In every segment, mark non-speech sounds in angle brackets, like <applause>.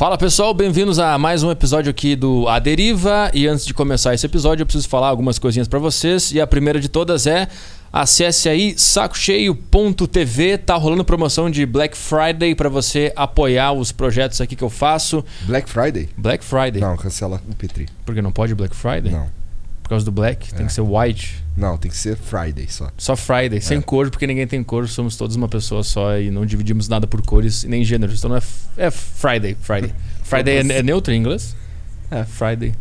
Fala pessoal, bem-vindos a mais um episódio aqui do A Deriva. E antes de começar esse episódio, eu preciso falar algumas coisinhas para vocês. E a primeira de todas é acesse aí sacocheio.tv. Tá rolando promoção de Black Friday para você apoiar os projetos aqui que eu faço. Black Friday? Black Friday. Não, cancela o Petri. Porque não pode Black Friday? Não. Por causa do Black? Tem É. que ser White. Não, tem que ser Friday só. Só Friday, sem cor, porque ninguém tem cor, somos todos uma pessoa só e não dividimos nada por cores e nem gêneros. Então não é, é Friday, Friday. <laughs> Friday é, é neutro em inglês? É, Friday.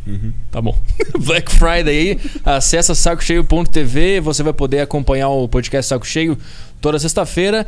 Tá bom. <laughs> Black Friday aí, acessa sacocheio.tv, você vai poder acompanhar o podcast Saco Cheio toda sexta-feira.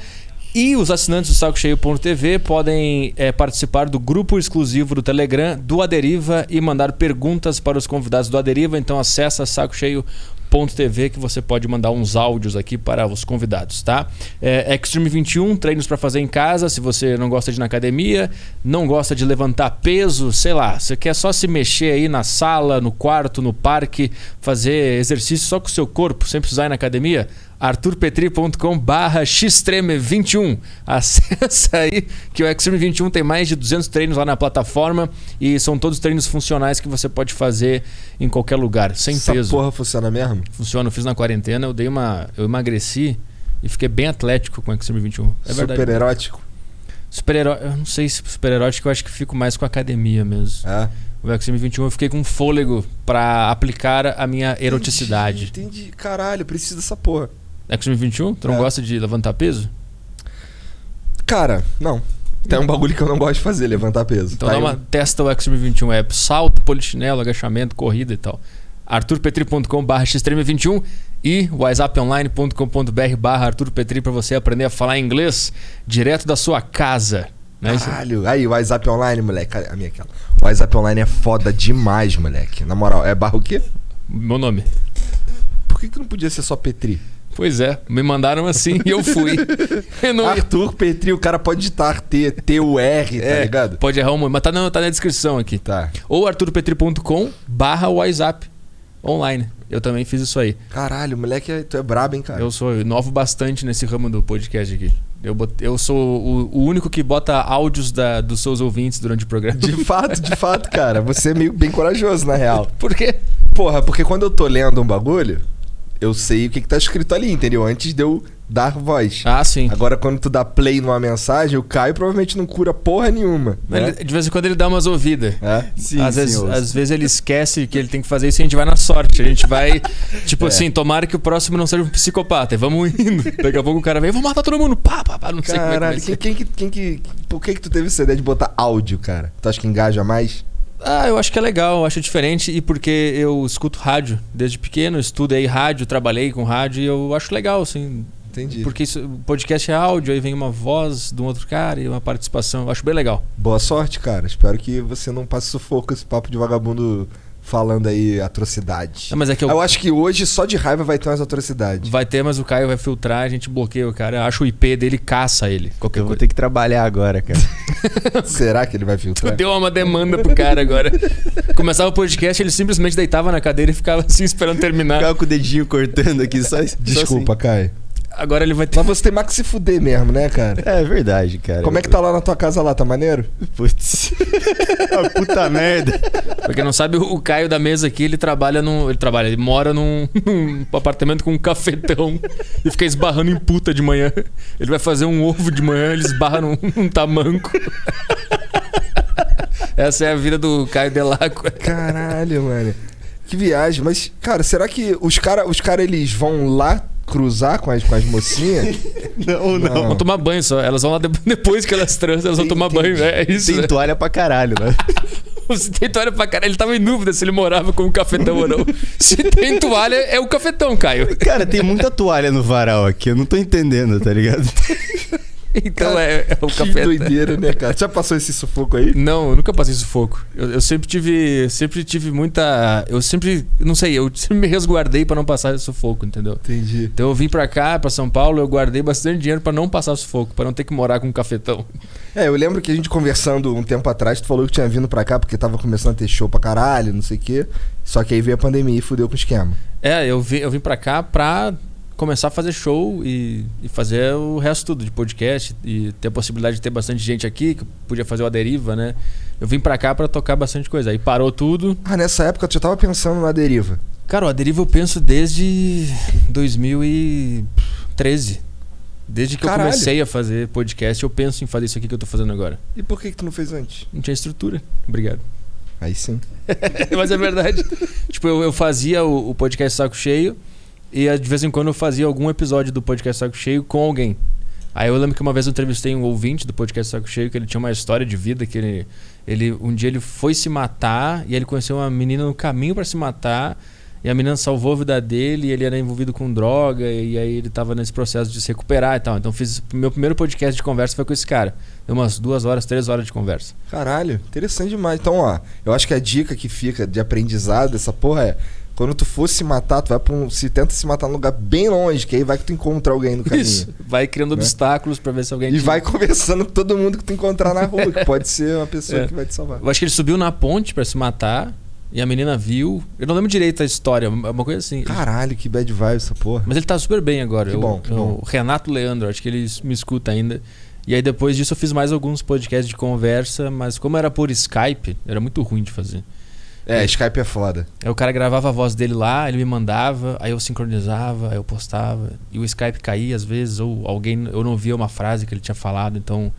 E os assinantes do sacocheio.tv podem é, participar do grupo exclusivo do Telegram do Aderiva e mandar perguntas para os convidados do Aderiva. Então acessa sacocheio.tv que você pode mandar uns áudios aqui para os convidados, tá? É, Extreme 21, treinos para fazer em casa. Se você não gosta de ir na academia, não gosta de levantar peso, sei lá, você quer só se mexer aí na sala, no quarto, no parque, fazer exercício só com o seu corpo, sem precisar ir na academia, arturpetri.com barra xtreme21 acessa aí que o Extreme 21 tem mais de 200 treinos lá na plataforma e são todos treinos funcionais que você pode fazer em qualquer lugar, sem Essa peso porra funciona mesmo? funciona. Eu fiz na quarentena, eu dei uma. Eu emagreci e fiquei bem atlético com o Extreme 21. É verdade. Super erótico? Super-herói. Eu não sei se super-erótico, eu acho que fico mais com a academia mesmo. É. O Extreme 21 eu fiquei com fôlego pra aplicar a minha eroticidade. Entendi, entendi. Caralho, preciso dessa porra. Extreme 21? Tu não É. gosta de levantar peso? Cara, não. Tem um bagulho que eu não gosto de fazer, levantar peso. Então Tá dá uma. um- Testa o Extreme 21. É salto, polichinelo, agachamento, corrida e tal. arturpetri.com.br xtreme21 e whatsapponline.com.br barra arturpetri pra você aprender a falar inglês direto da sua casa. Né? Caralho. Aí, o WhatsApp Online, moleque. A minha aquela. O WhatsApp Online é foda demais, moleque. Na moral, é barra o quê? Meu nome. Por que, que não podia ser só Petri? Pois é, me mandaram assim e eu fui. <laughs> Eu não Arthur Petri, o cara pode digitar T, T-U-R, tá É, ligado? Pode errar um, mas tá na, tá na descrição aqui. Tá. Ou arturpetri.com barra WhatsApp online. Eu também fiz isso aí. Caralho, moleque, é- tu é brabo, hein, cara? Eu sou eu inovo bastante nesse ramo do podcast aqui. Eu, eu sou o, o único que bota áudios da- dos seus ouvintes durante o programa. De <laughs> fato, de fato, cara. Você é meio bem corajoso, na real. Por quê? Porra, porque quando eu tô lendo um bagulho, eu sei o que, que tá escrito ali, entendeu? Antes de eu dar voz. Ah, sim. Agora, quando tu dá play numa mensagem, o Caio provavelmente não cura porra nenhuma. Né? Ele- de vez em quando ele dá umas ouvidas. É? Sim, às, sim, vezes, ouço. às vezes ele esquece que ele tem que fazer isso e a gente vai na sorte. A gente vai, <laughs> tipo É. assim, tomara que o próximo não seja um psicopata. E vamos indo. Daqui a pouco o cara vem, vou matar todo mundo. Pá, pá, pá. Não sei como é que vai Caralho, ser. quem, quem, que- quem que. Por que que tu teve essa ideia de botar áudio, cara? Tu acha que engaja mais? Ah, eu acho que é legal, eu acho diferente. E porque eu escuto rádio desde pequeno, estudei rádio, trabalhei com rádio e eu acho legal, assim. Entendi. Porque isso, o podcast é áudio, aí vem uma voz de um outro cara e uma participação. Eu acho bem legal. Boa sorte, cara. Espero que você não passe sufoco esse papo de vagabundo falando aí atrocidade. Não, mas é que eu, Eu acho que hoje, só de raiva, vai ter umas atrocidades. vai ter, mas o Caio vai filtrar, a gente bloqueia o cara, acha o IP dele e caça ele. Qualquer Eu vou coisa. ter que trabalhar agora, cara. <laughs> Será que ele vai Tu filtrar? deu uma demanda pro cara agora. Começava o podcast, ele simplesmente deitava na cadeira e ficava assim esperando terminar. Ficava com o dedinho cortando aqui, só só Desculpa, Caio. Agora ele vai ter. Mas você tem mais que se fuder mesmo, né, cara? É verdade, cara. Como é que tá lá na tua casa lá? Tá maneiro? Putz. <laughs> Ah, puta merda. Pra quem não sabe, o Caio da mesa aqui, ele trabalha num. Ele trabalha, ele mora num, num apartamento com um cafetão e fica esbarrando em puta de manhã. Ele vai fazer um ovo de manhã, ele esbarra num, num tamanco. Essa é a vida do Caio Delaco. Caralho, mano. Que viagem. Mas, cara, será que os caras os cara, eles vão lá cruzar com as, com as mocinhas? <laughs> Não, não. Não. Vão tomar banho só. Elas vão lá de- <laughs> depois que elas transam, elas vão tomar banho. É isso. Tem né? toalha pra caralho, né? <laughs> Se tem toalha pra caralho, ele tava em dúvida se ele morava com um cafetão ou não. Se tem toalha, é o cafetão, Caio. Cara, tem muita toalha no varal aqui, eu não tô entendendo, tá ligado? Então é, é o que cafetão. doideira, né, cara? Já passou esse sufoco aí? Não, eu nunca passei sufoco. Eu, eu sempre tive. Sempre tive muita. Eu sempre. Não sei, eu <laughs> sempre me resguardei pra não passar sufoco, entendeu? Entendi. Então eu vim pra cá, pra São Paulo, eu guardei bastante dinheiro pra não passar sufoco, pra não ter que morar com um cafetão. É, eu lembro que a gente conversando um tempo atrás, tu falou que tinha vindo pra cá porque tava começando a ter show pra caralho, não sei o quê. Só que aí veio a pandemia e fudeu com o esquema. É, eu vim, eu vim pra cá pra começar a fazer show e, e, fazer o resto tudo de podcast e ter a possibilidade de ter bastante gente aqui, que podia fazer o A Deriva, né? Eu vim pra cá para tocar bastante coisa. Aí parou tudo. Ah, nessa época tu já tava pensando na Deriva? Cara, o A Deriva eu penso desde 2013. Desde que Caralho. eu comecei a fazer podcast, eu penso em fazer isso aqui que eu tô fazendo agora. E por que, que tu não fez antes? Não tinha estrutura. Obrigado. Aí sim. <laughs> Mas é verdade. <laughs> tipo, eu, eu fazia o, o, podcast Saco Cheio e de vez em quando eu fazia algum episódio do podcast Saco Cheio com alguém. Aí eu lembro que uma vez eu entrevistei um ouvinte do podcast Saco Cheio que ele tinha uma história de vida que ele, ele um dia ele foi se matar e ele conheceu uma menina no caminho para se matar e a menina salvou a vida dele, e ele era envolvido com droga, e aí ele tava nesse processo de se recuperar e tal. Então fiz. Meu primeiro podcast de conversa foi com esse cara. Deu umas duas horas, três horas de conversa. Caralho, interessante demais. Então, ó, eu acho que a dica que fica de aprendizado dessa porra é. Quando tu for se matar, tu vai pra um. Se tenta se matar num lugar bem longe, que aí vai que tu encontra alguém no caminho. Isso. Vai criando né? obstáculos para ver se alguém. E vai conversando com todo mundo que tu encontrar na rua, que pode ser uma pessoa é. que vai te salvar. Eu acho que ele subiu na ponte para se matar. E a menina viu. Eu não lembro direito a história, é uma coisa assim. Caralho, que bad vibe essa porra. Mas ele tá super bem agora. Que eu, bom, que bom. O Renato Leandro, acho que ele me escuta ainda. E aí depois disso eu fiz mais alguns podcasts de conversa, mas como era por Skype, era muito ruim de fazer. É, Skype é foda. Aí o cara gravava a voz dele lá, ele me mandava, aí eu sincronizava, aí eu postava. E o Skype caía às vezes, ou alguém. Eu não via uma frase que ele tinha falado, então.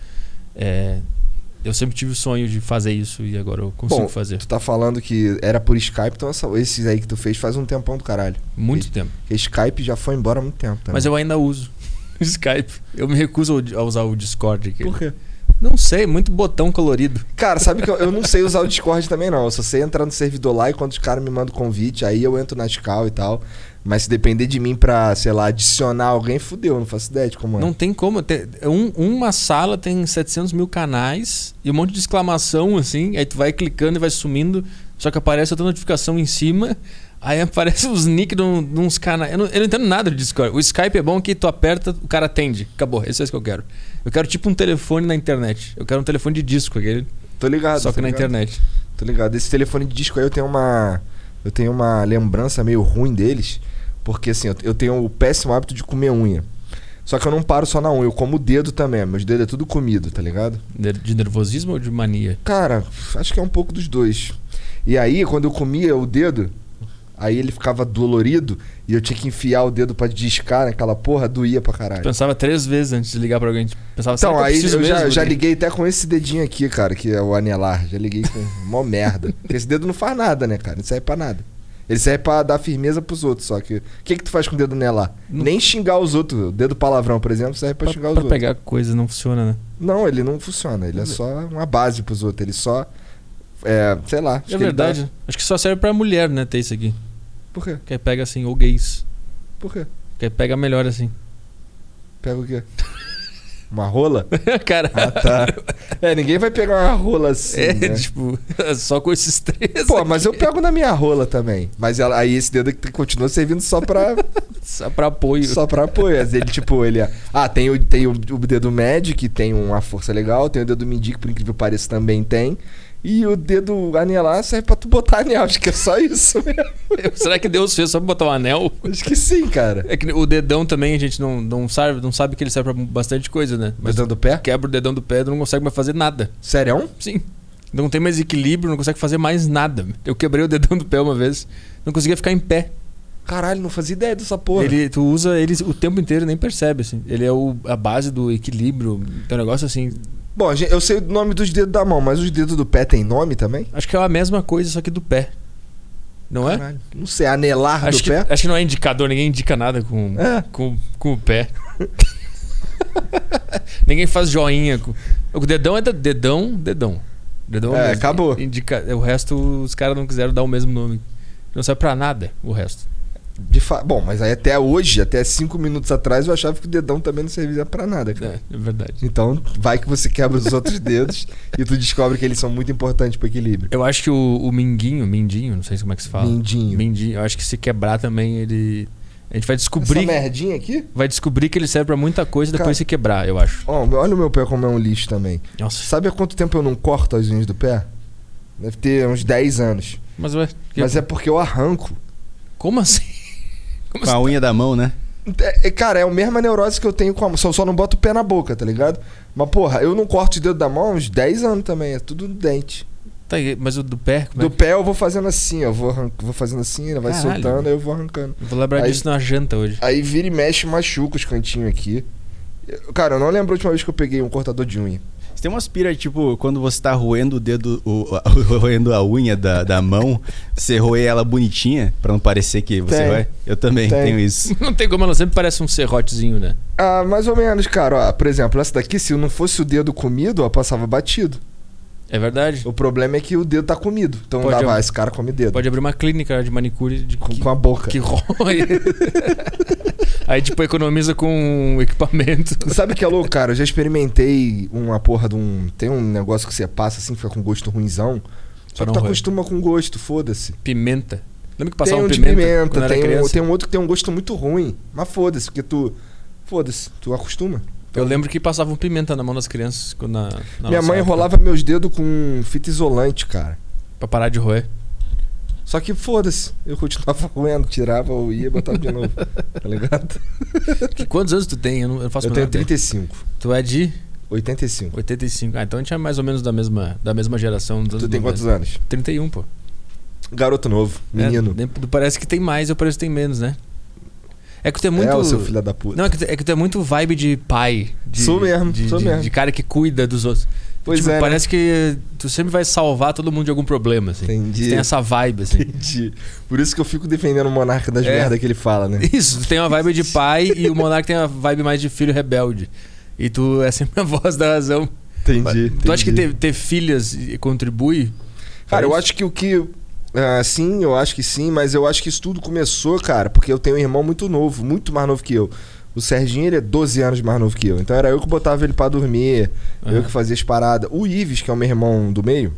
É, eu sempre tive o sonho de fazer isso e agora eu consigo Bom, fazer. Tu tá falando que era por Skype, então essa, esses aí que tu fez faz um tempão do caralho. Muito tempo. Porque Skype já foi embora há muito tempo. Também. Mas eu ainda uso <laughs> o Skype. Eu me recuso a usar o Discord aqui. Por quê? Não sei, muito botão colorido. Cara, sabe que eu, eu, não sei usar o Discord também, não. Eu só sei entrar no servidor lá e quando os caras me mandam convite, aí eu entro na Scal e tal. Mas se depender de mim pra, sei lá, adicionar alguém, fudeu, não faço ideia de como é. Não tem como. Ter, um, uma sala tem 700 mil canais e um monte de exclamação, assim. Aí tu vai clicando e vai sumindo. Só que aparece outra notificação em cima. <laughs> Aí aparece os nick de, uns canais. Eu não, eu não entendo nada de Discord. O Skype é bom que tu aperta, o cara atende. Acabou. Esse é isso que eu quero. Eu quero tipo um telefone na internet. Eu quero um telefone de disco aquele. Tô ligado. Só que na ligado. internet. Tô ligado. Esse telefone de disco aí eu tenho uma. Eu tenho uma lembrança meio ruim deles. Porque assim, eu, eu tenho o péssimo hábito de comer unha. Só que eu não paro só na unha, eu como o dedo também. Meus dedos é tudo comido, tá ligado? De nervosismo ou de mania? Cara, acho que é um pouco dos dois. E aí, quando eu comia o dedo, aí ele ficava dolorido e eu tinha que enfiar o dedo para discar naquela porra, doía pra caralho. Pensava três vezes antes de ligar pra alguém. Pensava, então, aí eu, eu já, já, liguei até com esse dedinho aqui, cara, que é o anelar. Já liguei com <laughs> mó merda. Porque esse dedo não faz nada, né, cara? Não serve pra nada. Ele serve pra dar firmeza pros outros, só que. O que, que tu faz com o dedo nela? Não... Nem xingar os outros. O dedo palavrão, por exemplo, serve pra, pra xingar os pra outros. Pra pegar coisa não funciona, né? Não, ele não funciona. Ele é só uma base pros outros. Ele só. É, sei lá. É verdade. Dá... Acho que só serve pra mulher, né, ter isso aqui. Por quê? Que aí pega assim, ou gays. Por quê? Que aí pega melhor assim. Pega o quê? <laughs> Uma rola? <laughs> Cara. Ah, tá. É, ninguém vai pegar uma rola assim. É, né? tipo, <laughs> só com esses três. Pô, aqui. mas eu pego na minha rola também. Mas ela, aí esse dedo continua servindo só pra. só pra apoio. Só pra apoio. Ele, tipo, ele. Ah, tem o, tem o, o dedo médio, que tem uma força legal. Tem o dedo mindinho, que por incrível que pareça também tem. E o dedo anelar serve pra tu botar anel. Acho que é só isso mesmo. <laughs> Será que Deus fez só pra botar um anel? Acho que sim, cara. É que o dedão também a gente não, não, sabe, não sabe que ele serve pra bastante coisa, né? Mas dedão do pé? Quebra o dedão do pé e não consegue mais fazer nada. Sério? Sim. Não tem mais equilíbrio, não consegue fazer mais nada. Eu quebrei o dedão do pé uma vez, não conseguia ficar em pé. Caralho, não fazia ideia dessa porra. Ele, tu usa ele o tempo inteiro e nem percebe, assim. Ele é o, a base do equilíbrio. Tem um negócio assim. Bom, eu sei o nome dos dedos da mão, mas os dedos do pé tem nome também? Acho que é a mesma coisa, só que do pé. Não é? Caralho. é? Não sei, anelar acho do que, pé? Acho que não é indicador, ninguém indica nada com, é. com, com o pé. <laughs> ninguém faz joinha. Com... O dedão é dedão, dedão. Dedão é, acabou. Indica... O resto, os caras não quiseram dar o mesmo nome. Não serve pra nada o resto. De fa... Bom, mas aí até hoje, até cinco minutos atrás, eu achava que o dedão também não servia para nada, cara. É, é verdade. Então, vai que você quebra os outros <laughs> dedos e tu descobre que eles são muito importantes pro equilíbrio. Eu acho que o, o minguinho, mindinho, não sei como é que se fala. Mindinho. Mindinho, eu acho que se quebrar também ele. A gente vai descobrir. Essa merdinha aqui? Vai descobrir que ele serve pra muita coisa depois se quebrar, eu acho. Ó, olha o meu pé como é um lixo também. Nossa. Sabe há quanto tempo eu não corto as unhas do pé? Deve ter uns 10 anos. Mas, ué, Mas é porque eu arranco. Como assim? Como Com a unha da mão, né? É, é, cara, é a mesma neurose que eu tenho com a mão. Só, só não boto o pé na boca, tá ligado? Mas, porra, eu não corto o dedo da mão há uns 10 anos também. É tudo no dente. Tá, mas o do pé? como é Do que- pé eu vou fazendo assim, ó. Vou, arran- vou fazendo assim, vai Caralho. soltando, aí eu vou arrancando. Eu Vou lembrar Aí- disso na janta hoje. Aí vira e mexe, machuca os cantinhos aqui. Eu- Cara, eu não lembro a última vez que eu peguei um cortador de unha. Tem umas pira, tipo, quando você tá roendo o dedo, o, a- <laughs> roendo a unha da, da mão, você roer ela bonitinha, pra não parecer que você Tem. vai? Eu também Tem. tenho isso. <laughs> Não tem como, ela sempre parece um serrotezinho, né? Ah, mais ou menos, cara. Ó, por exemplo, essa daqui, se não fosse o dedo comido, ó, passava batido. É verdade. O problema é que o dedo tá comido. Então Pode dava, ab- esse cara come dedo. Pode abrir uma clínica de manicure de Com, que, com a boca. que rói. <laughs> Aí, tipo, economiza com equipamento. Sabe o que é louco, cara? Eu já experimentei uma porra de um. Tem um negócio que você passa assim, fica com gosto ruinzão. Só que tu acostuma com gosto, foda-se. Pimenta. Lembra que Tem passava um de pimenta, pimenta, tem um, tem um outro que tem um gosto muito ruim. Mas foda-se, porque tu. Foda-se, tu acostuma. Eu lembro que passavam pimenta na mão das crianças quando na, na Minha mãe época, enrolava meus dedos com fita isolante, cara. Pra parar de roer. Só que foda-se, eu continuava <laughs> roendo, tirava ou ia e botava de novo. <laughs> Tá ligado? Que, quantos anos tu tem? Eu não, eu não faço Eu tenho menor ideia. 35. Tu é de 85. 85. Ah, então a gente é mais ou menos da mesma, da mesma geração. Tu anos tem 90. quantos anos? 31, pô. Garoto novo, menino. É, parece que tem mais, eu pareço que tem menos, né? É que tu é muito. É o seu filho da puta. Não, é que, tu, é que tu é muito vibe de pai. De, Sou mesmo, de, sou de- mesmo. de cara que cuida dos outros. Pois Tipo, é. né? Parece que tu sempre vai salvar todo mundo de algum problema, assim. Entendi. Tu tem essa vibe, assim. Entendi. Por isso que eu fico defendendo o monarca das É. merda que ele fala, né? <laughs> Isso, tu tem uma vibe de pai e o Monark tem uma vibe mais de filho rebelde. E tu é sempre a voz da razão. Entendi. Tu acha que entendi. ter, ter filhas contribui? Cara, eu acho que o que. Ah, sim, eu acho que sim, mas eu acho que isso tudo começou, cara, porque eu tenho um irmão muito novo, muito mais novo que eu. O Serginho, ele é 12 anos mais novo que eu. Então era eu que botava ele pra dormir, eu Aham. que fazia as paradas. O Ives, que é o meu irmão do meio,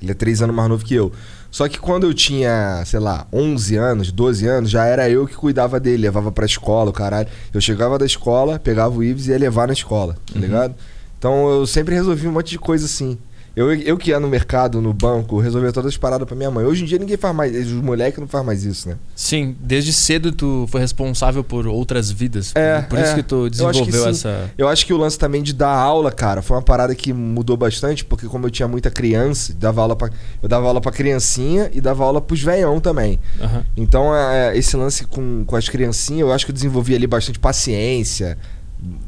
ele é 3 anos mais novo que eu. Só que quando eu tinha, sei lá, 11 anos, 12 anos, já era eu que cuidava dele, levava pra escola, o caralho. Eu chegava da escola, pegava o Ives e ia levar na escola, tá Uhum. ligado? Então eu sempre resolvi um monte de coisa assim. Eu, eu que ia no mercado, no banco, resolvia todas as paradas pra minha mãe. Hoje em dia ninguém faz mais, os moleques não fazem mais isso, né? Sim, desde cedo tu foi responsável por outras vidas. É, por isso é. que tu Eu acho que desenvolveu essa. Eu acho que o lance também de dar aula, cara, foi uma parada que mudou bastante, porque como eu tinha muita criança, dava aula pra, eu dava aula pra criancinha e dava aula pros veião também. Aham. Então, é, esse lance com, com as criancinhas, eu acho que eu desenvolvi ali bastante paciência.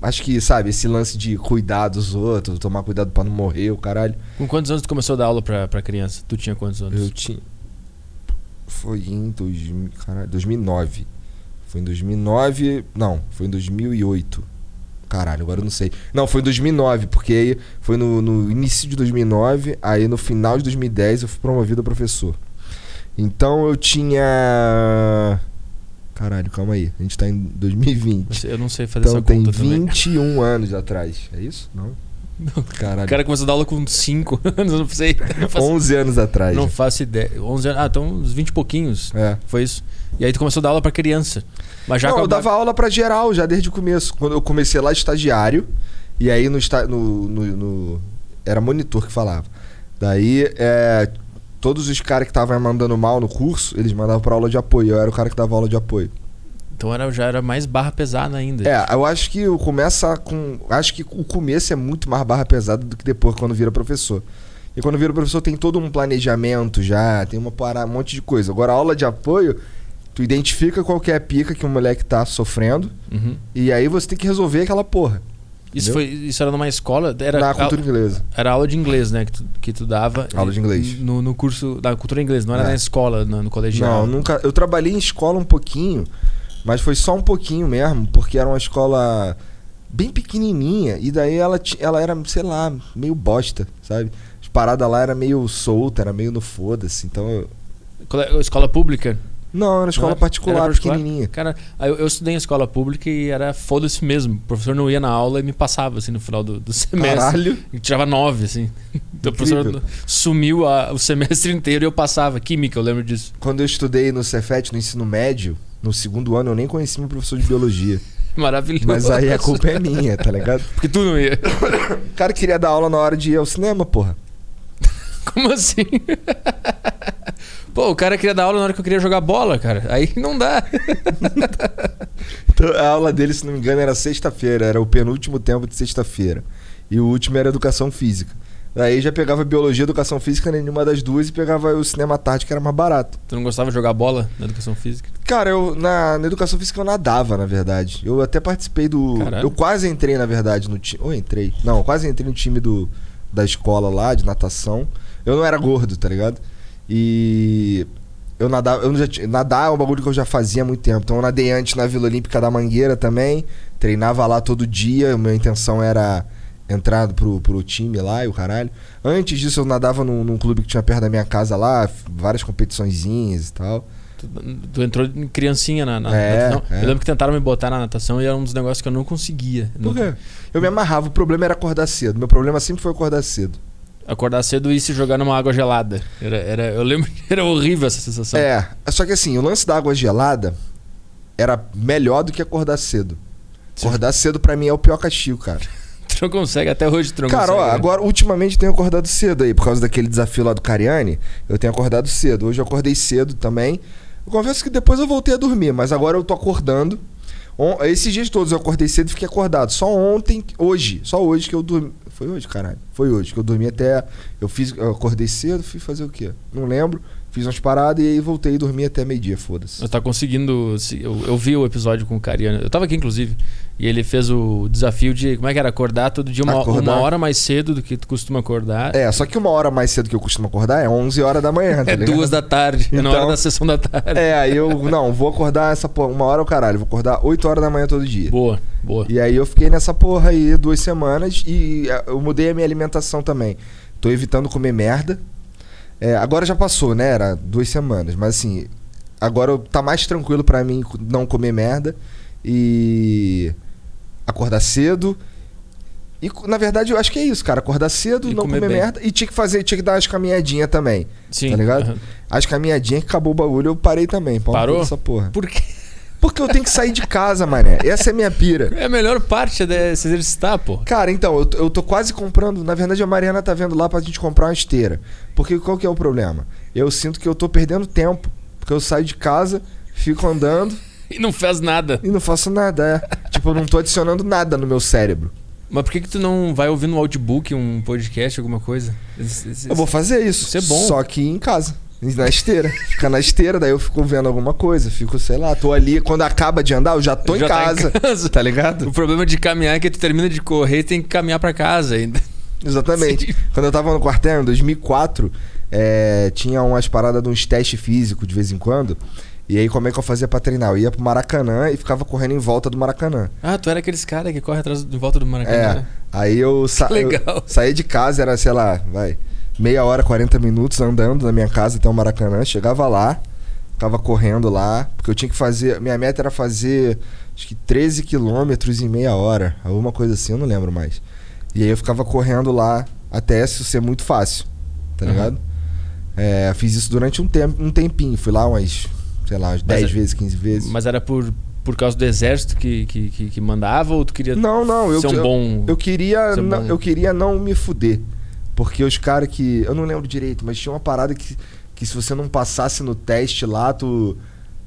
Acho que, sabe, esse lance de cuidar dos outros, tomar cuidado pra não morrer, o caralho. Com quantos anos tu começou a dar aula pra, pra criança? Tu tinha quantos anos? Eu tinha. Foi em 2000, caralho, 2009. Foi em 2009. Não, foi em 2008. Caralho, agora eu não sei. Não, foi em 2009, porque aí foi no, no início de 2009. Aí no final de 2010 eu fui promovido a professor. Então eu tinha. Caralho, calma aí. A gente tá em 2020. Eu não sei fazer Então essa tem conta também. 21 anos atrás. É isso? Não? Caralho. O cara começou a dar aula com 5 <laughs> anos, não sei. Não faço, 11 anos atrás. não faço ideia. 11 anos. Ah, então uns 20 e pouquinhos. É. Foi isso. E aí tu começou a dar aula pra criança. Mas já não, com a- eu dava aula pra geral já desde o começo. Quando eu comecei lá estagiário, e aí no, no, no- no- Era monitor que falava. Daí, é, todos os caras que estavam mandando mal no curso, eles mandavam pra aula de apoio. Eu era o cara que dava aula de apoio. Então era, já era mais barra pesada ainda. É, eu acho que o começa com. Acho que o começo é muito mais barra pesada do que depois quando vira professor. E quando vira professor tem todo um planejamento já, tem uma parada, um monte de coisa. Agora, a aula de apoio, tu identifica qual que é a pica que o moleque tá sofrendo, Uhum. e aí você tem que resolver aquela porra. Isso, Entendeu? foi, isso era numa escola? Era, na cultura inglesa. Era aula de inglês, né? Que tu, que tu dava. Aula de inglês. No, no curso da cultura inglesa, não era É. na escola, no, no colegial. Não, nunca. Eu trabalhei em escola um pouquinho, mas foi só um pouquinho mesmo, porque era uma escola bem pequenininha, e daí ela, ela era, sei lá, meio bosta, sabe? As paradas lá era meio solta, era meio no foda-se, então eu... Escola pública? Não, era escola Não é? particular, Era particular? pequenininha. Cara, eu, eu estudei em escola pública e era foda-se mesmo. O professor não ia na aula e me passava, assim, no final do, do <laughs> semestre. Caralho. E tirava nove, assim. Então o professor sumiu a- o semestre <laughs> inteiro e eu passava. Química, eu lembro disso. Quando eu estudei no Cefet, no ensino médio, no segundo ano, eu nem conheci meu professor de biologia. <laughs> Maravilhoso. Mas aí a culpa é minha, tá ligado? Porque tu não ia. O cara queria dar aula na hora de ir ao cinema, porra. Como assim? Pô, o cara queria dar aula na hora que eu queria jogar bola, cara. Aí não dá. <laughs> então, a aula dele, se não me engano, era sexta-feira. Era o penúltimo tempo de sexta-feira. E o último era educação física. Daí já pegava biologia, educação física, nenhuma das duas, e pegava o cinema tarde, que era mais barato. Tu não gostava de jogar bola na educação física? Cara, eu na, na educação física eu nadava, na verdade. Eu até participei do. Caralho. Eu quase entrei, na verdade, no time. Ou entrei. Não, quase entrei no time do, da escola lá, de natação. Eu não era gordo, tá ligado? E. Eu nadava. Eu já, nadar é um bagulho que eu já fazia há muito tempo. Então eu nadei antes na Vila Olímpica da Mangueira também. Treinava lá todo dia. Minha intenção era entrado pro, pro time lá e o caralho. Antes disso, eu nadava num, num clube que tinha perto da minha casa lá, várias competiçõezinhas e tal. Tu, tu entrou em criancinha na, na é, natação. É. Eu lembro que tentaram me botar na natação e era um dos negócios que eu não conseguia. Por quê? Eu me amarrava, o problema era acordar cedo. Meu problema sempre foi acordar cedo. Acordar cedo e se jogar numa água gelada. Era, era, eu lembro que era horrível essa sensação. É, só que assim, o lance da água gelada era melhor do que acordar cedo. Acordar cedo para mim é o pior castigo, cara. <laughs> Tu não consegue, até hoje tu não Cara, consegue. ó, agora, ultimamente tenho acordado cedo aí, por causa daquele desafio lá do Cariani. Eu tenho acordado cedo. Hoje eu acordei cedo também. Eu confesso que depois eu voltei a dormir, mas agora eu tô acordando. Esses dias todos eu acordei cedo e fiquei acordado. Só ontem, hoje, só hoje que eu dormi. Foi hoje, caralho. Foi hoje que eu dormi até. Eu fiz, eu acordei cedo, fui fazer o quê? Não lembro. Fiz umas paradas e aí voltei e dormi até meio-dia, foda-se. Você tá conseguindo. Eu, eu, vi o episódio com o Cariano. Eu tava aqui, inclusive. E ele fez o desafio de. Como é que era? Acordar todo dia uma, uma hora mais cedo do que tu costuma acordar. É, só que uma hora mais cedo que eu costumo acordar é 11 horas da manhã, tá É ligado? duas da tarde, então, na hora da sessão da tarde. É, aí eu. Não, vou acordar essa porra. Uma hora o caralho. Vou acordar 8 horas da manhã todo dia. Boa, boa. E aí eu fiquei nessa porra aí duas semanas e é, eu mudei a minha alimentação também. Tô evitando comer merda. É, agora já passou, né? Era duas semanas. Mas assim, agora tá mais tranquilo para mim não comer merda e acordar cedo. E na verdade eu acho que é isso, cara. Acordar cedo, e não comer, comer merda. E tinha que fazer, tinha que dar as caminhadinhas também. Sim. Tá ligado? Uhum. As caminhadinhas que acabou o bagulho, eu parei também. Parou? Essa porra. Por quê? Porque eu tenho que sair de casa, mané. Essa é a minha pira. É a melhor parte de se exercitar, pô. Cara, então, eu, eu tô quase comprando. Na verdade, a Mariana tá vendo lá pra gente comprar uma esteira. Porque qual que é o problema? Eu sinto que eu tô perdendo tempo. Porque eu saio de casa, fico andando. <laughs> e não faz nada. E não faço nada, é. tipo, eu não tô adicionando nada no meu cérebro. Mas por que, que tu não vai ouvir no audiobook um podcast, alguma coisa? Eu vou fazer isso. Isso é bom. Só que em casa. Na esteira. Fica na esteira, daí eu fico vendo alguma coisa. Fico, sei lá, tô ali. Quando acaba de andar, eu já tô já em, casa, tá <laughs> em casa. Tá ligado? O problema de caminhar é que tu termina de correr e tem que caminhar para casa ainda. Exatamente. Sim. Quando eu tava no quartel, em 2004, é, tinha umas paradas de uns testes físicos de vez em quando. E aí, como é que eu fazia pra treinar? Eu ia pro Maracanã e ficava correndo em volta do Maracanã. Ah, tu era aqueles caras que corre atrás de volta do Maracanã. É. Né? Aí eu, sa eu saí de casa, era, sei lá, vai meia hora, 40 minutos andando da minha casa até o Maracanã. Chegava lá, ficava correndo lá, porque eu tinha que fazer. Minha meta era fazer acho que 13 quilômetros em meia hora, alguma coisa assim, eu não lembro mais. E aí eu ficava correndo lá até isso ser muito fácil, tá uhum. ligado? É, fiz isso durante um, tempo, um tempinho, fui lá umas, sei lá, umas 10 é, vezes, 15 vezes. Mas era por, por causa do exército que, que, que, que mandava ou tu queria não, não, ser eu, um bom. Eu, queria, um não, bom... eu queria não me fuder. Porque os caras que. Eu não lembro direito, mas tinha uma parada que, que se você não passasse no teste lá, tu,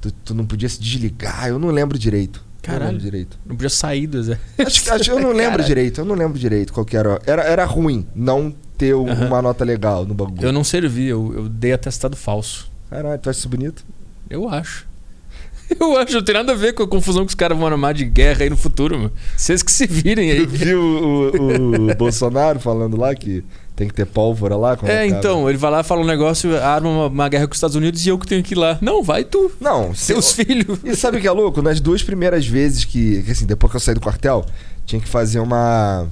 tu, tu não podia se desligar. Eu não lembro direito. Caralho. Não, lembro direito. não podia sair do exército. <laughs> Acho, acho, eu não lembro Caralho. direito. Eu não lembro direito qual que era. Era, era ruim não ter uhum. uma nota legal no bagulho. Eu não servi, eu, eu dei atestado falso. Caralho, tu acha isso bonito? Eu acho. <laughs> Eu acho, não tem nada a ver com a confusão que os caras vão armar de guerra aí no futuro, mano. Vocês que se virem aí. <laughs> Viu o, o, o Bolsonaro falando lá que tem que ter pólvora lá? É, então, ele vai lá, fala um negócio, arma uma, uma, guerra com os Estados Unidos e eu que tenho que ir lá. Não, vai tu. Não, <laughs> seus se... filhos. E sabe o que é louco? Nas duas primeiras vezes que, que, assim, depois que eu saí do quartel, tinha que fazer uma.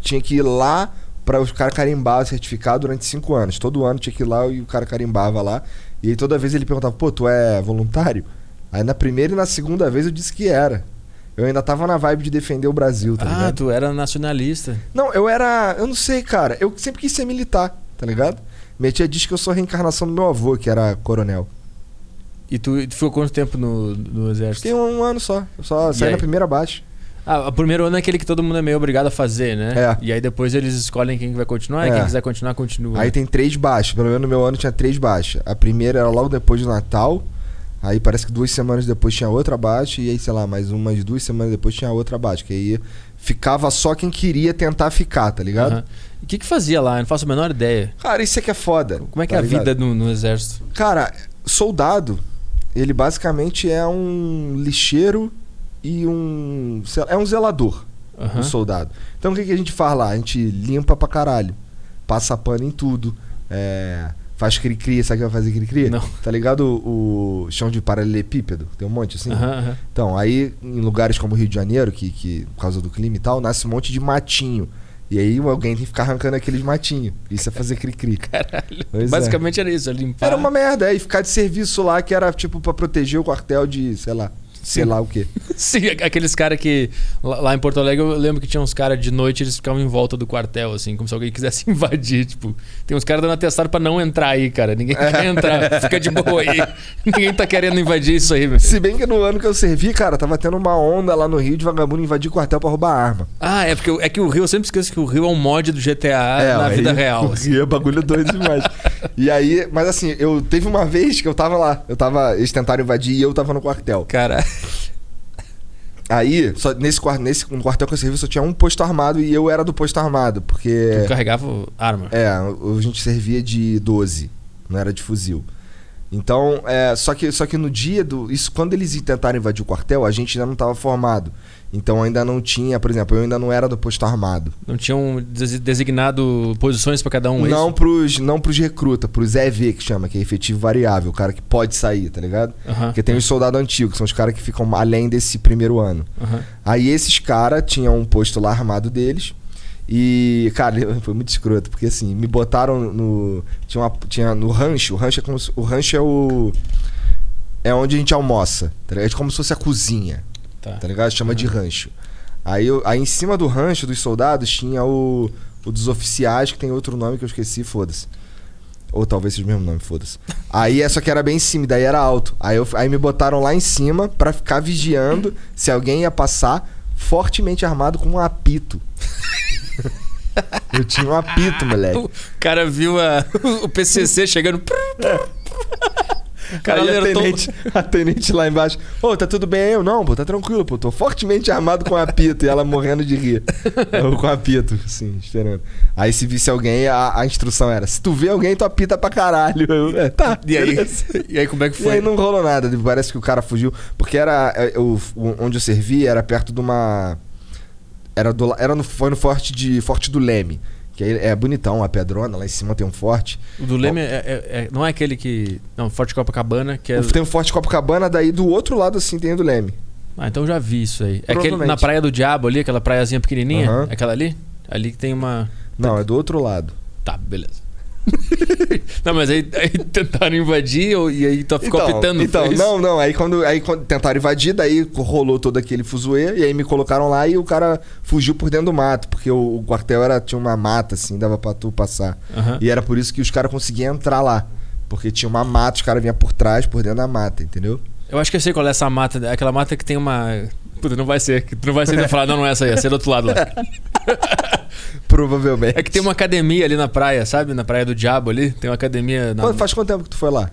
Tinha que ir lá para os caras carimbar o certificado durante cinco anos. Todo ano tinha que ir lá e o cara carimbava lá. E aí toda vez ele perguntava, pô, tu é voluntário? Aí na primeira e na segunda vez eu disse que era. Eu ainda tava na vibe de defender o Brasil, tá ah, ligado? Ah, tu era nacionalista. Não, eu era. Eu não sei, cara. Eu sempre quis ser militar, tá ligado? Minha tia diz que eu sou a reencarnação do meu avô, que era coronel. E tu, tu ficou quanto tempo no, no exército? Fiquei um, um ano só. Eu só saí na primeira baixa. Ah, o primeiro ano é aquele que todo mundo é meio obrigado a fazer, né? É. E aí depois eles escolhem quem vai continuar e É. quem quiser continuar, continua. Aí tem três baixas. Pelo menos no meu ano tinha três baixas. A primeira era logo depois do Natal. Aí parece que duas semanas depois tinha outra baixa. E aí, sei lá, mais umas duas semanas depois tinha outra baixa. Que aí ficava só quem queria tentar ficar, tá ligado? Aham. E o que, que fazia lá? Eu não faço a menor ideia. Cara, isso é que é foda. Como é que tá é a ligado? vida no, no exército? Cara, soldado, ele basicamente é um lixeiro e um. É um zelador, Aham. um soldado. Então o que, que a gente faz lá? A gente limpa pra caralho. Passa pano em tudo. É, faz cri-cri, sabe o que vai fazer cri-cri? Não. Tá ligado o, o chão de paralelepípedo? Tem um monte assim? Então, aí em lugares como Rio de Janeiro, que, que por causa do clima e tal, nasce um monte de matinho. E aí alguém tem que ficar arrancando aqueles matinhos. Isso é fazer cri-cri. Caralho. Pois é. Basicamente era isso, é limpar. Era uma merda, é, e ficar de serviço lá que era tipo pra proteger o quartel de, sei lá, sei lá o quê. <laughs> Sim, aqueles caras que. Lá em Porto Alegre eu lembro que tinha uns caras de noite, eles ficavam em volta do quartel, assim, como se alguém quisesse <laughs> invadir. Tipo, tem uns caras dando atestado pra não entrar aí, cara. Ninguém quer entrar. <laughs> Fica de boa aí. Ninguém tá querendo invadir isso aí, velho. Se bem que no ano que eu servi, cara, tava tendo uma onda lá no Rio de vagabundo invadir quartel pra roubar arma. Ah, é porque é que o Rio, eu sempre esqueço que o Rio é um mod do GTA na aí- vida real. assim. E é bagulho doido demais. e aí, mas assim, eu teve uma vez que eu tava lá, eu tava, eles tentaram invadir e eu tava no quartel. Cara, Aí, só nesse, nesse no quartel que eu servi só tinha um posto armado e eu era do posto armado, porque tu carregava arma. É, a gente servia de 12, não era de fuzil. Então, é, só, que, só que no dia do. Isso, quando eles tentaram invadir o quartel, a gente ainda não estava formado. Então ainda não tinha, por exemplo, eu ainda não era do posto armado. Não tinham des- designado posições pra cada um, é não, isso? pros, não pros recrutas, pros EV que chama, que é efetivo variável, o cara que pode sair, tá ligado? Aham, Porque tem os soldados antigos, que são os caras que ficam além desse primeiro ano. Aí esses caras tinham um posto lá armado deles. E, cara, <laughs> foi muito escroto, porque assim, me botaram no. Tinha, uma, tinha no rancho, o rancho é como se- O rancho é o. É onde a gente almoça, tá ligado? É como se fosse a cozinha, Tá. tá ligado? Chama de rancho. Aí, eu- aí em cima do rancho dos soldados tinha o, o dos oficiais, que tem outro nome que eu esqueci, foda-se. Ou talvez seja o mesmo nome, foda-se. Aí é só que era bem em cima, daí era alto. Aí, eu, aí me botaram lá em cima pra ficar vigiando se alguém ia passar fortemente armado com um apito. <laughs> eu tinha um apito, moleque. O cara viu a- <laughs> o PCC chegando. O cara Aí a tenente, a tenente lá embaixo. Ô, tá tudo bem? Eu, não, pô, tá tranquilo, pô. Tô fortemente armado com apito. E ela morrendo de rir. <laughs> Eu com apito, assim, esperando. Aí se visse alguém, a, a instrução era: se tu vê alguém, tu apita pra caralho. Eu, é, tá. <laughs> E aí, e aí, como é que E foi? aí não rolou nada. Parece que o cara fugiu. Porque era. é, o- onde eu servi era perto de uma. Era, do, era no, foi no forte de Forte do Leme. Que aí é bonitão, a pedrona, lá em cima tem um forte. O do Leme é, é- é- não é aquele que. Não, Forte Copacabana, que é. Tem um forte Copacabana, daí do outro lado assim tem o do Leme. Ah, então eu já vi isso aí. É aquele na Praia do Diabo ali, aquela praiazinha pequenininha? É Aquela ali? Ali que tem uma. Não, é do outro lado. Tá, beleza. <laughs> não, mas aí, aí tentaram invadir ou- e aí tu ficou apitando. Então, foi isso? não, não. Aí quando, aí quando tentaram invadir, daí rolou todo aquele fuzuê, e aí me colocaram lá e o cara fugiu por dentro do mato, porque o, o quartel era, tinha uma mata, assim, dava pra tu passar. Aham. E era por isso que os caras conseguiam entrar lá. Porque tinha uma mata, os caras vinham por trás, por dentro da mata, entendeu? Eu acho que eu sei qual é essa mata. Aquela mata que tem uma. Puta, não vai ser. não vai ser de falar, não, não é essa aí, é ser do outro lado lá. <laughs> Provavelmente. É que tem uma academia ali na praia, sabe? Na Praia do Diabo ali. Tem uma academia. Na... Faz quanto tempo que tu foi lá?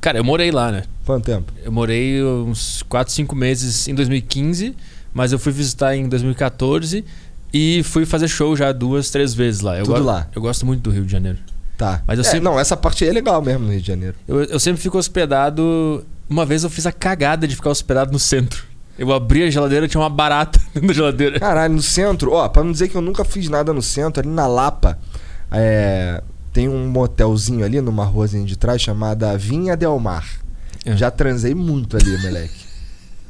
Cara, eu morei lá, né? Quanto tempo? Eu morei uns 4, 5 meses em 2015, mas eu fui visitar em 2014 e fui fazer show já duas, três vezes lá. Eu Tudo go- lá? Eu gosto muito do Rio de Janeiro. Tá. Mas eu É, sempre- Não, essa parte é legal mesmo no Rio de Janeiro. Eu, eu sempre fico hospedado. Uma vez eu fiz a cagada de ficar hospedado no centro. Eu abri a geladeira tinha uma barata <laughs> dentro da geladeira. Caralho, no centro, ó, pra não dizer que eu nunca fiz nada no centro, ali na Lapa, é, tem um motelzinho ali numa ruazinha de trás chamada Vinha Del Mar. É. Já transei muito ali, moleque.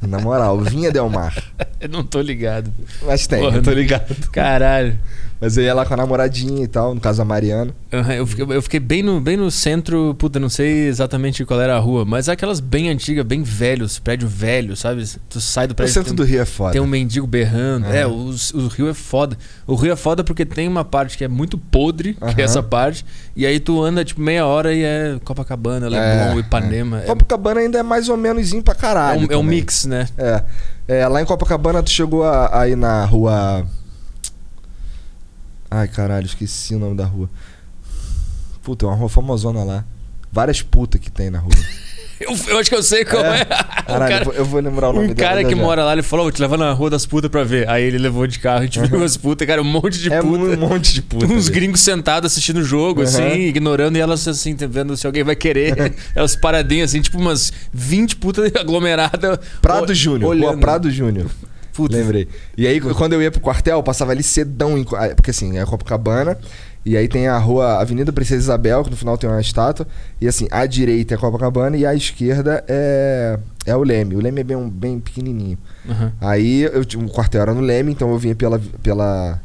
Na moral, Vinha Del Mar. <laughs> Eu não tô ligado. Mas tem, Porra, eu tô ligado. Caralho. Mas eu ia lá com a namoradinha e tal, no caso a Mariana. Aham, Eu fiquei, eu fiquei bem, no, bem no centro, puta, não sei exatamente qual era a rua, mas aquelas bem antigas, bem velhos, prédio velho, sabe? Tu sai do O prédio. centro tem, do Rio é foda. tem um mendigo berrando. Aham. É, o, o Rio é foda. O Rio é foda porque tem uma parte que é muito podre, que Aham. é essa parte, e aí tu anda tipo meia hora e é Copacabana, Leblon, É, Ipanema. É, Copacabana ainda é mais ou menos pra é caralho. um, é um mix, né? É. é. Lá em Copacabana, tu chegou aí na rua. Ai, caralho, esqueci o nome da rua. Puta, é uma rua famosona lá. Várias putas que tem na rua. Eu, eu, acho que eu sei como é. é. <laughs> Caralho, cara, eu vou lembrar o nome Um cara que mora lá, ele falou, vou te levar na rua das putas pra ver. Aí ele levou de carro, a gente uhum. viu as putas, cara, um monte de é puta. Um monte de puta. Uns gringos sentados assistindo o jogo, uhum. assim, ignorando, e elas assim, vendo se alguém vai querer. <laughs> elas paradinhas, assim, tipo umas 20 putas <laughs> aglomeradas. Prado Júnior, rua Prado Júnior. Puta. Lembrei. E aí, quando eu ia pro quartel, eu passava ali cedão, em, porque assim, é Copacabana. E aí tem a rua Avenida Princesa Isabel, que no final tem uma estátua. E assim, à direita é Copacabana e à esquerda é, é o Leme. O Leme é bem, bem pequenininho. Uhum. Aí eu, o quartel era no Leme, então eu vinha pela, pela,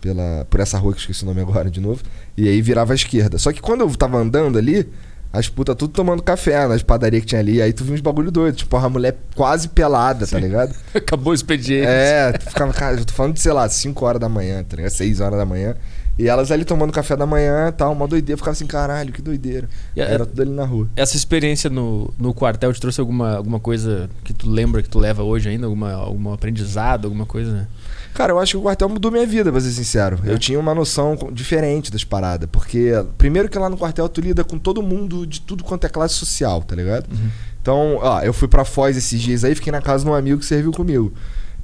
pela, por essa rua que eu esqueci o nome agora de novo. E aí virava à esquerda. Só que quando eu tava andando ali, as putas tudo tomando café nas padarias que tinha ali. Aí tu viu uns bagulho doido. Tipo, a mulher quase pelada, tá Sim. tá ligado? <laughs> Acabou o expediente. É, tu ficava, cara, eu tô falando de, sei lá, 5 horas da manhã, tá ligado? 6 horas da manhã. E elas ali tomando café da manhã e tal, uma doideira. Ficava assim, caralho, que doideira. E Era tudo ali na rua. Essa experiência no, no quartel te trouxe alguma, alguma coisa que tu lembra, que tu leva hoje ainda? Alguma, algum aprendizado, alguma coisa, né? Cara, eu acho que o quartel mudou minha vida, pra ser sincero. É. Eu tinha uma noção diferente das paradas. Porque, primeiro que lá no quartel tu lida com todo mundo de tudo quanto é classe social, tá ligado? Uhum. Então, ó, eu fui pra Foz esses dias aí, fiquei na casa de um amigo que serviu comigo.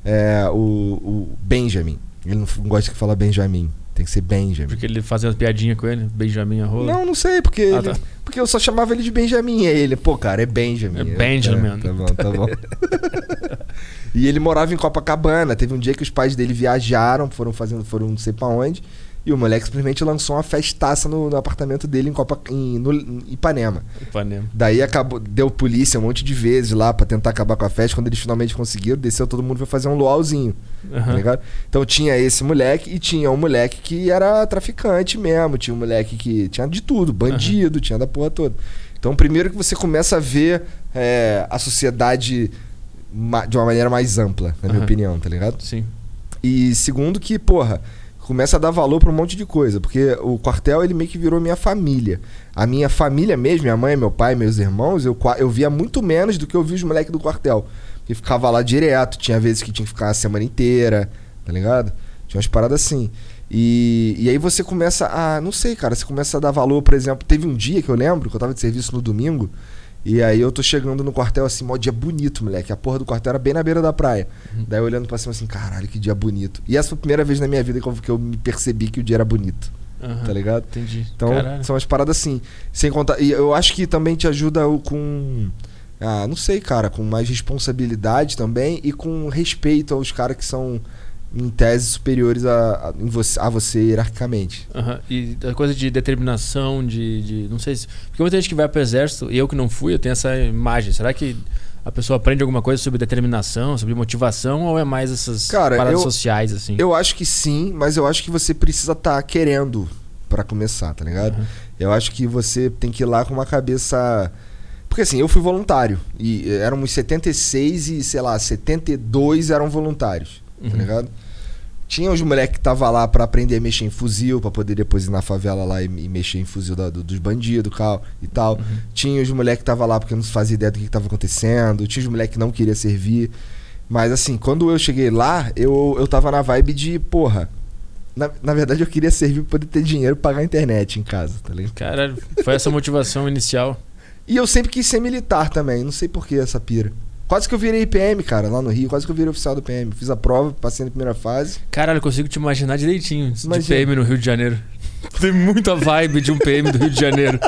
É, o, o Benjamin. Ele não gosta de falar Benjamin. Tem que ser Benjamin. Porque ele fazia uma piadinha com ele? Benjamin a rola? Não, não sei, porque, ah, ele, tá. porque eu só chamava ele de Benjamin. E ele, pô, cara, é Benjamin. É Benjamin. É, tá bom, tá bom. <laughs> e ele morava em Copacabana. Teve um dia que os pais dele viajaram, foram fazendo, foram não sei pra onde. E o moleque simplesmente lançou uma festaça no, no apartamento dele em, Copa, em, no, em Ipanema. Ipanema. Daí acabou, deu polícia um monte de vezes lá para tentar acabar com a festa. Quando eles finalmente conseguiram, desceu todo mundo foi fazer um luauzinho. Uhum. Tá? Então tinha esse moleque e tinha um moleque que era traficante mesmo. Tinha um moleque que tinha de tudo, bandido, uhum. tinha da porra toda. Então, primeiro que você começa a ver é, a sociedade de uma maneira mais ampla, na minha opinião, tá ligado? Sim. E segundo que, porra, começa a dar valor para um monte de coisa, porque o quartel ele meio que virou minha família. A minha família mesmo, minha mãe, meu pai, meus irmãos, eu, eu via muito menos do que eu vi os moleques do quartel. Que ficava lá direto, tinha vezes que tinha que ficar a semana inteira, tá ligado? Tinha umas paradas assim. E, e aí você começa a. Não sei, cara, você começa a dar valor, por exemplo. Teve um dia que eu lembro, que eu tava de serviço no domingo. E aí eu tô chegando no quartel assim, mó dia bonito, moleque. A porra do quartel era bem na beira da praia. Uhum. Daí olhando pra cima assim, caralho, que dia bonito. E essa foi a primeira vez na minha vida que eu, que eu me percebi que o dia era bonito. Uhum, tá ligado? Entendi. Então, caralho. são as paradas assim. Sem contar. E eu acho que também te ajuda com. Ah, não sei, cara, com mais responsabilidade também e com respeito aos caras que são em teses superiores a, a, você, a você hierarquicamente. Uhum. E a coisa de determinação, de, de. Não sei se. Porque muita gente que vai pro exército, e eu que não fui, eu tenho essa imagem. Será que a pessoa aprende alguma coisa sobre determinação, sobre motivação, ou é mais essas Cara, paradas eu, sociais, assim? Eu acho que sim, mas eu acho que você precisa estar tá querendo para começar, tá ligado? Uhum. Eu acho que você tem que ir lá com uma cabeça. Porque assim, eu fui voluntário. E éramos 76 e, sei lá, 72 eram voluntários. Tá uhum. Tá ligado? Tinha os moleques que tava lá para aprender a mexer em fuzil, para poder depois ir na favela lá e, e mexer em fuzil da, do, dos bandidos cal, e tal. Uhum. Tinha os moleques que tava lá porque não fazia ideia do que, que tava acontecendo. Tinha os moleques que não queria servir. Mas assim, quando eu cheguei lá, eu, eu tava na vibe de, porra. Na, na verdade, eu queria servir pra poder ter dinheiro pra pagar a internet em casa, tá ligado? Caralho, foi essa motivação inicial. <laughs> E eu sempre quis ser militar também, não sei por que essa pira. Quase que eu virei PM, cara, lá no Rio. Quase que eu virei oficial do PM. Fiz a prova, passei na primeira fase. Caralho, eu consigo te imaginar direitinho Imagina. de PM no Rio de Janeiro. <laughs> Tem muita vibe de um PM do Rio de Janeiro.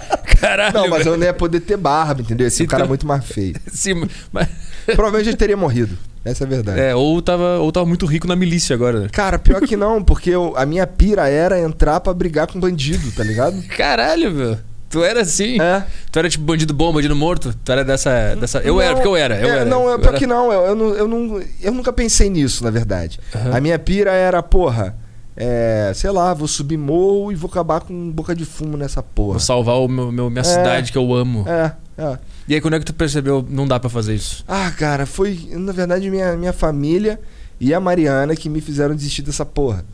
Caralho. Não, mas eu não ia poder ter barba, entendeu? Esse então... cara é muito mais feio. <laughs> Sim, mas. Provavelmente ele teria morrido. Essa é a verdade. É, ou tava, ou tava muito rico na milícia agora. Né? Cara, pior que não, porque eu, a minha pira era entrar para brigar com bandido, tá ligado? <laughs> Caralho, meu. Tu era assim? É. Tu era tipo bandido bom, bandido morto? Tu era dessa. dessa... Eu não, era, porque eu era. Eu é, era não, eu pior era. que não eu, eu não, eu não. Eu nunca pensei nisso, na verdade. Uhum. A minha pira era, porra. É, sei lá, vou subir morro e vou acabar com boca de fumo nessa porra. Vou salvar o meu, meu minha é, cidade que eu amo. É, é. E aí, quando é que tu percebeu não dá para fazer isso? Ah, cara, foi, na verdade, minha, minha família e a Mariana que me fizeram desistir dessa porra.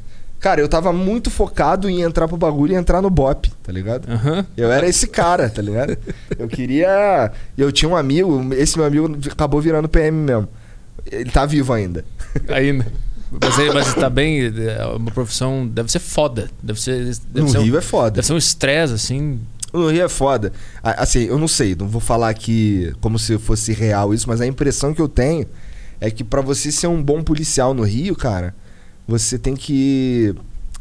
Cara, eu tava muito focado em entrar pro bagulho e entrar no BOP, tá ligado? Uhum. Eu era esse cara, tá ligado? Eu queria. Eu tinha um amigo, esse meu amigo acabou virando PM mesmo. Ele tá vivo ainda. Ainda. Mas, ele- mas tá bem. É uma profissão. Deve ser foda. Deve ser. Deve no ser um- Rio é foda. Deve ser um estresse, assim. No Rio é foda. Assim, eu não sei, não vou falar aqui como se fosse real isso, mas a impressão que eu tenho é que pra você ser um bom policial no Rio, cara, você tem que.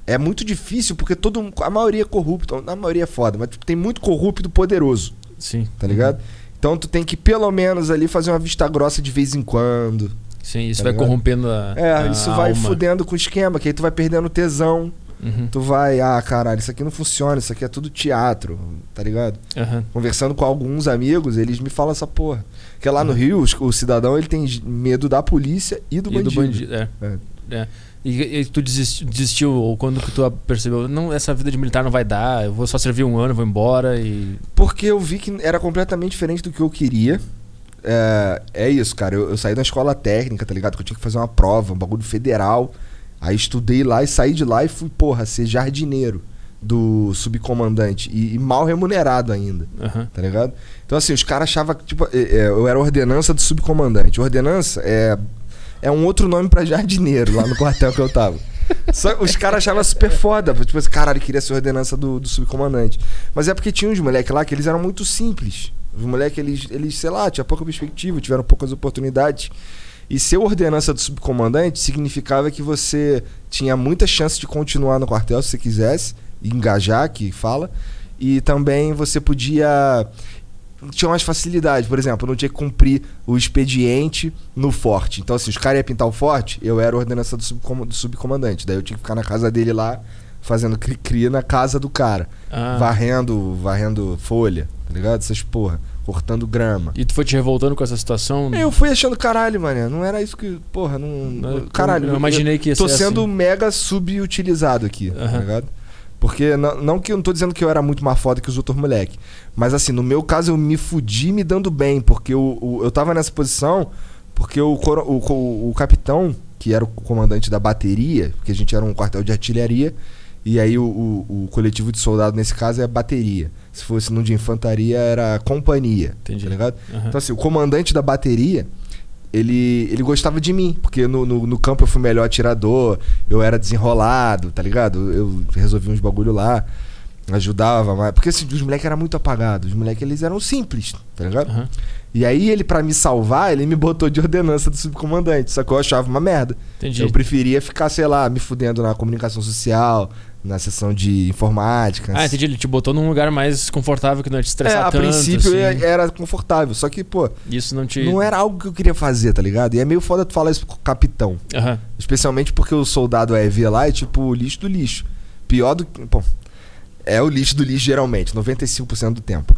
É muito difícil porque todo a maioria é corrupto. A maioria é foda, mas tem muito corrupto poderoso, Sim. tá ligado? Então tu tem que pelo menos ali fazer uma vista grossa de vez em quando. Sim, isso Tá vai ligado? corrompendo a. É, a isso vai alma. fudendo com o esquema, que aí tu vai perdendo tesão. Uhum. Tu vai, ah, caralho, isso aqui não funciona, isso aqui é tudo teatro, tá ligado? Aham. conversando com alguns amigos, eles me falam essa porra. Que lá no Rio, o cidadão ele tem medo da polícia e do E bandido. do bandido. É. É. É. E, e tu desistiu, desistiu, ou quando que tu percebeu, não, essa vida de militar não vai dar, eu vou só servir um ano, vou embora e. Porque eu vi que era completamente diferente do que eu queria. É, é isso, cara. Eu, eu saí da escola técnica, tá ligado? Que eu tinha que fazer uma prova, um bagulho federal. Aí estudei lá e saí de lá e fui, porra, ser jardineiro do subcomandante. E, e mal remunerado ainda. Aham. tá ligado? Então, assim, os caras achavam que, tipo, é, é, eu era ordenança do subcomandante. Ordenança é, é um outro nome pra jardineiro lá no quartel que eu tava. Só, os caras achavam super foda. Tipo assim, caralho, queria ser ordenança do, do subcomandante. Mas é porque tinha uns moleques lá que eles eram muito simples. Os moleques, eles, eles, sei lá, tinha pouca perspectiva, tiveram poucas oportunidades. E ser ordenança do subcomandante significava que você tinha muita chance de continuar no quartel se você quisesse, engajar, que fala. E também você podia. Tinha umas facilidades, por exemplo, eu não tinha que cumprir o expediente no forte. Então, assim, os caras iam pintar o forte, eu era ordenança do, subcom- do subcomandante. Daí eu tinha que ficar na casa dele lá, fazendo cri-cri na casa do cara. Ah. Varrendo, varrendo folha, tá ligado? Essas porra. Cortando grama. E tu foi te revoltando com essa situação? Eu fui achando caralho, mano. Não era isso que. Porra, não. Eu- caralho, eu imaginei que ia Tô sendo assim. mega subutilizado aqui, tá ligado? Porque não, não que eu não tô dizendo que eu era muito mais foda que os outros moleque. Mas assim, no meu caso eu me fudi me dando bem. Porque o, o- eu tava nessa posição porque o, o, co- o capitão, que era o comandante da bateria, porque a gente era um quartel de artilharia, e aí o, o- o coletivo de soldado nesse caso é bateria. Se fosse num de infantaria, era companhia. Entendi. Tá ligado? Aham. Então, assim, o comandante da bateria, ele, ele gostava de mim, porque no, no, no campo eu fui melhor atirador, eu era desenrolado, tá ligado? Eu resolvi uns bagulho lá, ajudava, mas. Porque assim, os moleques eram muito apagados, os moleques eles eram simples, tá ligado? Aham. E aí ele, pra me salvar, ele me botou de ordenança do subcomandante, só que eu achava uma merda. Entendi. Eu preferia ficar, sei lá, me fudendo na comunicação social, na seção de informática. Ah, entendi. Ele te botou num lugar mais confortável que não ia te É, estressar a tanto. princípio assim. era confortável, só que, pô, Isso não te. não era algo que eu queria fazer, tá ligado? E é meio foda tu falar isso pro capitão. Aham. Especialmente porque o soldado AEV lá é tipo o lixo do lixo. Pior do que. Bom, é o lixo do lixo geralmente, 95% do tempo.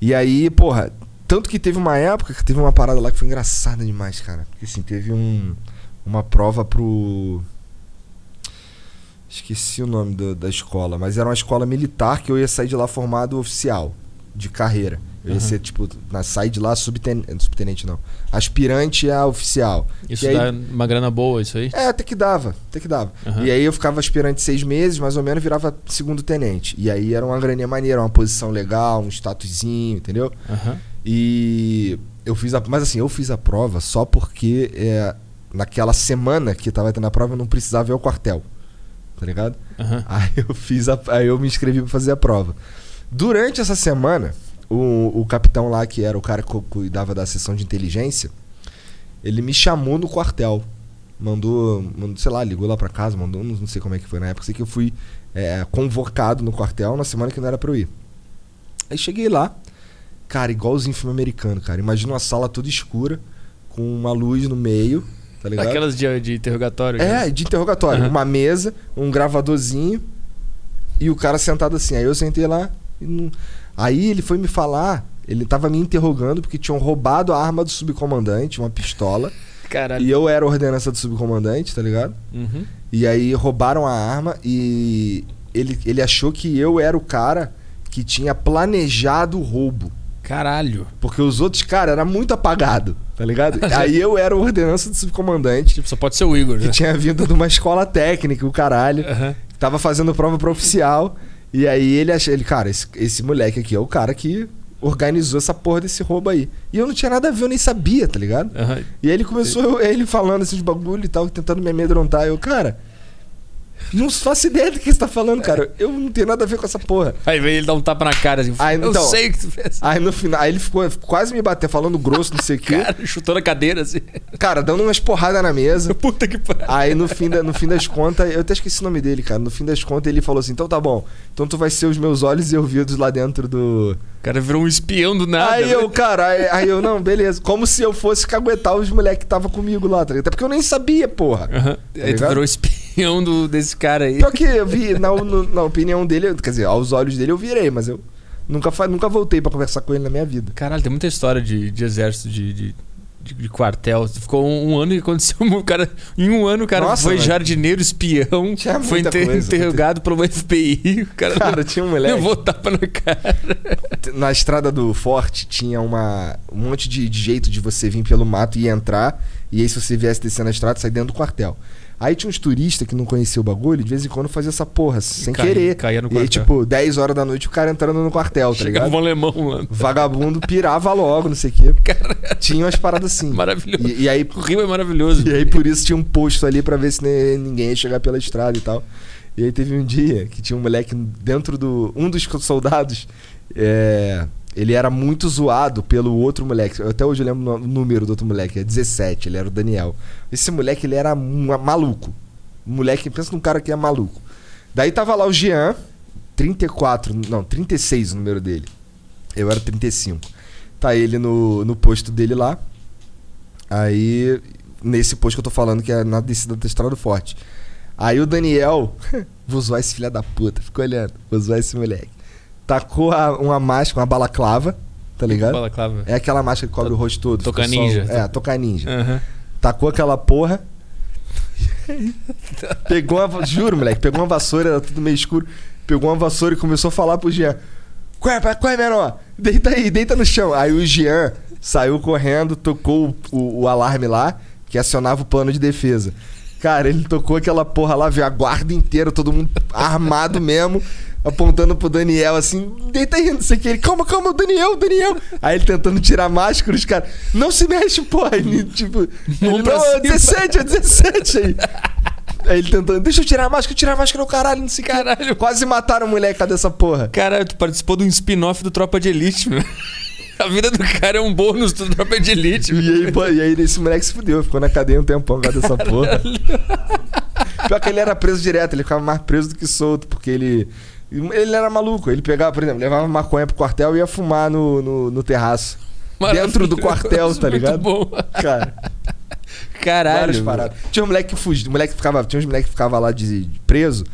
E aí, porra, tanto que teve uma época que teve uma parada lá que foi engraçada demais, cara. Porque assim, teve um, uma prova pro. Esqueci o nome do- da escola, mas era uma escola militar que eu ia sair de lá formado oficial, de carreira. Eu ia Aham. ser, tipo, na, sair de lá subtenente, subtenente não, aspirante a oficial. Isso E aí- dá uma grana boa, isso aí? é, até que dava, até que dava. Aham. E aí eu ficava aspirante seis meses, mais ou menos, virava segundo tenente. E aí era uma graninha maneira, uma posição legal, um statusinho, entendeu? Aham. E eu fiz a. Mas assim, eu fiz a prova só porque é, naquela semana que tava tendo a prova eu não precisava ir ao quartel. Tá ligado? Aham. Aí eu fiz a, aí eu me inscrevi pra fazer a prova. Durante essa semana, o, o capitão lá, que era o cara que cu- cuidava da seção de inteligência, ele me chamou no quartel. Mandou, mandou, sei lá, ligou lá pra casa, mandou, não não sei como é que foi na época, sei que eu fui é, convocado no quartel na semana que não era pra eu ir. Aí cheguei lá, cara, igualzinho filme americano, cara. Imagina uma sala toda escura, com uma luz no meio, tá ligado? Aquelas de, de interrogatório. né? É, de interrogatório. Aham. Uma mesa, um gravadorzinho e o cara sentado assim. Aí eu sentei lá. não- Aí ele foi me falar. Ele tava me interrogando porque tinham roubado a arma do subcomandante, uma pistola. Caralho. E eu era ordenança do subcomandante, tá ligado? Uhum. E aí roubaram a arma e ele, ele achou que eu era o cara que tinha planejado o roubo. Caralho. Porque os outros, cara, era muito apagado, tá ligado? <laughs> aí eu era a ordenança do subcomandante Tipo, só pode ser o Igor, que né? tinha vindo de uma escola técnica, o caralho. Aham. Tava fazendo prova pra oficial. E aí ele achou, ele, cara, esse, esse moleque aqui é o cara que organizou essa porra desse roubo aí. E eu não tinha nada a ver, eu nem sabia, tá ligado? Aham. E aí ele começou, ele falando esses bagulho e tal, tentando me amedrontar. Eu, cara, não faço ideia do que você tá falando, cara. Eu não tenho nada a ver com essa porra. Aí vem ele dar um tapa na cara assim. Aí, eu então- sei o que tu fez. Aí no final, aí ele ficou quase me batendo, falando grosso, não sei o quê. <laughs> Cara, chutou na cadeira assim. Cara, dando umas porradas na mesa. <laughs> Puta que pariu. Aí no fim, da- no fim das contas, eu até esqueci o nome dele, cara. No fim das contas, ele falou assim: então tá bom. Então tu vai ser os meus olhos e ouvidos lá dentro do. O cara virou um espião do nada. aí eu, né? cara, aí, aí eu, não, beleza. Como se eu fosse caguetar os moleques que tava comigo lá, tá ligado? Até porque eu nem sabia, porra. Aham. Aí tu virou espião do, desse cara aí. Pior que eu vi, na, no- na opinião dele, quer dizer, aos olhos dele eu virei, mas eu nunca, nunca voltei pra conversar com ele na minha vida. Caralho, tem muita história de, de exército, de, de, de- de quartel. Ficou um, um ano e aconteceu. <laughs> O cara, em um ano o cara Nossa, foi mas- jardineiro, espião, Tinha foi inter- coisa. interrogado pelo FBI. O cara, Cara, tinha um não, moleque. levou tapa na cara. Na estrada do Forte tinha uma, um monte de, de jeito de você vir pelo mato e entrar. E aí, se você viesse descendo a estrada, sair dentro do quartel. Aí tinha uns turistas que não conheciam o bagulho, de vez em quando fazia essa porra, sem caía- querer. caía no e aí, tipo, 10 horas da noite o cara entrando no quartel, tá Chegava ligado? um alemão, mano. Vagabundo pirava logo, não sei o quê. <laughs> Tinha umas paradas assim. Maravilhoso. E, e aí, O Rio é maravilhoso. E aí por isso tinha um posto ali pra ver se ninguém ia chegar pela estrada e tal. E aí teve um dia que tinha um moleque dentro do. Um dos soldados. é, ele era muito zoado pelo outro moleque. Eu Até hoje eu lembro o número do outro moleque. É 17, ele era o Daniel. Esse moleque, ele era maluco. Moleque, pensa num cara que é maluco. Daí tava lá o Jean, 34, não, 36 o número dele. Eu era 35. Tá ele no, no posto dele lá. Aí, nesse posto que eu tô falando, que é na descida da Estrada Forte. Aí o Daniel, <laughs> vou zoar esse filho da puta, ficou olhando, vou zoar esse moleque. Tacou a- uma máscara, uma balaclava, tá ligado? Balaclava. É aquela máscara que cobre o rosto todo. Toca fica só- ninja. É, toca ninja. Aham. Tacou aquela porra. pegou uma. Juro, moleque, pegou uma vassoura, era tudo meio escuro. Pegou uma vassoura e começou a falar pro Jean. Qual é, qual é, menor? Deita aí, deita no chão. Aí o Jean saiu correndo, tocou o, o- o alarme lá, que acionava o plano de defesa. Cara, ele tocou aquela porra lá, viu a guarda inteira, todo mundo armado mesmo, apontando pro Daniel assim, deita aí, não sei o que. Ele, calma, calma, Daniel, Daniel. Aí ele tentando tirar a máscara, os caras, não se mexe, porra. Ele, tipo, ele, não, é cima. 17, é 17 aí. Aí ele tentando, deixa eu tirar a máscara, tirar a máscara, o caralho, não sei. Caralho. Quase mataram o moleque cadê essa porra. Cara, tu participou de um spin-off do Tropa de Elite, meu. <laughs> A vida do cara é um bônus do Tropa de Elite, meu. E aí, pô, e aí esse moleque se fudeu, ficou na cadeia um tempão por causa dessa porra. Pior que ele era preso direto, ele ficava mais preso do que solto, porque ele. Ele era maluco, ele pegava, por exemplo, levava maconha pro quartel e ia fumar no, no, no terraço. Dentro do quartel, tá ligado? Muito bom. Cara, <laughs> Caralho. Tinha um moleque que fugia, moleque que ficava, tinha uns moleque que ficava lá de, de preso,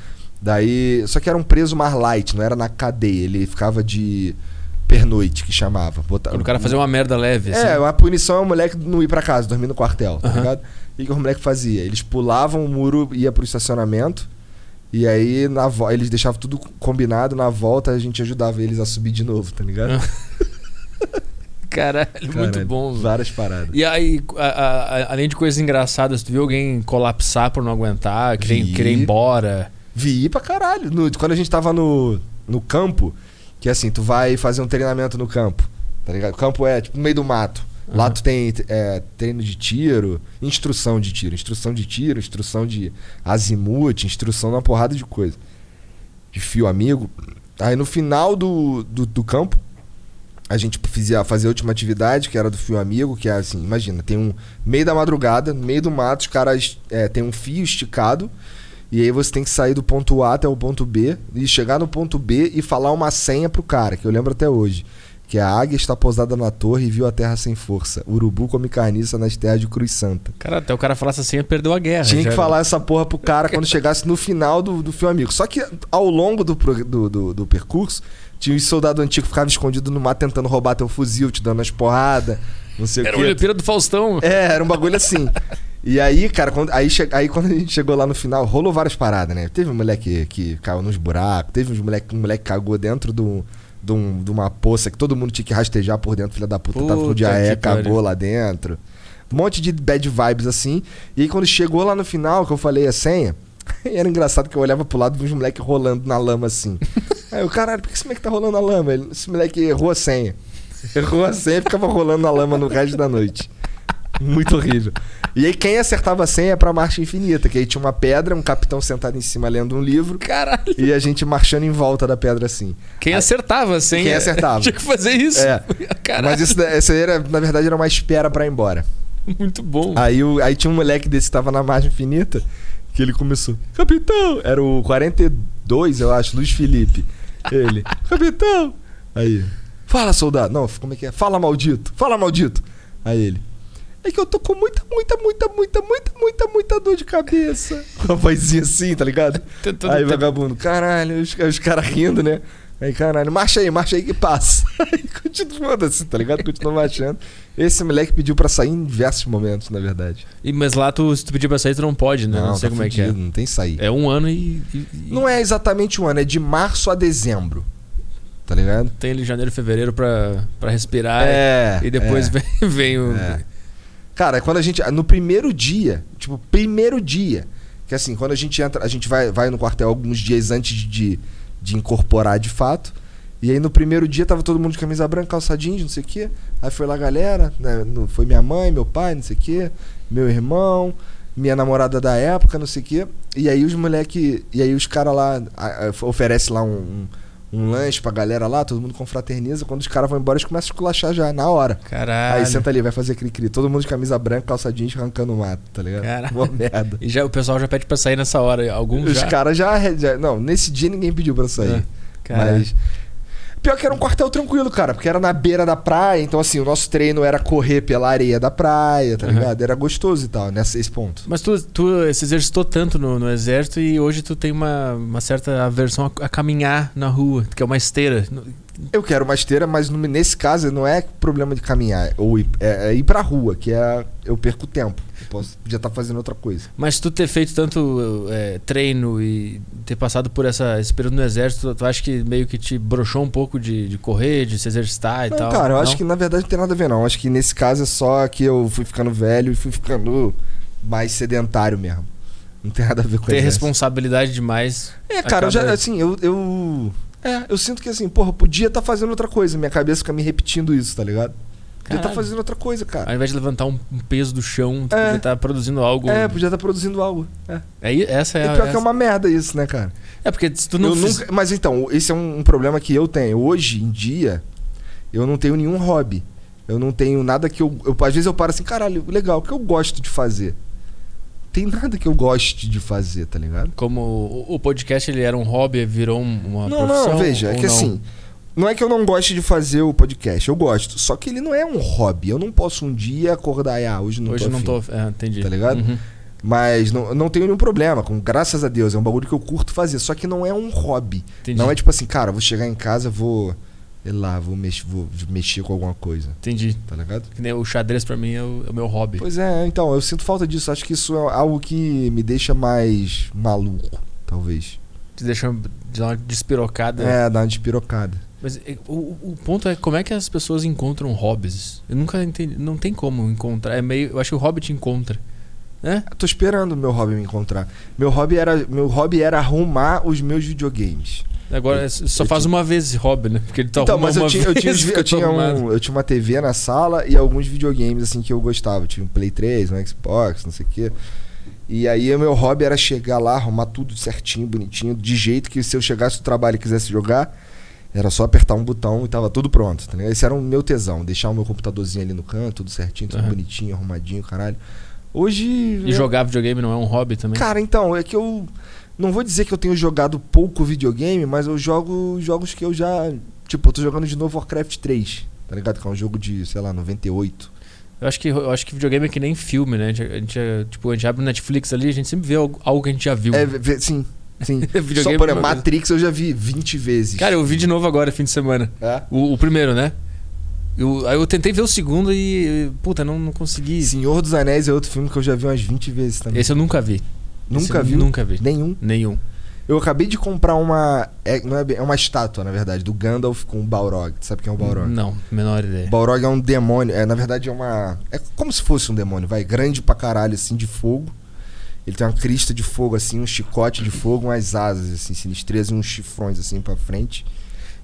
daí. Só que era um preso mais light, não era na cadeia, ele ficava de pernoite, que chamava. Bota- Quando o cara fazia uma merda leve, assim. É, a punição é o moleque não ir pra casa, dormir no quartel, tá ligado? E o que o moleque fazia? Eles pulavam o muro, ia pro estacionamento, e aí na eles deixavam tudo combinado, na volta a gente ajudava eles a subir de novo, tá ligado? <laughs> Caralho, muito Caralho, bom. velho. Várias paradas. E aí, a- a- a- além de coisas engraçadas, tu viu alguém colapsar por não aguentar, querer, Vi. querer ir embora? Vi pra caralho. No- quando a gente tava no, no campo, que assim, tu vai fazer um treinamento no campo, tá ligado? O campo é tipo no meio do mato. Lá tu tem é, treino de tiro, instrução de tiro, instrução de tiro, instrução de azimuth, instrução de uma porrada de coisa. De fio amigo. Aí no final do, do, do campo, a gente fazia, fazia a última atividade, que era do fio amigo, que é assim, imagina, tem um meio da madrugada, meio do mato, os caras é, tem um fio esticado, e aí você tem que sair do ponto A até o ponto B, e chegar no ponto B e falar uma senha pro cara, que eu lembro até hoje. Que a águia está pousada na torre e viu a terra sem força. Urubu come carniça nas terras de Cruz Santa. Cara, até o cara falasse assim, perdeu a guerra. Tinha que era. falar essa porra pro cara quando chegasse no final do, do filme amigo. Só que ao longo do, do, do, do percurso, tinha um soldado antigo que ficava escondido no mato tentando roubar teu fuzil, te dando as porradas, não sei Era o o quê. Olimpíada do Faustão. É, era um bagulho assim. E aí, cara, quando, aí, aí quando a gente chegou lá no final, rolou várias paradas, né? Teve um moleque que caiu nos buracos, teve uns moleque, um moleque que cagou dentro do, de, um- de uma poça que todo mundo tinha que rastejar por dentro, filha da puta, tava com Puta diarreia, que pariu. cagou lá dentro. Um monte de bad vibes assim. E aí quando chegou lá no final, que eu falei a senha, <laughs> era engraçado que eu olhava pro lado e vi uns moleques rolando na lama assim. <laughs> aí eu, caralho, por que esse moleque tá rolando na lama? Esse moleque errou a senha. <laughs> Errou a senha e ficava rolando na lama no resto da noite. Muito horrível. E aí quem acertava a senha é pra Marcha Infinita, que aí tinha uma pedra, um capitão sentado em cima lendo um livro. Caralho. E a gente marchando em volta da pedra assim. Quem acertava a senha. Quem acertava. <laughs> Tinha que fazer isso. É. Caralho. Mas isso, aí era, na verdade, era uma espera pra ir embora. Muito bom. Aí, o- aí tinha um moleque desse que tava na margem infinita, que ele começou, capitão! Era o 42, eu acho, Luiz Felipe. Ele, capitão! Aí, fala, soldado. Não, como é que é? Fala, maldito. Fala, maldito. Aí ele, é que eu tô com muita, muita, muita, muita, muita, muita, muita dor de cabeça. <laughs> Com a vozinha assim, tá ligado? Aí, vagabundo, caralho, os, os caras rindo, né? Aí, caralho, marcha aí, marcha aí que passa. <laughs> Aí continua assim, tá ligado? Continua marchando. Esse moleque pediu pra sair em diversos momentos, na verdade. E, mas lá, tu, se tu pedir pra sair, tu não pode, né? Não, sei tá como é que é. Não tem sair. É um ano e. e- e- Não é exatamente um ano, é de março a dezembro. Tá ligado? Tem ali janeiro e fevereiro pra, pra respirar. É, E depois é. <laughs> vem, vem o. É. Cara, quando a gente. No primeiro dia, tipo, primeiro dia. Que assim, quando a gente entra, a gente vai, vai no quartel alguns dias antes de, de incorporar de fato. E aí no primeiro dia tava todo mundo de camisa branca, calça jeans, não sei o quê. Aí foi lá a galera, né, foi minha mãe, meu pai, não sei o quê, meu irmão, minha namorada da época, não sei o quê. E aí os moleque. E aí os caras lá oferece lá um, um, um lanche pra galera lá, todo mundo confraterniza. Quando os caras vão embora, eles começam a esculachar já, na hora. Caralho. Aí senta ali, vai fazer cri-cri. Todo mundo de camisa branca, calça jeans, arrancando o mato, tá ligado? Caralho. Boa merda. E já, o pessoal já pede pra sair nessa hora. Alguns Os já. caras já, já- Não, nesse dia ninguém pediu pra sair. É. Caralho. Mas. Pior que era um quartel tranquilo, cara, porque era na beira da praia, então assim, o nosso treino era correr pela areia da praia, tá Uhum. ligado? Era gostoso e tal, nesse esse ponto. Mas tu, tu se exercitou tanto no, no exército e hoje tu tem uma, uma certa aversão a, a caminhar na rua, que é uma esteira. Eu quero uma esteira, mas nesse caso não é problema de caminhar, ou ir, é, é ir pra rua, que é. Eu perco tempo. Eu posso, podia estar fazendo outra coisa. Mas tu ter feito tanto é, treino e ter passado por essa, esse período no exército, tu acha que meio que te broxou um pouco de, de correr, de se exercitar e Não, tal? cara, eu acho Não? que na verdade não tem nada a ver, não. Eu acho que nesse caso é só que eu fui ficando velho e fui ficando mais sedentário mesmo. Não tem nada a ver com ter isso. responsabilidade demais. É, cara, eu já, acaba- assim, eu, eu. É, eu sinto que assim, porra, podia estar fazendo outra coisa. Minha cabeça fica me repetindo isso, tá ligado? Podia estar Caralho. fazendo outra coisa, cara. Ao invés de levantar um, um peso do chão, É. podia estar produzindo algo. É, podia estar produzindo algo. É. Aí, essa é E pior que é essa- uma merda isso, né, cara? É porque se tu não Eu fiz- nunca- Mas então, esse é um, um problema que eu tenho. Hoje em dia, eu não tenho nenhum hobby. Eu não tenho nada que eu, eu. Às vezes eu paro assim, caralho, legal, o que eu gosto de fazer? Tem nada que eu goste de fazer, tá ligado? Como o, o podcast ele era um hobby, virou um- uma não, profissão? não, veja, é que não? assim. Não é que eu não goste de fazer o podcast, eu gosto. Só que ele não é um hobby. Eu não posso um dia acordar e, ah, hoje não Hoje tô não afim. tô. É, entendi. Tá ligado? Uhum. Mas não, não tenho nenhum problema, com, graças a Deus. É um bagulho que eu curto fazer. Só que não é um hobby. Entendi. Não é tipo assim, cara, vou chegar em casa, vou. Sei lá, vou, mex vou mexer com alguma coisa. Entendi. Tá ligado? Que nem o xadrez pra mim é o, é o meu hobby. Pois é, então, eu sinto falta disso. Acho que isso é algo que me deixa mais maluco, talvez. Te deixa dar uma despirocada. É, dar uma despirocada. Mas é, o, o ponto é como é que as pessoas encontram hobbies? Eu nunca entendi. Não tem como encontrar. É meio. Eu acho que o hobby te encontra. Né? Eu tô esperando o meu hobby me encontrar. Meu hobby era, meu hobby era arrumar os meus videogames. Agora só faz tinha- uma vez hobby, né? Porque ele tá Então, mas eu tinha, <laughs> eu, tinha, eu, tinha um, eu tinha uma TV na sala e alguns videogames assim que eu gostava. Eu tinha um Play 3, um Xbox, não sei o quê. E aí o meu hobby era chegar lá, arrumar tudo certinho, bonitinho, de jeito que se eu chegasse do trabalho e quisesse jogar, era só apertar um botão e tava tudo pronto. Tá ligado? Esse era o meu tesão, deixar o meu computadorzinho ali no canto, tudo certinho, tudo Aham. bonitinho, arrumadinho, caralho. Hoje. E eu- jogar videogame não é um hobby também? Cara, então, é que eu. Não vou dizer que eu tenho jogado pouco videogame, mas eu jogo jogos que eu já. Tipo, eu tô jogando de novo Warcraft 3, tá ligado? Que é um jogo de, sei lá, 98. Eu acho que, eu acho que videogame é que nem filme, né? A gente, a gente, é, tipo, a gente abre o Netflix ali, a gente sempre vê algo, algo que a gente já viu. É, vê- sim, sim. <laughs> Videogame Só, é por coisa. Matrix eu já vi 20 vezes. Cara, eu vi de novo agora, fim de semana. É? O, o primeiro, né? Eu, aí eu tentei ver o segundo e. Puta, não, não consegui. Senhor dos Anéis é outro filme que eu já vi umas 20 vezes também. Esse eu nunca vi. Nunca viu? Nunca vi. Nenhum. Nenhum. Eu acabei de comprar uma. É, não é, bem- é uma estátua, na verdade, do Gandalf com o Balrog. Tu sabe quem é o Balrog? Não, menor ideia. Balrog é um demônio. É, na verdade, é uma. É como se fosse um demônio, vai. Grande pra caralho, assim, de fogo. Ele tem uma crista de fogo, assim, um chicote de fogo, umas asas, assim, sinistras e uns chifrões, assim, pra frente.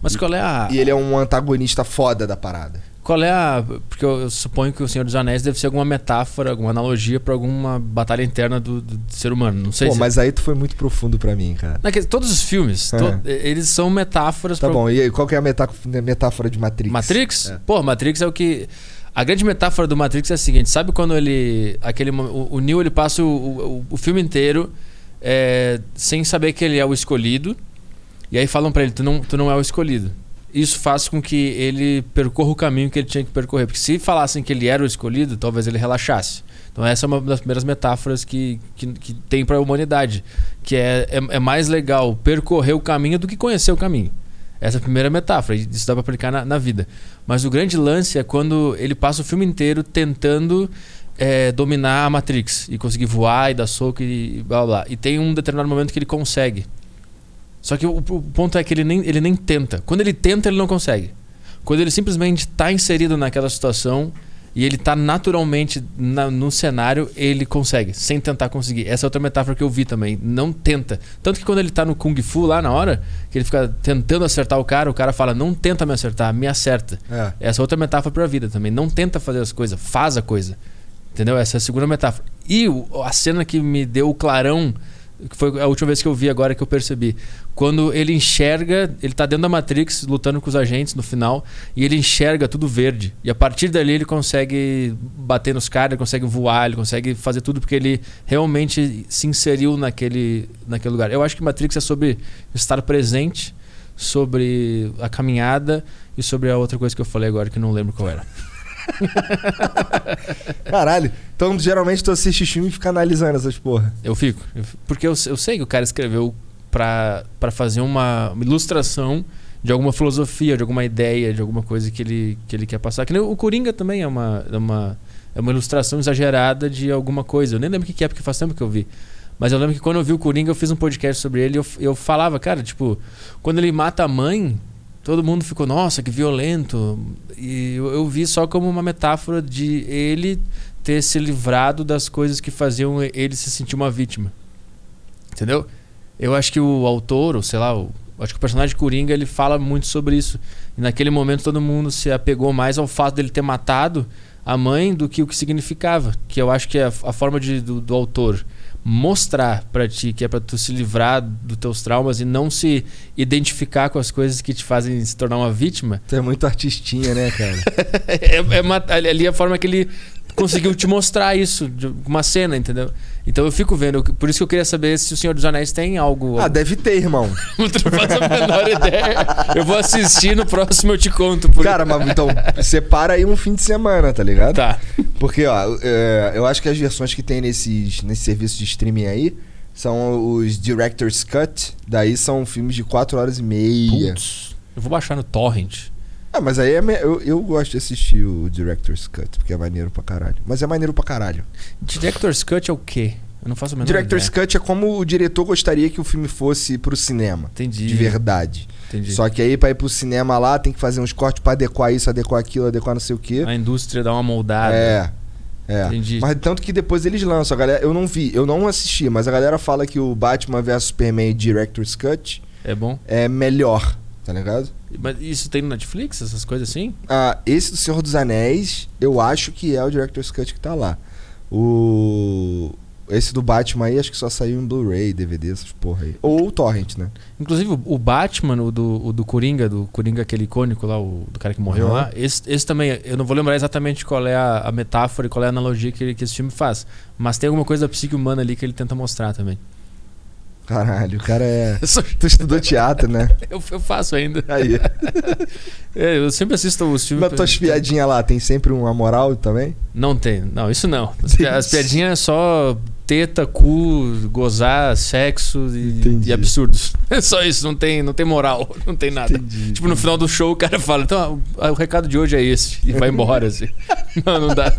Mas qual é a. E ele é um antagonista foda da parada. Qual é a. Porque eu, eu suponho que o Senhor dos Anéis deve ser alguma metáfora, alguma analogia pra alguma batalha interna do, do ser humano. Não sei Pô, se. mas aí tu foi muito profundo pra mim, cara. Não, que todos os filmes, É. to- eles são metáforas Tá pra- bom, e aí, qual que é a metá- metáfora de Matrix? Matrix? É. Pô, Matrix é o que. A grande metáfora do Matrix é a seguinte: sabe quando ele. aquele O, o Neo ele passa o, o, o filme inteiro é, sem saber que ele é o escolhido. E aí falam pra ele: tu não, tu não é o escolhido. Isso faz com que ele percorra o caminho que ele tinha que percorrer. Porque se falassem que ele era o escolhido, talvez ele relaxasse. Então essa é uma das primeiras metáforas que, que, que tem pra humanidade. Que é, é, é mais legal percorrer o caminho do que conhecer o caminho. Essa é a primeira metáfora, e isso dá pra aplicar na, na vida. Mas o grande lance é quando ele passa o filme inteiro tentando é, dominar a Matrix e conseguir voar e dar soco e blá. blá. E tem um determinado momento que ele consegue. Só que o, o ponto é que ele nem, ele nem tenta. Quando ele tenta, ele não consegue. Quando ele simplesmente está inserido naquela situação e ele está naturalmente na- no cenário, ele consegue, sem tentar conseguir. Essa é outra metáfora que eu vi também. Não tenta. Tanto que quando ele tá no Kung Fu lá na hora, que ele fica tentando acertar o cara, o cara fala: Não tenta me acertar, me acerta. É. Essa é outra metáfora pra vida também. Não tenta fazer as coisas, faz a coisa. Entendeu? Essa é a segunda metáfora. E a cena que me deu o clarão, que foi a última vez que eu vi agora que eu percebi. Quando ele enxerga, ele tá dentro da Matrix lutando com os agentes no final, e ele enxerga tudo verde. E a partir dali ele consegue bater nos caras, ele consegue voar, ele consegue fazer tudo porque ele realmente se inseriu naquele, naquele lugar. Eu acho que Matrix é sobre estar presente, sobre a caminhada e sobre a outra coisa que eu falei agora que não lembro qual era. <laughs> Caralho. Então, geralmente, tu assiste filme e fica analisando essas porra. Eu fico. eu fico- porque eu, eu sei que o cara escreveu pra, fazer uma, uma ilustração de alguma filosofia, de alguma ideia, de alguma coisa que ele, que ele quer passar. Que o Coringa também é uma, é, uma, é uma ilustração exagerada de alguma coisa. Eu nem lembro o que é, porque faz tempo que eu vi. Mas eu lembro que quando eu vi o Coringa, eu fiz um podcast sobre ele e eu, eu falava, cara, tipo, quando ele mata a mãe, todo mundo ficou, nossa, que violento. E eu, eu vi só como uma metáfora de ele ter se livrado das coisas que faziam ele se sentir uma vítima. Entendeu? Eu acho que o autor, ou sei lá, o, acho que o personagem Coringa, ele fala muito sobre isso. E naquele momento todo mundo se apegou mais ao fato dele ter matado a mãe do que o que significava. Que eu acho que é a, a forma de, do, do autor mostrar pra ti que é pra tu se livrar dos teus traumas e não se identificar com as coisas que te fazem se tornar uma vítima. Tu é muito artistinha, né, cara? <laughs> é, é uma- ali é a forma que ele conseguiu te mostrar isso, de uma cena, entendeu? Então eu fico vendo, por isso que eu queria saber se o Senhor dos Anéis tem algo. ah, deve ter, irmão. <laughs> Não faz a menor ideia. Eu vou assistir no próximo eu te conto. Por... Cara, mas então, separa aí um fim de semana, tá ligado? Tá. Porque, ó, é, eu acho que as versões que tem nesses, nesse serviço de streaming aí são os Director's Cut. Daí são filmes de 4 horas e meia. Putz, eu vou baixar no Torrent. Ah, mas aí é me- eu, eu gosto de assistir o Director's Cut, porque é maneiro pra caralho. Mas é maneiro pra caralho. Director's Cut é o quê? Eu não faço a menor Director's ideia. Cut é como o diretor gostaria que o filme fosse pro cinema. Entendi. De verdade. Entendi. Só que aí pra ir pro cinema lá tem que fazer uns cortes pra adequar isso, adequar aquilo, adequar não sei o quê. A indústria dá uma moldada. É. É. Entendi. Mas tanto que depois eles lançam, a galera, eu não vi, eu não assisti, mas a galera fala que o Batman vs Superman Director's Cut É bom. é melhor, tá ligado? Mas isso tem no Netflix, essas coisas assim? Ah, esse do Senhor dos Anéis, eu acho que é o Director's Cut que tá lá. O esse do Batman aí acho que só saiu em Blu-ray, DVD, essas porra aí. Ou o Torrent, né? Inclusive, o- Batman, o do, o do Coringa, do Coringa aquele icônico lá, o do cara que morreu Aham. lá, esse, esse também, eu não vou lembrar exatamente qual é a, a metáfora e qual é a analogia que, ele- que esse filme faz. Mas tem alguma coisa da psique humana ali que ele tenta mostrar também. Caralho, o cara é. <laughs> Sou- Tu estudou teatro, né? <laughs> eu- eu faço ainda. Aí. <laughs> É, eu sempre assisto os filmes. Nas tuas piadinhas lá, tem sempre uma moral também? Não tem, não, isso não. As piadinhas é só teta, cu, gozar, sexo e, e absurdos. <laughs> É só isso, não tem, não tem moral, <laughs> não tem nada. Entendi. Tipo, no final do show o cara fala, então, o, o recado de hoje é esse. E vai embora, assim. <laughs> Não, não dá,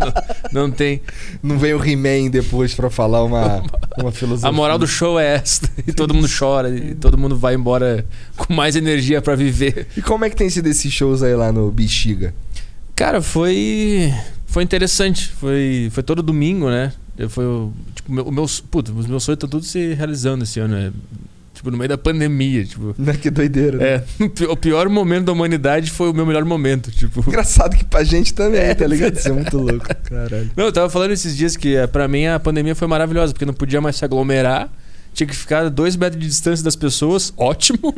não, não tem. Não vem o He-Man depois pra falar uma, uma filosofia. A moral do show é esta. E todo mundo chora, e todo mundo vai embora com mais energia pra viver. E como é que tem sido esses shows aí lá no Bexiga? Cara, foi. Foi interessante. Foi, foi todo domingo, né? Foi, o- tipo, meu, o meu, puta, os meus sonhos estão todos se realizando esse ano. né? Tipo, no meio da pandemia, tipo. <laughs> que doideira. Né? É, <laughs> o pior momento da humanidade foi o meu melhor momento, tipo. Engraçado que pra gente também, é, tá ligado? Isso é muito <laughs> louco, caralho. Não, eu tava falando esses dias que eh, pra mim a pandemia foi maravilhosa, porque não podia mais se aglomerar, tinha que ficar a dois metros de distância das pessoas, ótimo.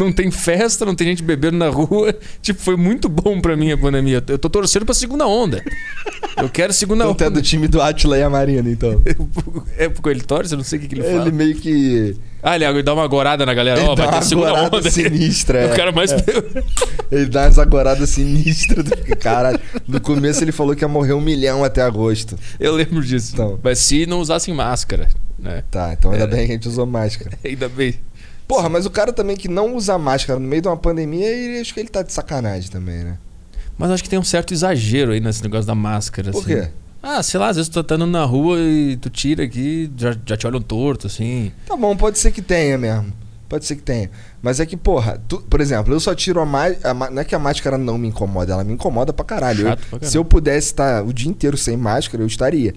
Não tem festa, não tem gente bebendo na rua. <laughs> Tipo, foi muito bom pra mim a pandemia. Eu tô torcendo pra segunda onda. Eu quero segunda então, onda. Então, é do time do Atila e a Marina, então. <laughs> é porque ele torce? Eu não sei o que, que ele fala. Ele meio que. Ah, ele dá uma agorada na galera. Ó, oh, vai ter segunda onda. sinistra. <laughs> É. O cara mais. É. ele dá umas agoradas sinistras. Cara, no começo ele falou que ia morrer um milhão até agosto. Eu lembro disso. Então. Mas se não usassem máscara. Né? Tá, então ainda é. bem que a gente usou máscara. ainda bem. Porra, mas o cara também que não usa máscara no meio de uma pandemia, ele, acho que ele tá de sacanagem também, né? Mas acho que tem um certo exagero aí nesse negócio da máscara. Por assim. quê? Ah, sei lá, às vezes tu tá andando na rua e tu tira aqui, já, já te olham torto, assim. Tá bom, pode ser que tenha mesmo. Pode ser que tenha. Mas é que, porra, tu, por exemplo, eu só tiro a máscara. Não é que a máscara não me incomoda, ela me incomoda pra caralho. Eu, pra caralho. Se eu pudesse estar o dia inteiro sem máscara, eu estaria.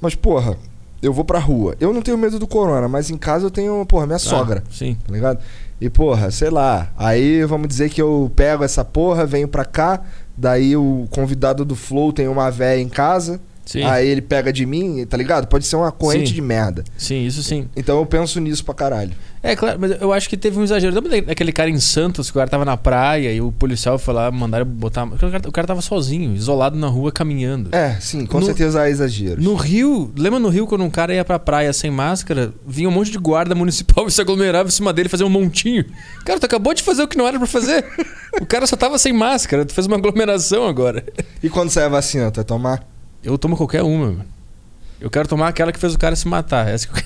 Mas, porra, eu vou pra rua. Eu não tenho medo do corona, mas em casa eu tenho, porra, minha ah, sogra. Sim. Tá ligado? E, porra, sei lá. Aí vamos dizer que eu pego essa porra, venho pra cá. Daí o convidado do Flow tem uma véia em casa. Sim. Aí ele pega de mim, tá ligado? Pode ser uma corrente sim. de merda. Sim, isso sim. Então eu penso nisso pra caralho. É, claro, mas eu acho que teve um exagero. Lembra daquele cara em Santos, que o cara tava na praia e o policial foi lá, mandaram botar. O cara, o cara tava sozinho, isolado na rua, caminhando. É, sim, com no, certeza há exagero. No Rio, lembra no Rio quando um cara ia pra praia sem máscara, vinha um monte de guarda municipal <laughs> e se aglomerava em cima dele fazer um montinho. Cara, tu acabou de fazer o que não era pra fazer. <laughs> o cara só tava sem máscara, tu fez uma aglomeração agora. E quando sai a vacina, tu vai tomar? Eu tomo qualquer uma, mano. Eu quero tomar aquela que fez o cara se matar. Essa que eu...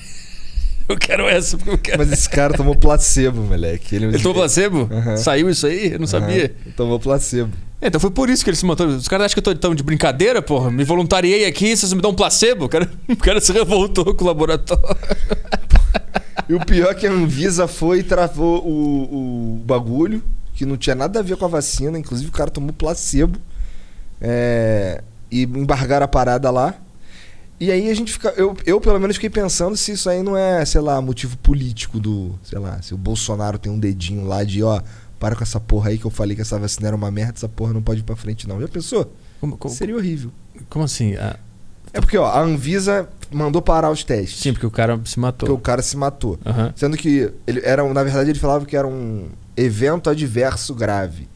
<laughs> eu quero essa porque eu quero. Mas esse cara tomou placebo, moleque. Ele, ele tomou placebo? Uhum. Saiu isso aí? Eu não uhum. sabia. Tomou placebo. É, então foi por isso que ele se matou. Os caras acham que eu tô tão de brincadeira, porra. Me voluntariei aqui, vocês me dão um placebo. O cara, <laughs> o cara se revoltou com o laboratório. e o pior é que a Anvisa foi e travou o, o bagulho, que não tinha nada a ver com a vacina. Inclusive o cara tomou placebo. É e embargar a parada lá. E aí a gente fica. Eu, eu, pelo menos, fiquei pensando se isso aí não é, sei lá, motivo político do. Sei lá, se o Bolsonaro tem um dedinho lá de, ó, para com essa porra aí que eu falei que essa vacina era uma merda, essa porra não pode ir pra frente, não. Já pensou? Como, como, Seria horrível. Como assim? Ah, é porque, ó, a Anvisa mandou parar os testes. Sim, porque o cara se matou. Porque o cara se matou. Uhum. Sendo que ele era, na verdade, ele falava que era um evento adverso grave.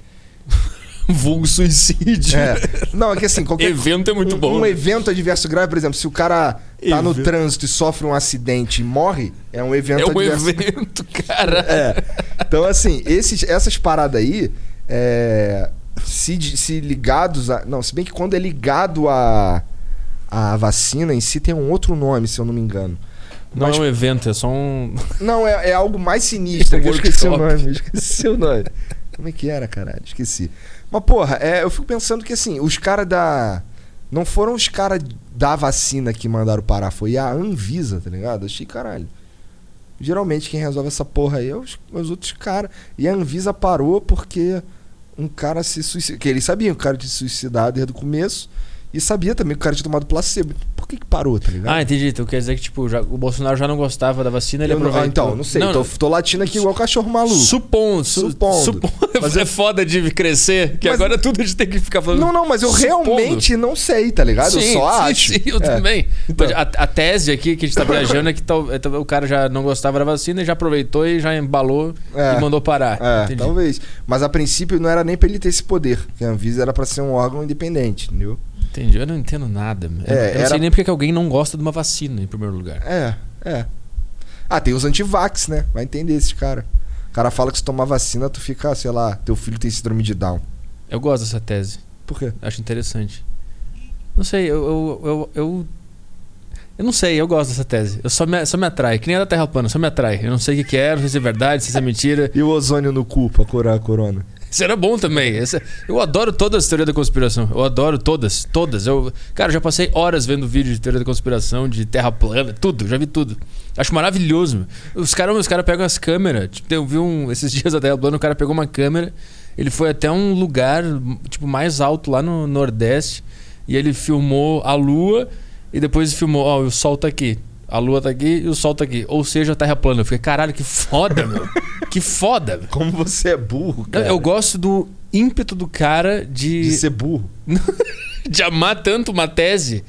<laughs> vulgo suicídio. É. Não, é que assim, qualquer. Evento é muito bom. Um né? evento adverso grave, por exemplo, se o cara tá no trânsito e sofre um acidente e morre, é um evento é um adverso. evento, <laughs> cara. É. Então, assim, esses, essas paradas aí, é, se, se ligados a. Não, se bem que quando é ligado a, a vacina em si tem um outro nome, se eu não me engano. Não Mas, é um evento, é só um. <laughs> Não, é, é algo mais sinistro. eu esqueci o nome. Esqueci o nome. Como é que era, caralho? Esqueci. Mas, porra, é, eu fico pensando que assim, os caras da. Não foram os caras da vacina que mandaram parar, foi a Anvisa, tá ligado? Achei caralho. Geralmente quem resolve essa porra aí é os, os outros caras. E a Anvisa parou porque um cara se suicidou. Que eles sabiam o cara tinha se suicidado desde o começo. E sabia também que o cara tinha tomado placebo. Por que, que parou, tá ligado? Ah, entendi. Então quer dizer que, tipo, já, o Bolsonaro já não gostava da vacina, ele eu aproveitou. Não, então, não sei. Não, tô, não. tô latindo aqui igual cachorro maluco. Supondo. Supondo. supondo. Mas <laughs> é foda de crescer, que mas... agora tudo a gente tem que ficar falando. Não, não, mas eu supondo. realmente não sei, tá ligado? Sim, eu só sim, acho. Sim, eu é. também. Então. A, a, tese aqui que a gente tá viajando é que tal, é, o cara já não gostava da vacina e já aproveitou e já embalou é. e mandou parar. É, entendi. talvez. Mas a princípio não era nem pra ele ter esse poder. Que a Anvisa era pra ser um órgão independente, entendeu? Entendi. Eu não entendo nada. É, eu não era... sei nem porque alguém não gosta de uma vacina, em primeiro lugar. É, é. Ah, tem os antivax, né? Vai entender esse cara. O cara fala que se tomar vacina, tu fica, sei lá, teu filho tem síndrome de Down. Eu gosto dessa tese. Por quê? Acho interessante. Não sei, eu. Eu, eu, eu, eu não sei, eu gosto dessa tese. Eu só me, só me atrai, que nem a da Terra plana, só me atrai. Eu não sei o que, que é, não sei se é verdade, se é mentira. e o ozônio no cu pra curar a corona? Isso era bom também. Esse, eu adoro todas as teorias da conspiração. Eu adoro todas, todas. Eu, cara, já passei horas vendo vídeo de teoria da conspiração, de terra plana, tudo, já vi tudo. Acho maravilhoso. Os caras os cara pegam as câmeras. Tipo, eu vi um, <laughs> esses dias da terra plana, o cara pegou uma câmera, ele foi até um lugar, tipo, mais alto lá no Nordeste, e ele filmou a lua e depois filmou, ó, oh, o sol tá aqui. A lua tá aqui e o sol tá aqui. Ou seja, a terra é plana. Eu fiquei, caralho, que foda, meu. <laughs> que foda. velho. Como você é burro, cara. Eu gosto do ímpeto do cara de, De ser burro. <laughs> de amar tanto uma tese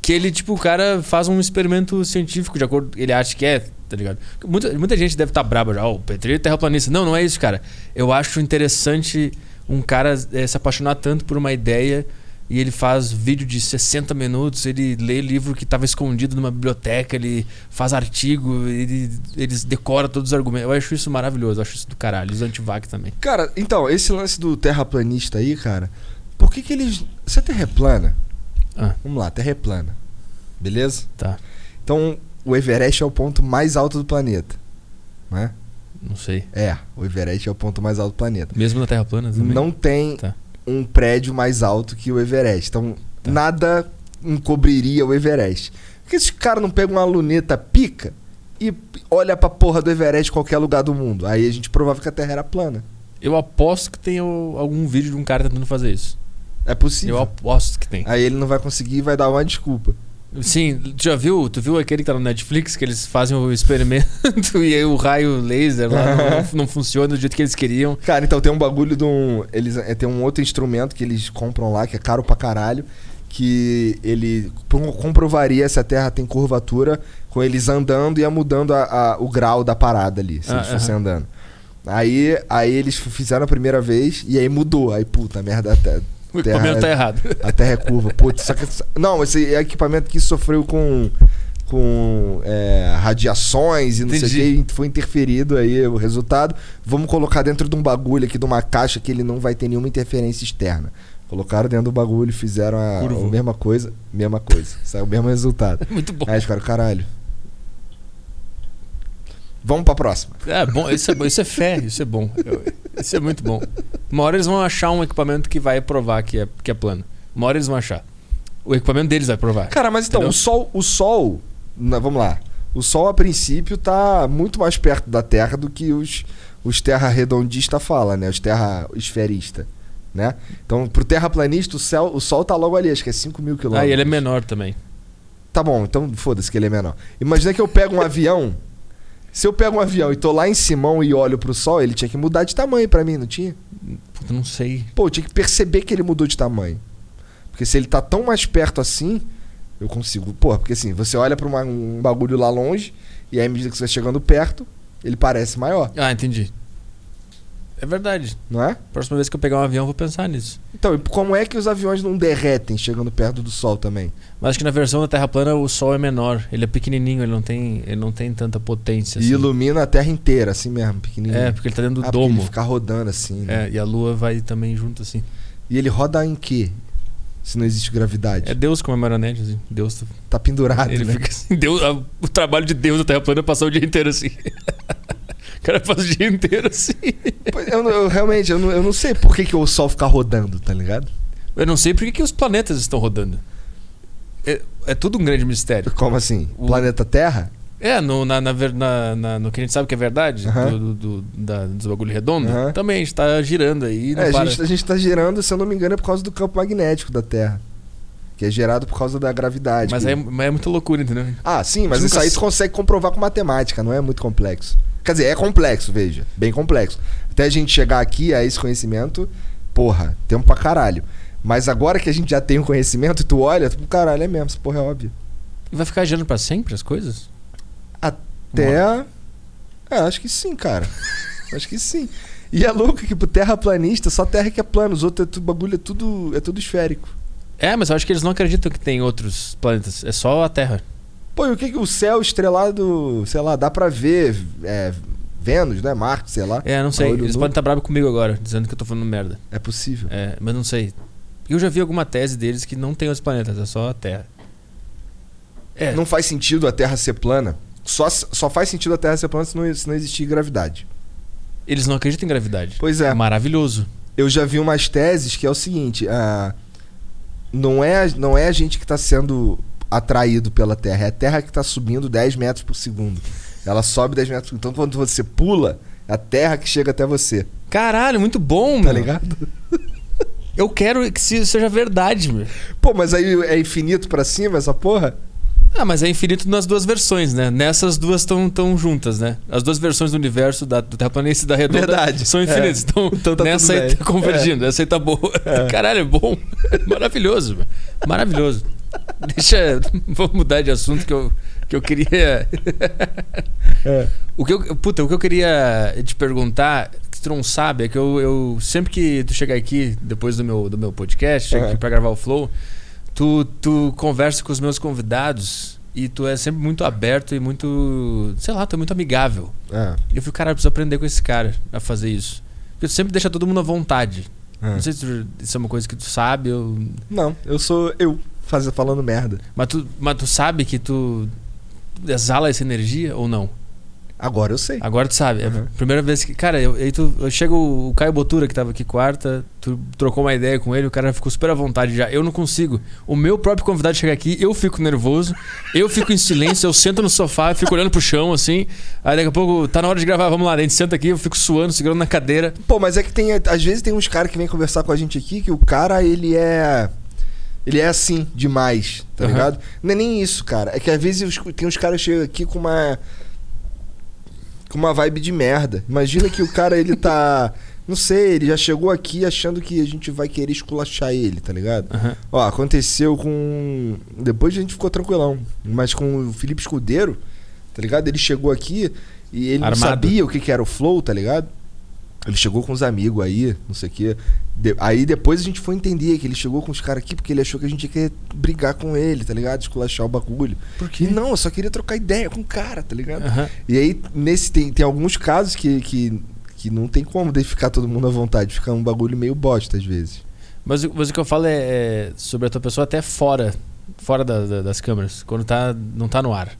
que ele, tipo, o cara faz um experimento científico de acordo ele acha que é, tá ligado? Muita, muita gente deve estar braba já, ó, o Petri é terraplanista. Não, não é isso, cara. Eu acho interessante um cara eh, se apaixonar tanto por uma ideia e ele faz vídeo de 60 minutos, ele lê livro que estava escondido numa biblioteca, ele faz artigo, ele, eles decora todos os argumentos. Eu acho isso maravilhoso, eu acho isso do caralho. Os antivac também. Cara, então, esse lance do terraplanista aí, cara, por que que eles... Se a Terra é plana... Ah. Vamos lá, Terra é plana. Beleza? Tá, Então, o Everest é o ponto mais alto do planeta. Não é? não sei. É, o Everest é o ponto mais alto do planeta. Mesmo na Terra plana também? Não tem Tá. Um prédio mais alto que o Everest. Então, Tá. nada encobriria o Everest. Por que esses caras não pegam uma luneta pica e olha pra porra do Everest em qualquer lugar do mundo? Aí a gente provava que a Terra era plana. Eu aposto que tem algum vídeo de um cara tentando fazer isso. É possível. Eu aposto que tem. Aí ele não vai conseguir e vai dar uma desculpa. Sim, tu já viu? Tu viu aquele que tá no Netflix que eles fazem o experimento <laughs> e aí o raio laser lá não, não funciona do jeito que eles queriam. Cara, então tem um bagulho de um. Eles, é, tem um outro instrumento que eles compram lá, que é caro pra caralho, que ele pro- comprovaria se a Terra tem curvatura com eles andando e ia mudando a- a- o grau da parada ali, se Ah, eles fossem andando. Aí, aí eles fizeram a primeira vez e aí mudou. Aí, puta, merda, a Terra, O equipamento tá errado. a terra é curva. Putz, que, não, esse equipamento aqui sofreu com, com é, radiações e não sei o Entendi. que, foi interferido aí o resultado. Vamos colocar dentro de um bagulho aqui, de uma caixa que ele não vai ter nenhuma interferência externa. Colocaram dentro do bagulho, fizeram a, a mesma coisa, mesma coisa. Saiu o mesmo resultado. <laughs> Muito bom. Aí eles ficaram, caralho. Vamos pra próxima. É bom, isso é, bom, isso é fé, isso é bom. Eu- Isso é muito bom. Uma hora eles vão achar um equipamento que vai provar que é, que é plano. Uma hora eles vão achar. O equipamento deles vai provar. Cara, mas então, Entendeu? o Sol, o Sol, na- vamos lá. O Sol, a princípio, tá muito mais perto da Terra do que os, os terra redondista fala, né? Os terra esferista, né? Então, pro terraplanista, o, céu, o Sol tá logo ali, acho que é 5 mil quilômetros. Ah, e ele é menor também. Tá bom, então foda-se que ele é menor. Imagina que eu pego um avião. Se eu pego um avião e tô lá em Simão e olho pro Sol, ele tinha que mudar de tamanho pra mim, não tinha? Puta, não sei. Pô, eu tinha que perceber que ele mudou de tamanho. Porque se ele tá tão mais perto assim, eu consigo. Pô, porque assim, você olha pra uma- um bagulho lá longe, e aí, à medida que você vai chegando perto, ele parece maior, Ah, entendi. É verdade. não é? Próxima vez que eu pegar um avião, eu vou pensar nisso. Então, e como é que os aviões não derretem chegando perto do Sol também? Mas acho que na versão da Terra plana o Sol é menor. Ele é pequenininho, ele não tem, ele não tem tanta potência. E assim. ilumina a Terra inteira, assim mesmo, pequenininho. É, porque ele tá dentro do ah, porque ele domo. fica rodando assim, né? É, e a Lua vai também junto assim. E ele roda em quê? Se não existe gravidade. É Deus como é marionete, assim. Deus tá- Tá pendurado, ele né? fica assim. Deus, a- o trabalho de Deus na Terra plana é passar o dia inteiro assim. <laughs> o cara faz o dia inteiro assim. Eu, eu realmente, eu não, eu não sei por que, que o Sol fica rodando, tá ligado? Eu não sei por que, que os planetas estão rodando. É, é tudo um grande mistério. Como assim? O- Planeta Terra? É, no, na, na na- no que a gente sabe que é verdade, do, do, do- da, dos bagulho redondo, também a gente tá girando aí. É, a gente, a gente tá girando, se eu não me engano, é por causa do campo magnético da Terra. Que é gerado por causa da gravidade. Mas que- é, mas é muita loucura, entendeu? Ah, sim, mas Nunca isso aí s- tu consegue comprovar com matemática, não é muito complexo. Quer dizer, é complexo, veja. Bem complexo. Até a gente chegar aqui a esse conhecimento, porra, tempo pra caralho. Mas agora que a gente já tem o conhecimento, tu olha, tu, caralho, é mesmo, essa porra é óbvio. Vai ficar girando pra sempre as coisas? Até. É, acho que sim, cara. <laughs> acho que sim. E é louco que pro terraplanista, só terra que é plano, os outros é tudo bagulho, é tudo, é tudo esférico. É, mas eu acho que eles não acreditam que tem outros planetas. É só a Terra. Pô, e o que que o céu estrelado, sei lá, dá pra ver é, Vênus, né? Marte, sei lá. É, não sei. Eles nu. podem estar bravos comigo agora, dizendo que eu tô falando merda. É possível. É, mas não sei. Eu já vi alguma tese deles que não tem outros planetas, é só a Terra. É, Não faz sentido a Terra ser plana. Só, só faz sentido a Terra ser plana se não, se não existir gravidade. eles não acreditam em gravidade. Pois é. Maravilhoso. Eu já vi umas teses que é o seguinte: ah, não, é, não é a gente que está sendo atraído pela Terra, é a Terra que está subindo 10 metros por segundo. Ela sobe 10 metros por segundo. Então quando você pula, é a Terra que chega até você. Caralho, muito bom, Tá meu. ligado? Eu quero que se- seja verdade, meu. Pô, mas aí é infinito pra cima essa porra? Ah, mas é infinito nas duas versões, né? Nessas duas estão tão juntas, né? As duas versões do universo, da, do terraplanista e da redonda, Verdade. são infinitas. É. Então, <laughs> Então tá nessa aí tá convergindo, essa aí tá boa. <laughs> Caralho, é bom. <laughs> Maravilhoso, maravilhoso. Deixa. Vamos mudar de assunto que eu, que eu queria. É. O que eu, puta, o que eu queria te perguntar, que tu não sabe, é que eu, eu sempre que tu chegar aqui, depois do meu, do meu podcast, chega Uhum. aqui pra gravar o Flow, tu, tu conversa com os meus convidados e tu é sempre muito aberto e muito. Sei lá, tu é muito amigável. É. E eu fico, cara, eu preciso aprender com esse cara a fazer isso. Porque tu sempre deixa todo mundo à vontade. É. Não sei se tu- isso é uma coisa que tu sabe, ou... Não, eu sou eu faz, falando merda. mas, tu, mas tu sabe que tu exala essa energia ou não? Agora eu sei. Agora tu sabe. É a Uhum. primeira vez que. Cara, eu, aí tu, eu chego o Caio Botura, que tava aqui quarta, tu trocou uma ideia com ele, o cara ficou super à vontade já. Eu não consigo. O meu próprio convidado chega aqui, eu fico nervoso, eu fico em silêncio, eu sento no sofá, fico olhando pro chão assim. Aí daqui a pouco tá na hora de gravar, vamos lá. A gente senta aqui, eu fico suando, segurando na cadeira. Pô, mas é que tem. Às vezes tem uns caras que vêm conversar com a gente aqui que o cara, ele é. Ele é assim, demais, tá Aham. ligado? Não é nem isso, cara. É que às vezes tem uns caras que chegam aqui com uma. Com uma vibe de merda. Imagina que o cara, ele tá. <laughs> Não sei, ele já chegou aqui achando que a gente vai querer esculachar ele, tá ligado? Aham. Ó, aconteceu com. Depois a gente ficou tranquilão. Mas com o Felipe Escudeiro, tá ligado? Ele chegou aqui e ele não Armado. sabia o que, que era o Flow, tá ligado? Ele chegou com os amigos aí, não sei o quê. De- aí depois a gente foi entender que ele chegou com os caras aqui porque ele achou que a gente ia querer brigar com ele, tá ligado? Esculachar o bagulho. Por E não, eu só queria trocar ideia com o cara, tá ligado? Aham. E aí, nesse, tem, tem alguns casos que, que, que não tem como de ficar todo mundo à vontade. Fica um bagulho meio bosta às vezes. Mas, o- mas o que eu falo é, é sobre a tua pessoa até fora, fora da- da- das câmeras, quando tá, não tá no ar.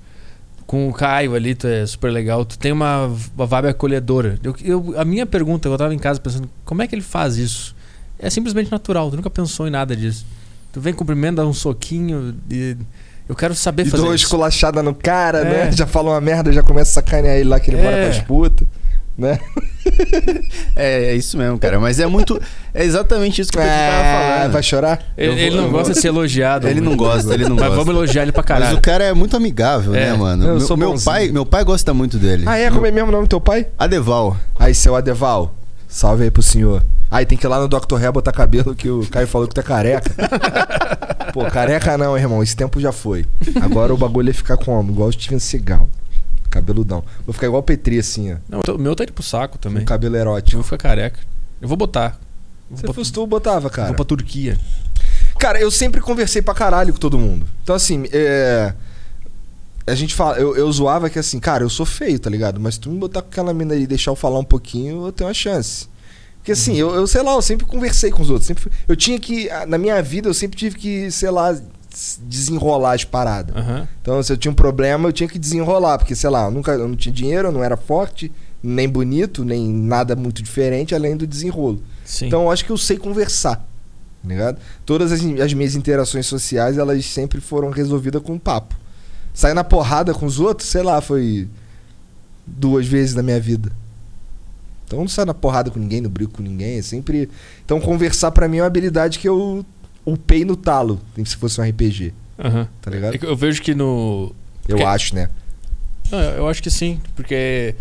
Com o Caio ali, tu é super legal, tu tem uma, uma vibe acolhedora. Eu, eu- a minha pergunta, eu tava em casa pensando, como é que ele faz isso? É simplesmente natural, tu nunca pensou em nada disso. Tu vem cumprimento, dá um soquinho e eu quero saber E fazer dou uma esculachada no cara, É. né? Já fala uma merda, já começa a sacanear ele lá que ele É. mora com as putas, né? <laughs> É, é isso mesmo, cara. Mas é muito. É exatamente isso que o Pedro tava falando. Vai chorar? Ele, ele não gosta vou- de ser elogiado. Ele não gosta, ele não Mas gosta. vamos elogiar ele pra Mas caralho. o cara é muito amigável, É. né, mano? Eu meu, sou meu pai, meu pai gosta muito dele. Ah, é? Como é mesmo o nome do teu pai? Adeval. Aí, seu Adeval. Salve aí pro senhor. Aí tem que ir lá no Dr. Ré botar cabelo que o Caio falou que tu é careca. <laughs> Pô, careca não, irmão. Esse tempo já foi. Agora o bagulho é ficar como? Igual o Steven Seagal. Cabeludão. Vou ficar igual o Petri, assim, ó. Não, o meu tá indo pro saco também. cabelo Eu erótico. vou ficar careca. Eu vou botar. Eu Se vou, fosse tu, eu botava, cara. vou pra Turquia. Cara, eu sempre conversei pra caralho com todo mundo. Então, assim, é. A gente fala, eu, eu zoava que assim, cara, eu sou feio, tá ligado? Mas se tu me botar com aquela mina aí e deixar eu falar um pouquinho, eu tenho uma chance. Porque assim, eu, eu sei lá, eu sempre conversei com os outros. Sempre, eu tinha que. Na minha vida, eu sempre tive que, sei lá, desenrolar as paradas. Aham. Então, se eu tinha um problema, eu tinha que desenrolar. Porque, sei lá, eu nunca eu não tinha dinheiro, eu não era forte, nem bonito, nem nada muito diferente, além do desenrolo. Sim. Então eu acho que eu sei conversar. Tá ligado? Todas as, as minhas interações sociais, elas sempre foram resolvidas com papo. Sair na porrada com os outros, sei lá, foi duas vezes na minha vida. Então eu não saio na porrada com ninguém, não brigo com ninguém, é sempre. Então conversar pra mim é uma habilidade que eu upei no talo, se fosse um RPG, Aham. tá ligado? É Eu vejo que no. Eu porque- acho, né? Eu eu acho que sim, porque.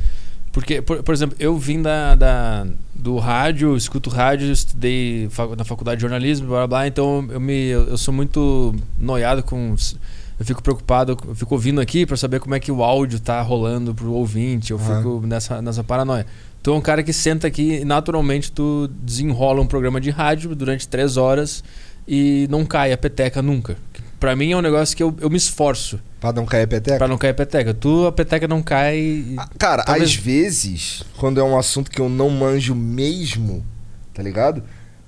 Porque, por, por exemplo, eu vim da, da- do rádio, escuto rádio, estudei na faculdade de jornalismo, blá blá blá, então eu, me, eu eu sou muito noiado com. Eu fico preocupado, eu fico ouvindo aqui pra saber como é que o áudio tá rolando pro ouvinte, eu fico nessa, nessa paranoia. Tu é um cara que senta aqui e naturalmente tu desenrola um programa de rádio durante três horas e não cai a peteca nunca. Pra mim é um negócio que eu, eu me esforço Pra não cair a peteca. pra não cair a peteca. Tu, a peteca não cai. Ah, Cara, Talvez- às vezes, quando é um assunto que eu não manjo mesmo, tá ligado?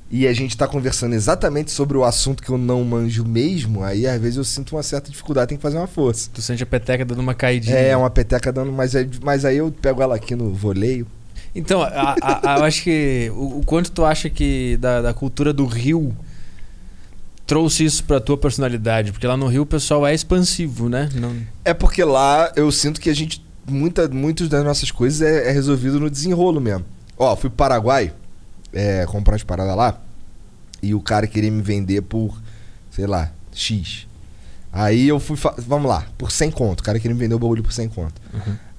E a gente tá conversando exatamente sobre o assunto que eu não manjo mesmo, aí às vezes eu sinto uma certa dificuldade, tem que fazer uma força. Tu sente a peteca dando uma caidinha. É, uma peteca dando, mas aí, mas aí eu pego ela aqui no voleio. Então, a- a- a- eu acho que. O, o quanto tu acha que da, da cultura do Rio trouxe isso pra tua personalidade? Porque lá no Rio o pessoal é expansivo, né? Não... É porque lá eu sinto que a gente. Muita, muitas das nossas coisas é, é resolvido no desenrolo mesmo. Ó, fui pro Paraguai é, comprar as paradas lá. E o cara queria me vender por, sei lá, X. Aí eu fui. Vamos lá, por 100 conto. O cara queria me vender o bagulho por 100 conto.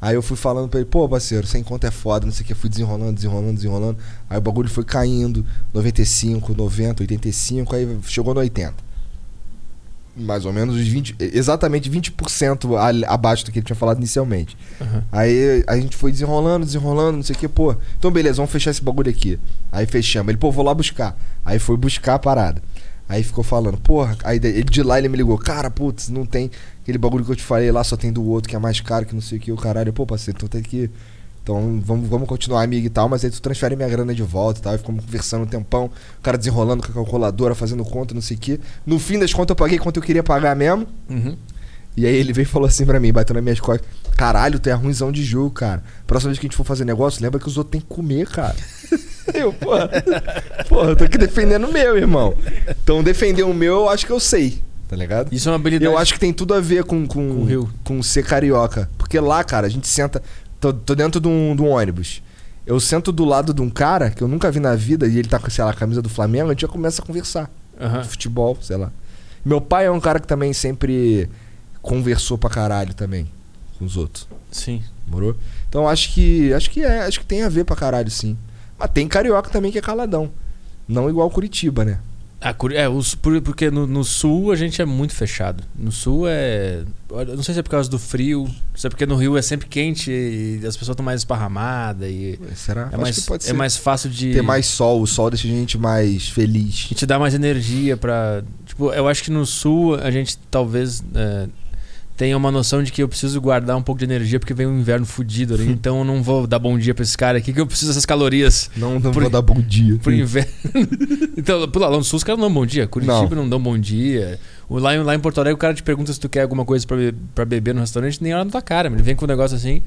Aí eu fui falando pra ele, pô, parceiro, 100 conto é foda, não sei o que. Fui desenrolando, desenrolando, desenrolando. Aí o bagulho foi caindo: 95, 90, 85. Aí chegou no 80. Mais ou menos os 20. Exatamente 20% a- abaixo do que ele tinha falado inicialmente. Aham. Aí a gente foi desenrolando, desenrolando, não sei o que, pô. Então beleza, vamos fechar esse bagulho aqui. Aí fechamos. Ele, pô, vou lá buscar. Aí foi buscar a parada. Aí ficou falando, porra, aí de- lá ele me ligou, cara, putz, não tem aquele bagulho que eu te falei lá, só tem do outro que é mais caro, que não sei o que, o caralho. Pô, parceiro, então tem que. Então vamos, vamos continuar amigo e tal, mas aí tu transfere minha grana de volta e tal. Aí ficamos conversando um tempão, o cara desenrolando com a calculadora, fazendo conta, não sei o que. No fim das contas eu paguei quanto eu queria pagar mesmo. Uhum. E aí ele veio e falou assim pra mim, bateu nas minhas costas. Caralho, tu é ruimzão de jogo, cara. Próxima vez que a gente for fazer negócio, lembra que os outros têm que comer, cara. <laughs> eu, porra. Porra, eu tô aqui defendendo o meu, irmão. Então defender o meu eu acho que eu sei, tá ligado? Isso é uma habilidade. Eu acho que tem tudo a ver com, com, Com Rio. com ser carioca. Porque lá, cara, a gente senta. Tô, tô dentro de um, de um ônibus. Eu sento do lado de um cara que eu nunca vi na vida e ele tá com, sei lá, a camisa do Flamengo, a gente já começa a conversar Aham. de futebol, sei lá. Meu pai é um cara que também sempre conversou pra caralho também com os outros. Sim. Morou? Então acho que. Acho que é, acho que tem a ver pra caralho, sim. Mas tem carioca também que é caladão. Não igual Curitiba, né? A Curi- é, os- por- porque no, no sul a gente é muito fechado. No sul é. eu Não sei se é por causa do frio, se é porque no Rio é sempre quente e as pessoas estão mais esparramadas e. Será? É mais, é mais fácil de. Ter mais sol, o sol deixa a gente mais feliz. que te dá mais energia pra. Tipo, eu acho que no sul a gente talvez é, tenha uma noção de que eu preciso guardar um pouco de energia porque vem um inverno fudido ali. <laughs> então eu não vou dar bom dia pra esse cara aqui que eu preciso dessas calorias Não, não Por- vou dar bom dia. pro inverno. <laughs> então, lá no sul os caras não dão bom dia. Curitiba não, dão bom dia. Lá, em- lá em Porto Alegre o cara te pergunta se tu quer alguma coisa pra, be- pra beber no restaurante, nem olha na tua cara. Ele vem com um negócio assim,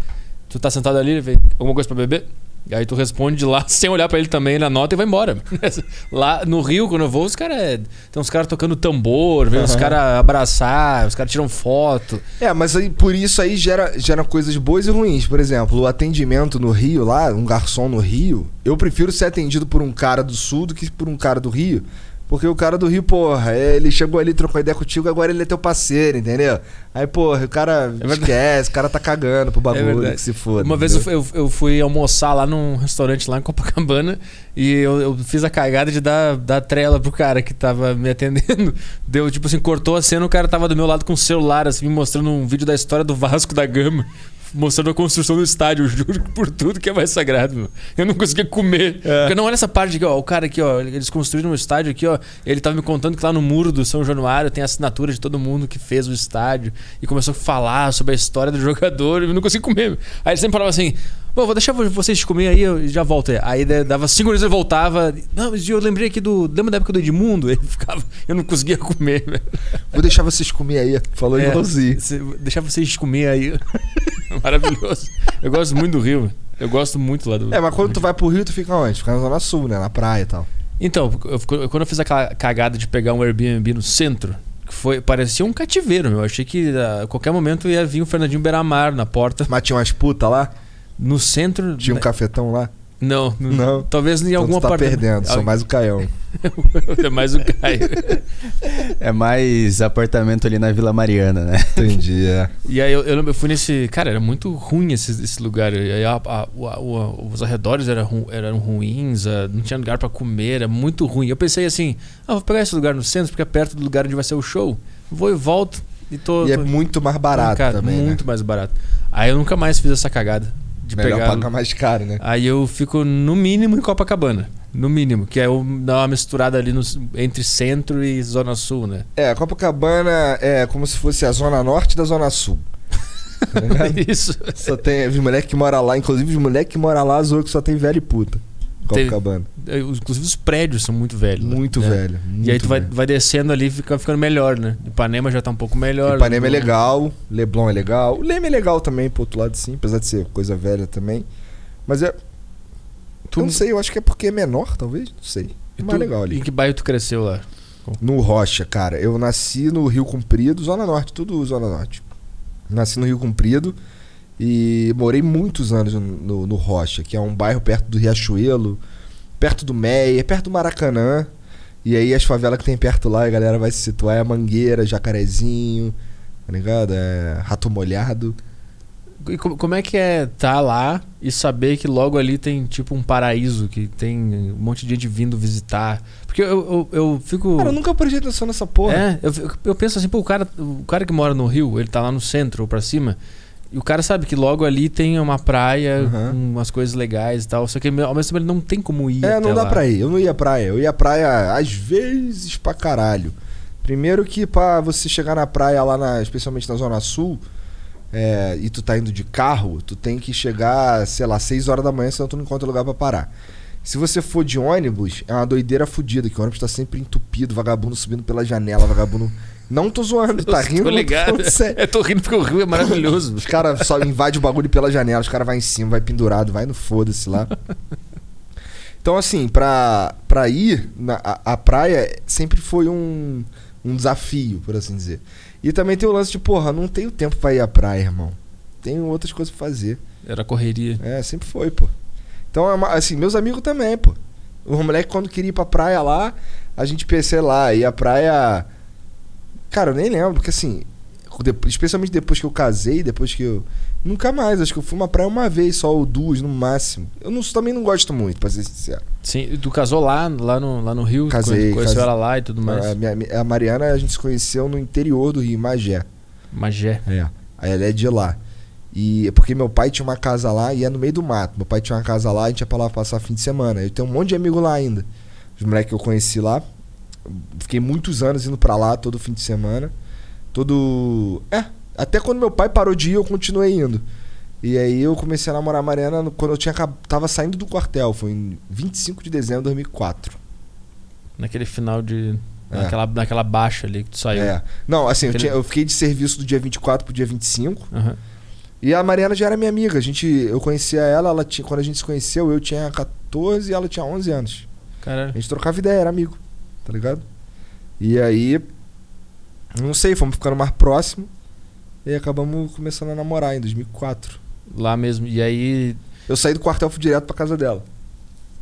tu tá sentado ali, ele vem, alguma coisa pra beber? E aí tu responde de lá <laughs> sem olhar pra ele também, ele anota e vai embora. <laughs> lá no Rio, quando eu vou, os caras. é- Tem uns caras tocando tambor, vem os Aham. caras abraçar, os caras tiram foto. É, mas aí, por isso aí gera, gera coisas boas e ruins. Por exemplo, o atendimento no Rio lá, um garçom no Rio, eu prefiro ser atendido por um cara do Sul do que por um cara do Rio. Porque o cara do Rio, porra, ele chegou ali, trocou ideia contigo, agora ele é teu parceiro, entendeu? Aí, porra, o cara verdade. esquece, o cara tá cagando pro bagulho, verdade. que se foda. Uma vez eu entendeu? fui, eu, eu fui almoçar lá num restaurante lá em Copacabana e eu, eu fiz a cagada de dar, dar trela pro cara que tava me atendendo. <laughs> Deu, tipo assim, cortou a cena, o cara tava do meu lado com o celular, assim, me mostrando um vídeo da história do Vasco da Gama. Mostrando a construção do estádio, eu juro que por tudo que é mais sagrado, meu. Eu não conseguia comer. Porque não, olha essa parte aqui, ó. O cara aqui, ó. Eles construíram um estádio aqui, ó. Ele tava me contando que lá no muro do São Januário tem a assinatura de todo mundo que fez o estádio. E começou a falar sobre a história do jogador. Eu não conseguia comer. Aí ele sempre falava assim: Bom, vou deixar vocês comer aí, eu já volto. Aí da- dava cinco minutos ele voltava. Não, mas eu lembrei aqui do. Lembra da época do Edmundo? <laughs> Ele ficava. Eu não conseguia comer, velho. Vou deixar vocês comer aí. Falou É, igualzinho. deixar vocês comer aí. <laughs> Maravilhoso. Eu gosto muito do Rio. Eu gosto muito lá do. É, mas quando tu vai pro Rio, tu fica onde? Fica na Zona Sul, né? Na praia e tal. Então, eu- quando eu fiz aquela cagada de pegar um Airbnb no centro, que foi, parecia um cativeiro, meu. Eu achei que a qualquer momento ia vir o Fernandinho Beiramar na porta. Mas tinha umas putas lá? No centro. Tinha um né? cafetão lá? Não, não, Não. Talvez em Então alguma tu tá parte. perdendo, sou mais o Caião. <laughs> é mais o Caio. <laughs> É mais apartamento ali na Vila Mariana, né? Entendi, é. E aí eu, eu fui nesse. Cara, era muito ruim esse, esse lugar. E aí a- a- o- os arredores eram, ru- eram ruins, a- não tinha lugar pra comer, era muito ruim. Eu pensei assim: ah, vou pegar esse lugar no centro, porque é perto do lugar onde vai ser o show. Vou e volto. E tô. E é tô- muito mais barato Cara, também, Muito né? mais barato. Aí eu nunca mais fiz essa cagada de Melhor pegar. pagar mais caro, né? Aí eu fico no mínimo em Copacabana. No mínimo, que é dar uma misturada ali no- entre centro e zona sul, né? É, Copacabana é como se fosse a zona norte da zona sul. <laughs> Tá? Isso. só tem os moleques que moram lá, inclusive os moleques que moram lá, zoam que só tem velho e puta. Copacabana. É, Inclusive os prédios são muito velhos. né? Muito É. velho. E aí muito tu vai, velho. vai descendo ali e fica ficando melhor, né? Ipanema já tá um pouco melhor. Ipanema é Não- legal, Leblon é legal. O Leme é legal também, pro outro lado sim, apesar de ser coisa velha também. Mas é. Tu- Eu não sei, eu acho que é porque é menor, talvez. Não sei. E É mais tu- legal ali. Em que bairro tu cresceu lá? No Rocha, cara. Eu nasci no Rio Comprido, Zona Norte, tudo Zona Norte. Nasci no Rio Comprido e morei muitos anos no, no, Rocha, que é um bairro perto do Riachuelo, perto do Meia, perto do Maracanã. E aí as favelas que tem perto lá, a galera vai se situar é Mangueira, Jacarezinho, tá ligado? É Rato Molhado. E como é que é tá lá e saber que logo ali tem tipo um paraíso, que tem um monte de gente vindo visitar? Porque eu, eu, eu fico. Cara, eu nunca prestei atenção nessa porra. É, eu, eu penso assim, pô, o cara, o cara que mora no Rio, ele tá lá no centro ou pra cima. E o cara sabe que logo ali tem uma praia uhum. com umas coisas legais e tal. Só que ao mesmo tempo ele não tem como ir. É, não dá lá. pra ir. Eu não ia praia. Eu ia praia às vezes pra caralho. Primeiro que pra você chegar na praia lá, na, especialmente na Zona Sul, é, e tu tá indo de carro, tu tem que chegar, sei lá, 6 horas da manhã, senão tu não encontra lugar para parar. Se você for de ônibus, é uma doideira fodida, que o ônibus tá sempre entupido, vagabundo subindo pela janela, vagabundo. Não tô zoando, tá <laughs> rindo? Tô ligado. <laughs> Eu tô rindo porque o rio é maravilhoso. os caras só invadem o bagulho pela janela, os caras vai em cima, vai pendurado, vai no foda-se lá. Então, assim, pra, pra ir, na, a, a praia sempre foi um, um desafio, por assim dizer. E também tem o lance de, porra, não tenho tempo pra ir à praia, irmão. Tenho outras coisas pra fazer. Era correria. É, sempre foi, pô. Então, é assim, meus amigos também, pô. O moleque, quando queria ir pra praia lá, a gente pensei lá, ia à praia. Cara, eu nem lembro, porque assim, especialmente depois que eu casei, depois que eu. Nunca mais, acho que eu fui uma praia uma vez só, ou duas no máximo. Eu não, também não gosto muito, pra ser sincero. Sim, tu casou lá, lá no, lá no Rio? Casei. Conheceu ela lá e tudo mais? A, minha, a Mariana, a gente se conheceu no interior do Rio, Magé. Magé? É. Aí ela é de lá. E porque meu pai tinha uma casa lá e é no meio do mato. Meu pai tinha uma casa lá e a gente ia pra lá passar fim de semana. Eu tenho um monte de amigo lá ainda. Os moleques que eu conheci lá. Fiquei muitos anos indo pra lá todo fim de semana. Todo. É, até quando meu pai parou de ir, eu continuei indo. E aí eu comecei a namorar a Mariana quando eu tinha, tava saindo do quartel. Foi em 25 de dezembro de 2004. Naquele final de. É. Naquela, naquela baixa ali que tu saiu. É. Não, assim, Aquele... eu, tinha, eu, fiquei de serviço do dia 24 pro dia 25. Uhum. E a Mariana já era minha amiga. A gente, eu conhecia ela, ela tinha, quando a gente se conheceu, eu tinha 14 e ela tinha 11 anos. Caralho. A gente trocava ideia, era amigo. Tá ligado? E aí. Não sei, fomos ficando mais próximo. E acabamos começando a namorar em 2004. Lá mesmo. E aí. Eu saí do quartel fui direto pra casa dela.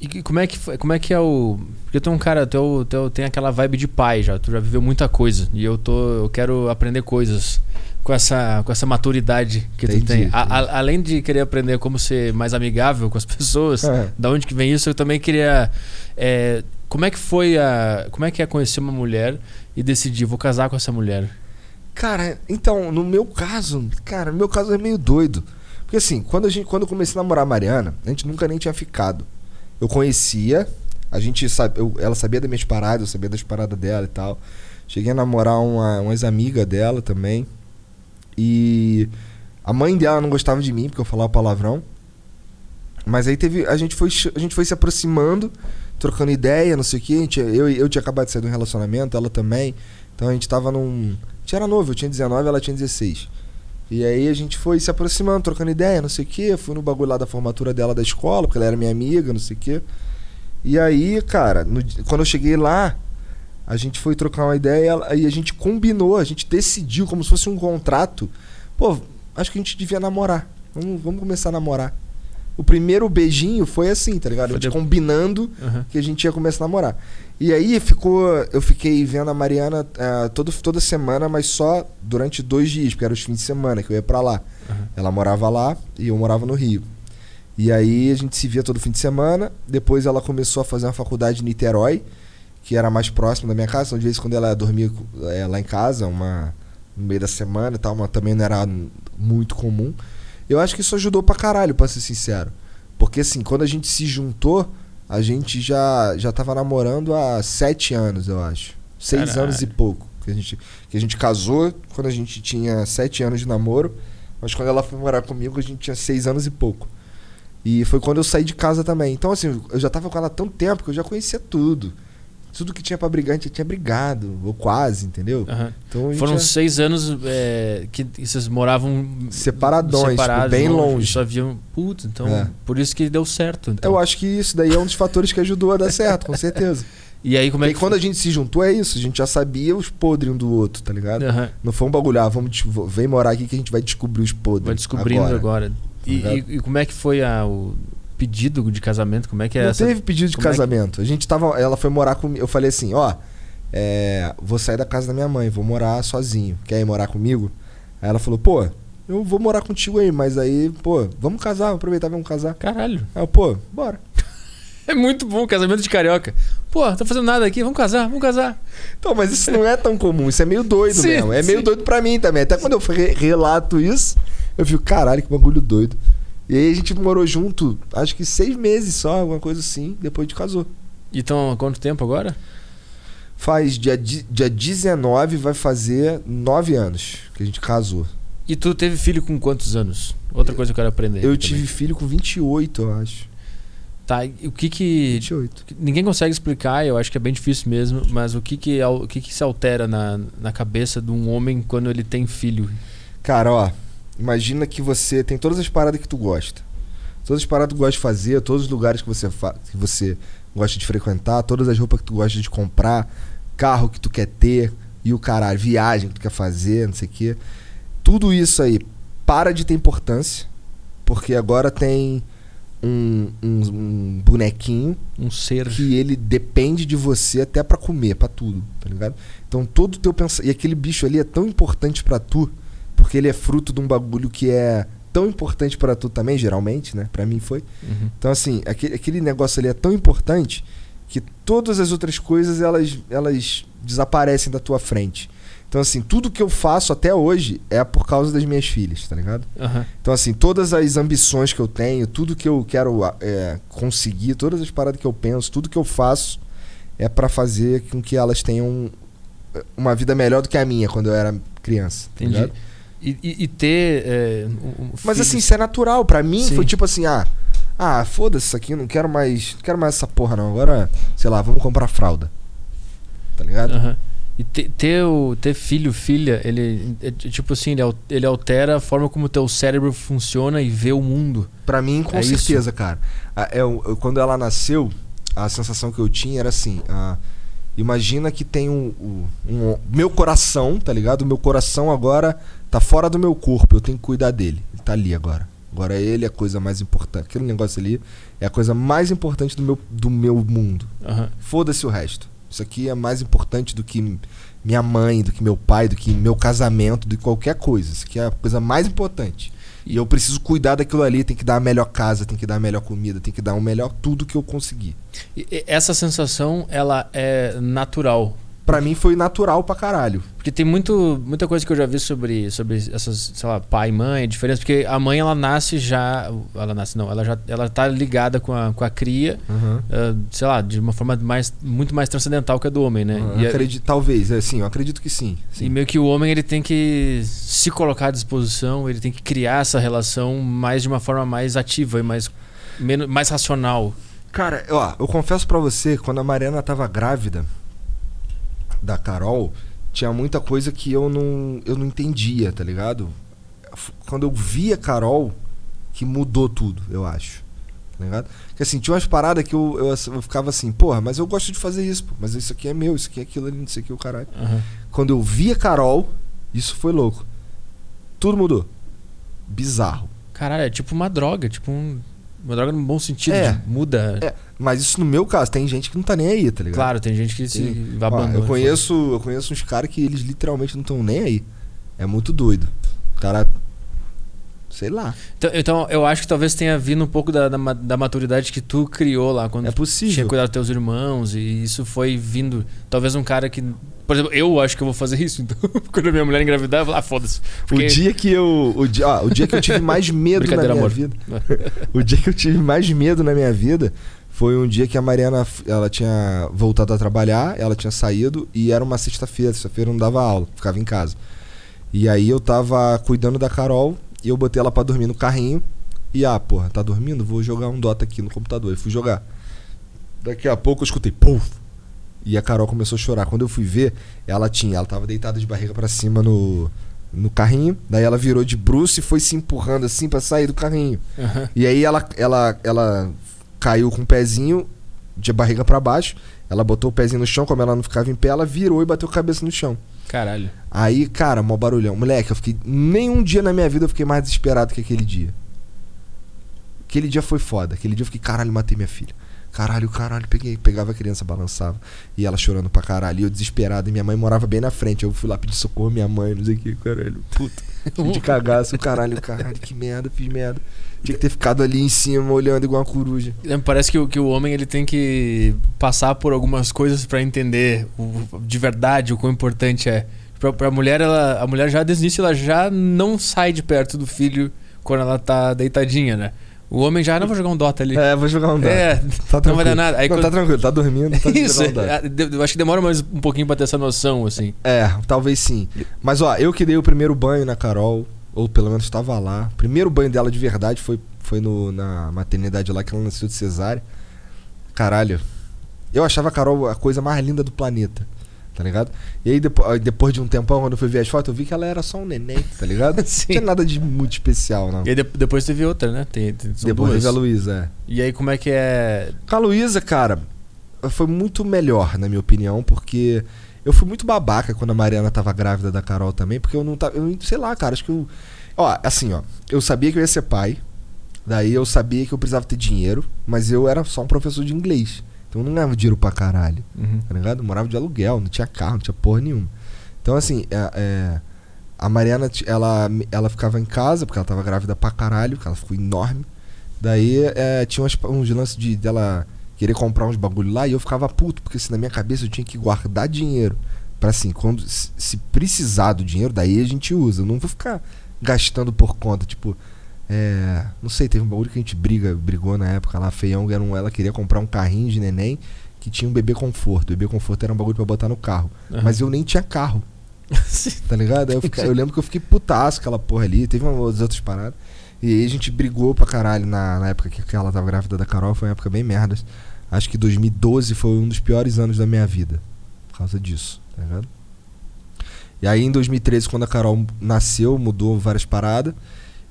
E como é que, como é, que é o. Porque tu é um cara, teu, teu, tem aquela vibe de pai já, tu já viveu muita coisa. E eu tô. Eu quero aprender coisas com essa, com essa maturidade que entendi, tu tem. A, a, além de querer aprender como ser mais amigável com as <laughs> pessoas, é. da onde que vem isso, eu também queria. É, como é que foi a. Como é que é conhecer uma mulher e decidir, vou casar com essa mulher? Cara, então, no meu caso, cara, no meu caso é meio doido. Porque assim, quando, a gente, quando eu comecei a namorar a Mariana, a gente nunca nem tinha ficado. Eu conhecia, a gente sabe, eu, ela sabia das minhas paradas, eu sabia das paradas dela e tal. Cheguei a namorar uma, uma ex-amiga dela também. E a mãe dela não gostava de mim porque eu falava palavrão. Mas aí teve. A gente foi, a gente foi se aproximando, trocando ideia, não sei o quê. Gente, eu, eu tinha acabado de sair de um relacionamento, ela também. Então a gente tava num. A gente era novo, eu tinha 19, ela tinha 16. E aí a gente foi se aproximando, trocando ideia, não sei o quê. Fui no bagulho lá da formatura dela da escola, porque ela era minha amiga, não sei o quê. E aí, cara, no, quando eu cheguei lá, a gente foi trocar uma ideia e a gente combinou, a gente decidiu como se fosse um contrato. Pô, acho que a gente devia namorar. Vamos, vamos começar a namorar. O primeiro beijinho foi assim, tá ligado? A gente combinando uhum. que a gente ia começar a namorar. E aí ficou. Eu fiquei vendo a Mariana uh, todo, toda semana, mas só durante dois dias, porque eram os fins de semana que eu ia para lá. Uhum. Ela morava lá e eu morava no Rio. E aí a gente se via todo fim de semana. Depois ela começou a fazer uma faculdade em Niterói, que era mais próximo da minha casa. Então, de vez em quando ela dormia é, lá em casa, uma, no meio da semana e tal, mas também não era muito comum. Eu acho que isso ajudou pra caralho, pra ser sincero. Porque assim, quando a gente se juntou, a gente já, já tava namorando há sete anos, eu acho. Seis caralho. anos e pouco. Que a, gente, que a gente casou quando a gente tinha sete anos de namoro. Mas quando ela foi morar comigo, a gente tinha seis anos e pouco. E foi quando eu saí de casa também. Então, assim, eu já tava com ela há tanto tempo que eu já conhecia tudo tudo que tinha para brigar, a gente tinha brigado, ou quase, entendeu? Uhum. Então, Foram seis anos é, que vocês moravam separadões, tipo, separados, bem longe. longe. Só viam, putz, então é. por isso que deu certo. Então. Eu acho que isso daí é um dos fatores que ajudou a dar certo, com certeza. <laughs> E aí, como é que. E quando a gente se juntou, é isso. A gente já sabia os podres um do outro, tá ligado? Uhum. Não foi um bagulho, ah, vamos, vem morar aqui que a gente vai descobrir os podres. Vai descobrindo agora. agora. E, e, e, como é que foi a, o, pedido de casamento? Como é que é não essa? teve pedido de Como é que- casamento. A gente tava. Ela foi morar comigo. Eu falei assim, ó. é, vou sair da casa da minha mãe, vou morar sozinho. Quer ir morar comigo? Aí ela falou, pô, eu vou morar contigo aí, mas aí, pô, vamos casar, vamos aproveitar vamos casar. Caralho. Aí eu, pô, bora. <laughs> É muito bom casamento de carioca. Pô, não tô fazendo nada aqui, vamos casar, vamos casar. Então, mas isso não é tão comum, isso é meio doido Sim, mesmo. É meio sim. doido pra mim também. Até quando eu re- relato isso, eu fico, caralho, que bagulho doido. E aí a gente morou junto, acho que seis meses só, alguma coisa assim, depois de casou. E estão há quanto tempo agora? Faz dia, di- dia 19, vai fazer nove anos que a gente casou. E tu teve filho com quantos anos? Outra coisa que eu quero aprender. Eu também. tive filho com 28, eu acho. Tá, e o que que. 28. Ninguém consegue explicar, eu acho que é bem difícil mesmo, mas o que que, al- o que, que se altera na, na cabeça de um homem quando ele tem filho? Cara, ó, imagina que você tem todas as paradas que tu gosta. Todas as paradas que tu gosta de fazer, todos os lugares que você, que você gosta de frequentar, todas as roupas que tu gosta de comprar, carro que tu quer ter e o caralho, viagem que tu quer fazer, não sei o quê. Tudo isso aí para de ter importância, porque agora tem um, um- um bonequinho Um ser. que ele depende de você até pra comer, pra tudo, tá ligado? Então todo o teu pensamento. E aquele bicho ali é tão importante pra tu, porque ele é fruto de um bagulho que é tão importante pra tu também, geralmente, né? Pra mim foi. Uhum. Então, assim, aquele, aquele negócio ali é tão importante que todas as outras coisas elas, elas desaparecem da tua frente. Então, assim, tudo que eu faço até hoje é por causa das minhas filhas, tá ligado? Aham. Então, assim, todas as ambições que eu tenho, tudo que eu quero é, conseguir, todas as paradas que eu penso, tudo que eu faço é pra fazer com que elas tenham é, uma vida melhor do que a minha quando eu era criança. tá Entendi. ligado? E, e- e ter. é, um- Mas assim, isso é natural. Pra mim Sim. foi tipo assim, ah, ah, foda-se isso aqui, não quero mais. Não quero mais essa porra, não. Agora, sei lá, vamos comprar fralda. Tá ligado? Aham. E te- ter, o, ter filho, filha, ele. é, tipo assim, ele, ele altera a forma como o teu cérebro funciona e vê o mundo. Pra mim, com É isso. certeza, cara. A- é, quando ela nasceu, a sensação que eu tinha era assim: ah, imagina que tem um, um- um- Meu coração, tá ligado? Meu coração agora tá fora do meu corpo, eu tenho que cuidar dele. Ele tá ali agora. Agora ele é a coisa mais importante. Aquele negócio ali é a coisa mais importante do meu, do meu mundo. Aham. Foda-se o resto. Isso aqui é mais importante do que minha mãe, do que meu pai, do que meu casamento, do que qualquer coisa. Isso aqui é a coisa mais importante. E eu preciso cuidar daquilo ali, tem que dar a melhor casa, tem que dar a melhor comida, tem que dar o melhor tudo que eu conseguir. Essa sensação, ela é natural. Pra mim foi natural pra caralho. Porque tem muito, muita coisa que eu já vi sobre, sobre essas, sei lá, pai e mãe, a diferença. Porque a mãe, ela nasce já. Ela nasce, não, ela já ela tá ligada com a, com a cria, ah, sei lá, de uma forma mais, muito mais transcendental que a do homem, né? Eu E, a- acredito, talvez, é assim, eu acredito que sim. sim. e meio que o homem, ele tem que se colocar à disposição, ele tem que criar essa relação mais de uma forma mais ativa e mais, menos, mais racional. Cara, ó, eu confesso pra você, quando a Mariana tava grávida da Carol, tinha muita coisa que eu não, eu não entendia, tá ligado? Quando eu vi a Carol, que mudou tudo, eu acho. Tá ligado? Porque assim, tinha umas paradas que eu, eu, eu ficava assim, porra, mas eu gosto de fazer isso, pô, mas isso aqui é meu, isso aqui é aquilo ali, não sei o que, o caralho. Aham. Quando eu vi a Carol, isso foi louco. Tudo mudou. Bizarro. Caralho, é tipo uma droga, tipo um- uma droga no bom sentido, É. muda. É, mas isso no meu caso, tem gente que não tá nem aí, tá ligado? Claro, tem gente que se. Ó, abandona. eu conheço, eu conheço uns caras que eles literalmente não estão nem aí. É muito doido. O cara. Sei lá. Então, então, eu acho que talvez tenha vindo um pouco da, da, da maturidade que tu criou lá quando É tinha possível. cuidado dos teus irmãos e isso foi vindo. Talvez um cara que. Por exemplo, eu acho que eu vou fazer isso. Então, <laughs> quando a minha mulher engravidar, eu vou lá, ah, foda-se. Porque- O dia que eu. O dia, ó, o dia que eu tive mais <laughs> medo na minha amor. vida. O dia que eu tive mais medo na minha vida foi um dia que a Mariana ela tinha voltado a trabalhar, ela tinha saído e era uma sexta-feira. Sexta-feira não dava aula, ficava em casa. E aí eu tava cuidando da Carol e eu botei ela pra dormir no carrinho. E ah, porra, tá dormindo? Vou jogar um Dota aqui no computador. E fui jogar. Daqui a pouco eu escutei, puf! E a Carol começou a chorar. Quando eu fui ver, ela tinha, ela tava deitada de barriga pra cima no, no carrinho. Daí ela virou de bruxo e foi se empurrando assim pra sair do carrinho. Aham. E aí ela, ela, ela caiu com o pezinho de barriga pra baixo. Ela botou o pezinho no chão, como ela não ficava em pé, ela virou e bateu a cabeça no chão. Caralho. Aí, cara, mó barulhão. Moleque, eu fiquei. Nenhum dia na minha vida eu fiquei mais desesperado que aquele dia. Aquele dia foi foda. Aquele dia eu fiquei, caralho, matei minha filha. Caralho, caralho, peguei, pegava a criança, balançava. E ela chorando pra caralho. E eu desesperado. E minha mãe morava bem na frente. Eu fui lá pedir socorro minha mãe, não sei o que, caralho. Puta. De cagaço, caralho, caralho, que merda, fiz merda. Tinha que ter ficado ali em cima, olhando igual uma coruja. Parece que, o, que o homem ele tem que passar por algumas coisas para entender o, de verdade o quão importante é. Pra, pra mulher, ela, a mulher já início ela já não sai de perto do filho quando ela tá deitadinha, né? O homem já, não vou jogar um Dota ali. É, vou jogar um Dota. É, tá não vai dar nada. Aí não, quando... tá tranquilo, tá dormindo. Tá <laughs> Isso, um eu acho que demora mais um pouquinho pra ter essa noção, assim. É, talvez sim. Mas ó, eu que dei o primeiro banho na Carol, ou pelo menos estava lá. O primeiro banho dela de verdade foi, foi no, na maternidade lá que ela nasceu de cesárea. Caralho. Eu achava a Carol a coisa mais linda do planeta tá ligado? E aí depois, depois de um tempão, quando eu fui ver as fotos, eu vi que ela era só um neném, tá ligado? <laughs> Não tinha nada de muito especial, não. E aí de, depois teve outra, né? Tem, tem, depois teve a Luísa, é. E aí como é que é. Com a Luísa, cara, foi muito melhor, na minha opinião, porque eu fui muito babaca quando a Mariana tava grávida da Carol também, porque eu não tava. Eu, sei lá, cara, acho que eu. Ó, assim, ó, eu sabia que eu ia ser pai, daí eu sabia que eu precisava ter dinheiro, mas eu era só um professor de inglês. Então eu não ganhava dinheiro pra caralho. Uhum. Tá ligado? Eu morava de aluguel, não tinha carro, não tinha porra nenhuma. Então, assim, é, é, a Mariana, ela, ela ficava em casa, porque ela tava grávida pra caralho, porque ela ficou enorme. Daí é, tinha uns, uns lances de dela querer comprar uns bagulho lá e eu ficava puto, porque assim, na minha cabeça eu tinha que guardar dinheiro. Pra assim, quando se precisar do dinheiro, daí a gente usa. Eu não vou ficar gastando por conta, tipo, é, não sei, teve um bagulho que a gente briga, brigou na época lá. Feião, era um, ela queria comprar um carrinho de neném que tinha um bebê conforto. O bebê conforto era um bagulho pra botar no carro. Uhum. Mas eu nem tinha carro. <laughs> tá ligado? Eu, fiquei, eu, lembro que eu fiquei putaço aquela porra ali. Teve umas outras paradas. E aí a gente brigou pra caralho na, na época que ela tava grávida da Carol. Foi uma época bem merda. Acho que 2012 foi um dos piores anos da minha vida. Por causa disso, tá ligado? E aí em 2013, quando a Carol nasceu, mudou várias paradas.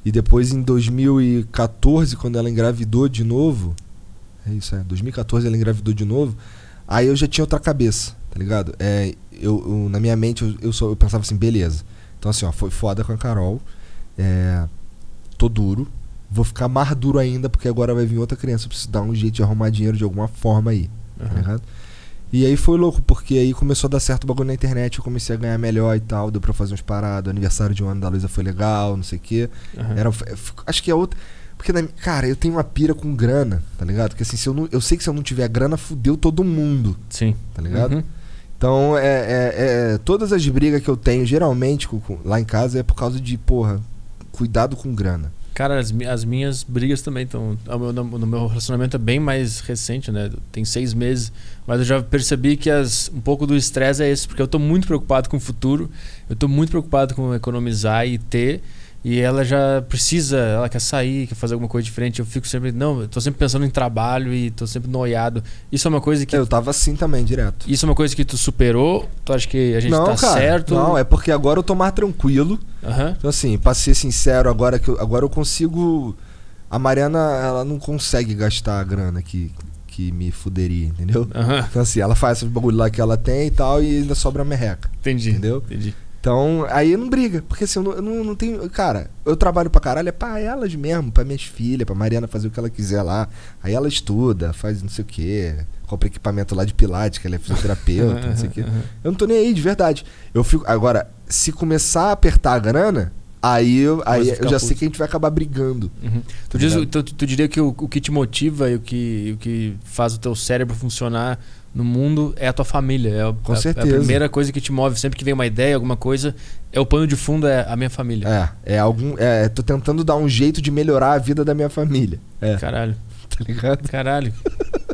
E depois em 2014, quando ela engravidou de novo. É isso, é. 2014 ela engravidou de novo. Aí eu já tinha outra cabeça, tá ligado? É, eu, eu na minha mente eu, eu, só, eu pensava assim, beleza. Então assim, ó, foi foda com a Carol. É, tô duro. Vou ficar mais duro ainda, porque agora vai vir outra criança. Eu preciso dar um jeito de arrumar dinheiro de alguma forma aí. Uhum. Tá ligado? E aí foi louco, porque aí começou a dar certo o bagulho na internet, eu comecei a ganhar melhor e tal, deu pra fazer uns parados, aniversário de um ano da Luísa foi legal, não sei o quê. Uhum. Era, acho que é outra. Porque, cara, eu tenho uma pira com grana, tá ligado? Porque assim, se eu, não, eu sei que se eu não tiver grana, fudeu todo mundo. Sim. Tá ligado? Uhum. Então, é, é, é, Todas as brigas que eu tenho, geralmente, lá em casa, é por causa de, porra, cuidado com grana. Cara, as, as minhas brigas também estão. No meu relacionamento é bem mais recente, né? Tem seis meses. Mas eu já percebi que as, um pouco do estresse é esse, porque eu estou muito preocupado com o futuro, eu estou muito preocupado com economizar e ter. E ela já precisa, ela quer sair, quer fazer alguma coisa diferente. Eu fico sempre, não, eu tô sempre pensando em trabalho e tô sempre noiado. Isso é uma coisa que. Eu tava assim também, direto. Isso é uma coisa que tu superou? Tu acha que a gente não, tá cara, certo? Não, é porque agora eu tô mais tranquilo. Uhum. Então, assim, pra ser sincero, agora que eu, agora eu consigo. A Mariana, ela não consegue gastar a grana que, que me fuderia, entendeu? Uhum. Então, assim, ela faz esse bagulho lá que ela tem e tal, e ainda sobra a merreca. Entendi. Entendeu? Entendi. Então, aí não briga. Porque assim, eu não, eu não, não, tenho. Cara, eu trabalho pra caralho, é pra elas mesmo, pra minhas filhas, pra Mariana fazer o que ela quiser lá. Aí ela estuda, faz não sei o quê, compra equipamento lá de Pilates, que ela é fisioterapeuta, não sei o quê. <laughs> Eu não tô nem aí, de verdade. Eu fico. Agora, se começar a apertar a grana, aí eu, aí eu já puto. sei que a gente vai acabar brigando. Uhum. Tu, diz, tu, tu, diria que o, o que te motiva e o que, o que faz o teu cérebro funcionar no mundo é a tua família. É, Com a, certeza. É a primeira coisa que te move. Sempre que vem uma ideia, alguma coisa, é o pano de fundo, é a minha família. É, é algum. É, tô tentando dar um jeito de melhorar a vida da minha família. É. Caralho. <laughs> Tá ligado? Caralho.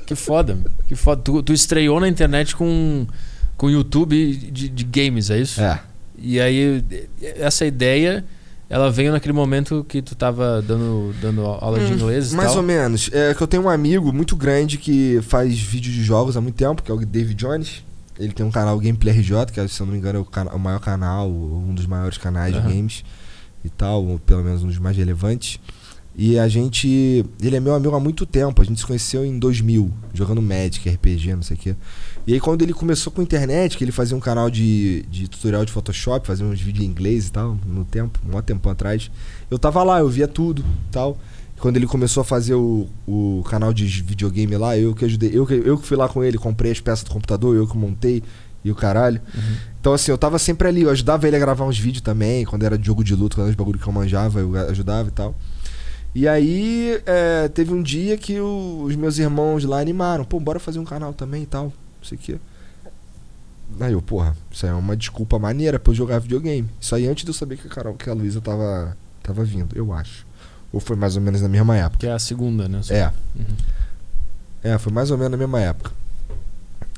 que foda. Que foda. Tu, tu estreou na internet com, com YouTube de, de games, é isso? É. E aí, essa ideia ela veio naquele momento que tu tava dando, dando aula de hum, inglês hum, Mais tal. ou menos. É que eu tenho um amigo muito grande que faz vídeos de jogos há muito tempo, que é o David Jones. Ele tem um canal Gameplay RJ, que se eu não me engano é o, cana o maior canal, um dos maiores canais uhum. de games e tal, ou pelo menos um dos mais relevantes. E a gente. Ele é meu amigo há muito tempo. A gente se conheceu em 2000, jogando Magic, RPG, não sei o quê. E aí, quando ele começou com a internet, que ele fazia um canal de, de tutorial de Photoshop, fazia uns vídeos em inglês e tal, no tempo, um tempo atrás, eu tava lá, eu via tudo tal. Quando ele começou a fazer o, o canal de videogame lá, eu que ajudei. Eu, que- eu que fui lá com ele, comprei as peças do computador, eu que montei e o caralho. Então, assim, eu tava sempre ali, eu ajudava ele a gravar uns vídeos também, quando era de jogo de luta, quando era os bagulho que eu manjava, eu ajudava e tal. E aí, é, teve um dia que o- os meus irmãos lá animaram, pô, bora fazer um canal também e tal, não sei o quê. Aí eu, porra, isso aí é uma desculpa maneira pra eu jogar videogame. Isso aí antes de eu saber que a Carol, que a Luísa tava, tava vindo, eu acho. Ou foi mais ou menos na mesma época. Que é a segunda, né? É. Uhum. É, foi mais ou menos na mesma época.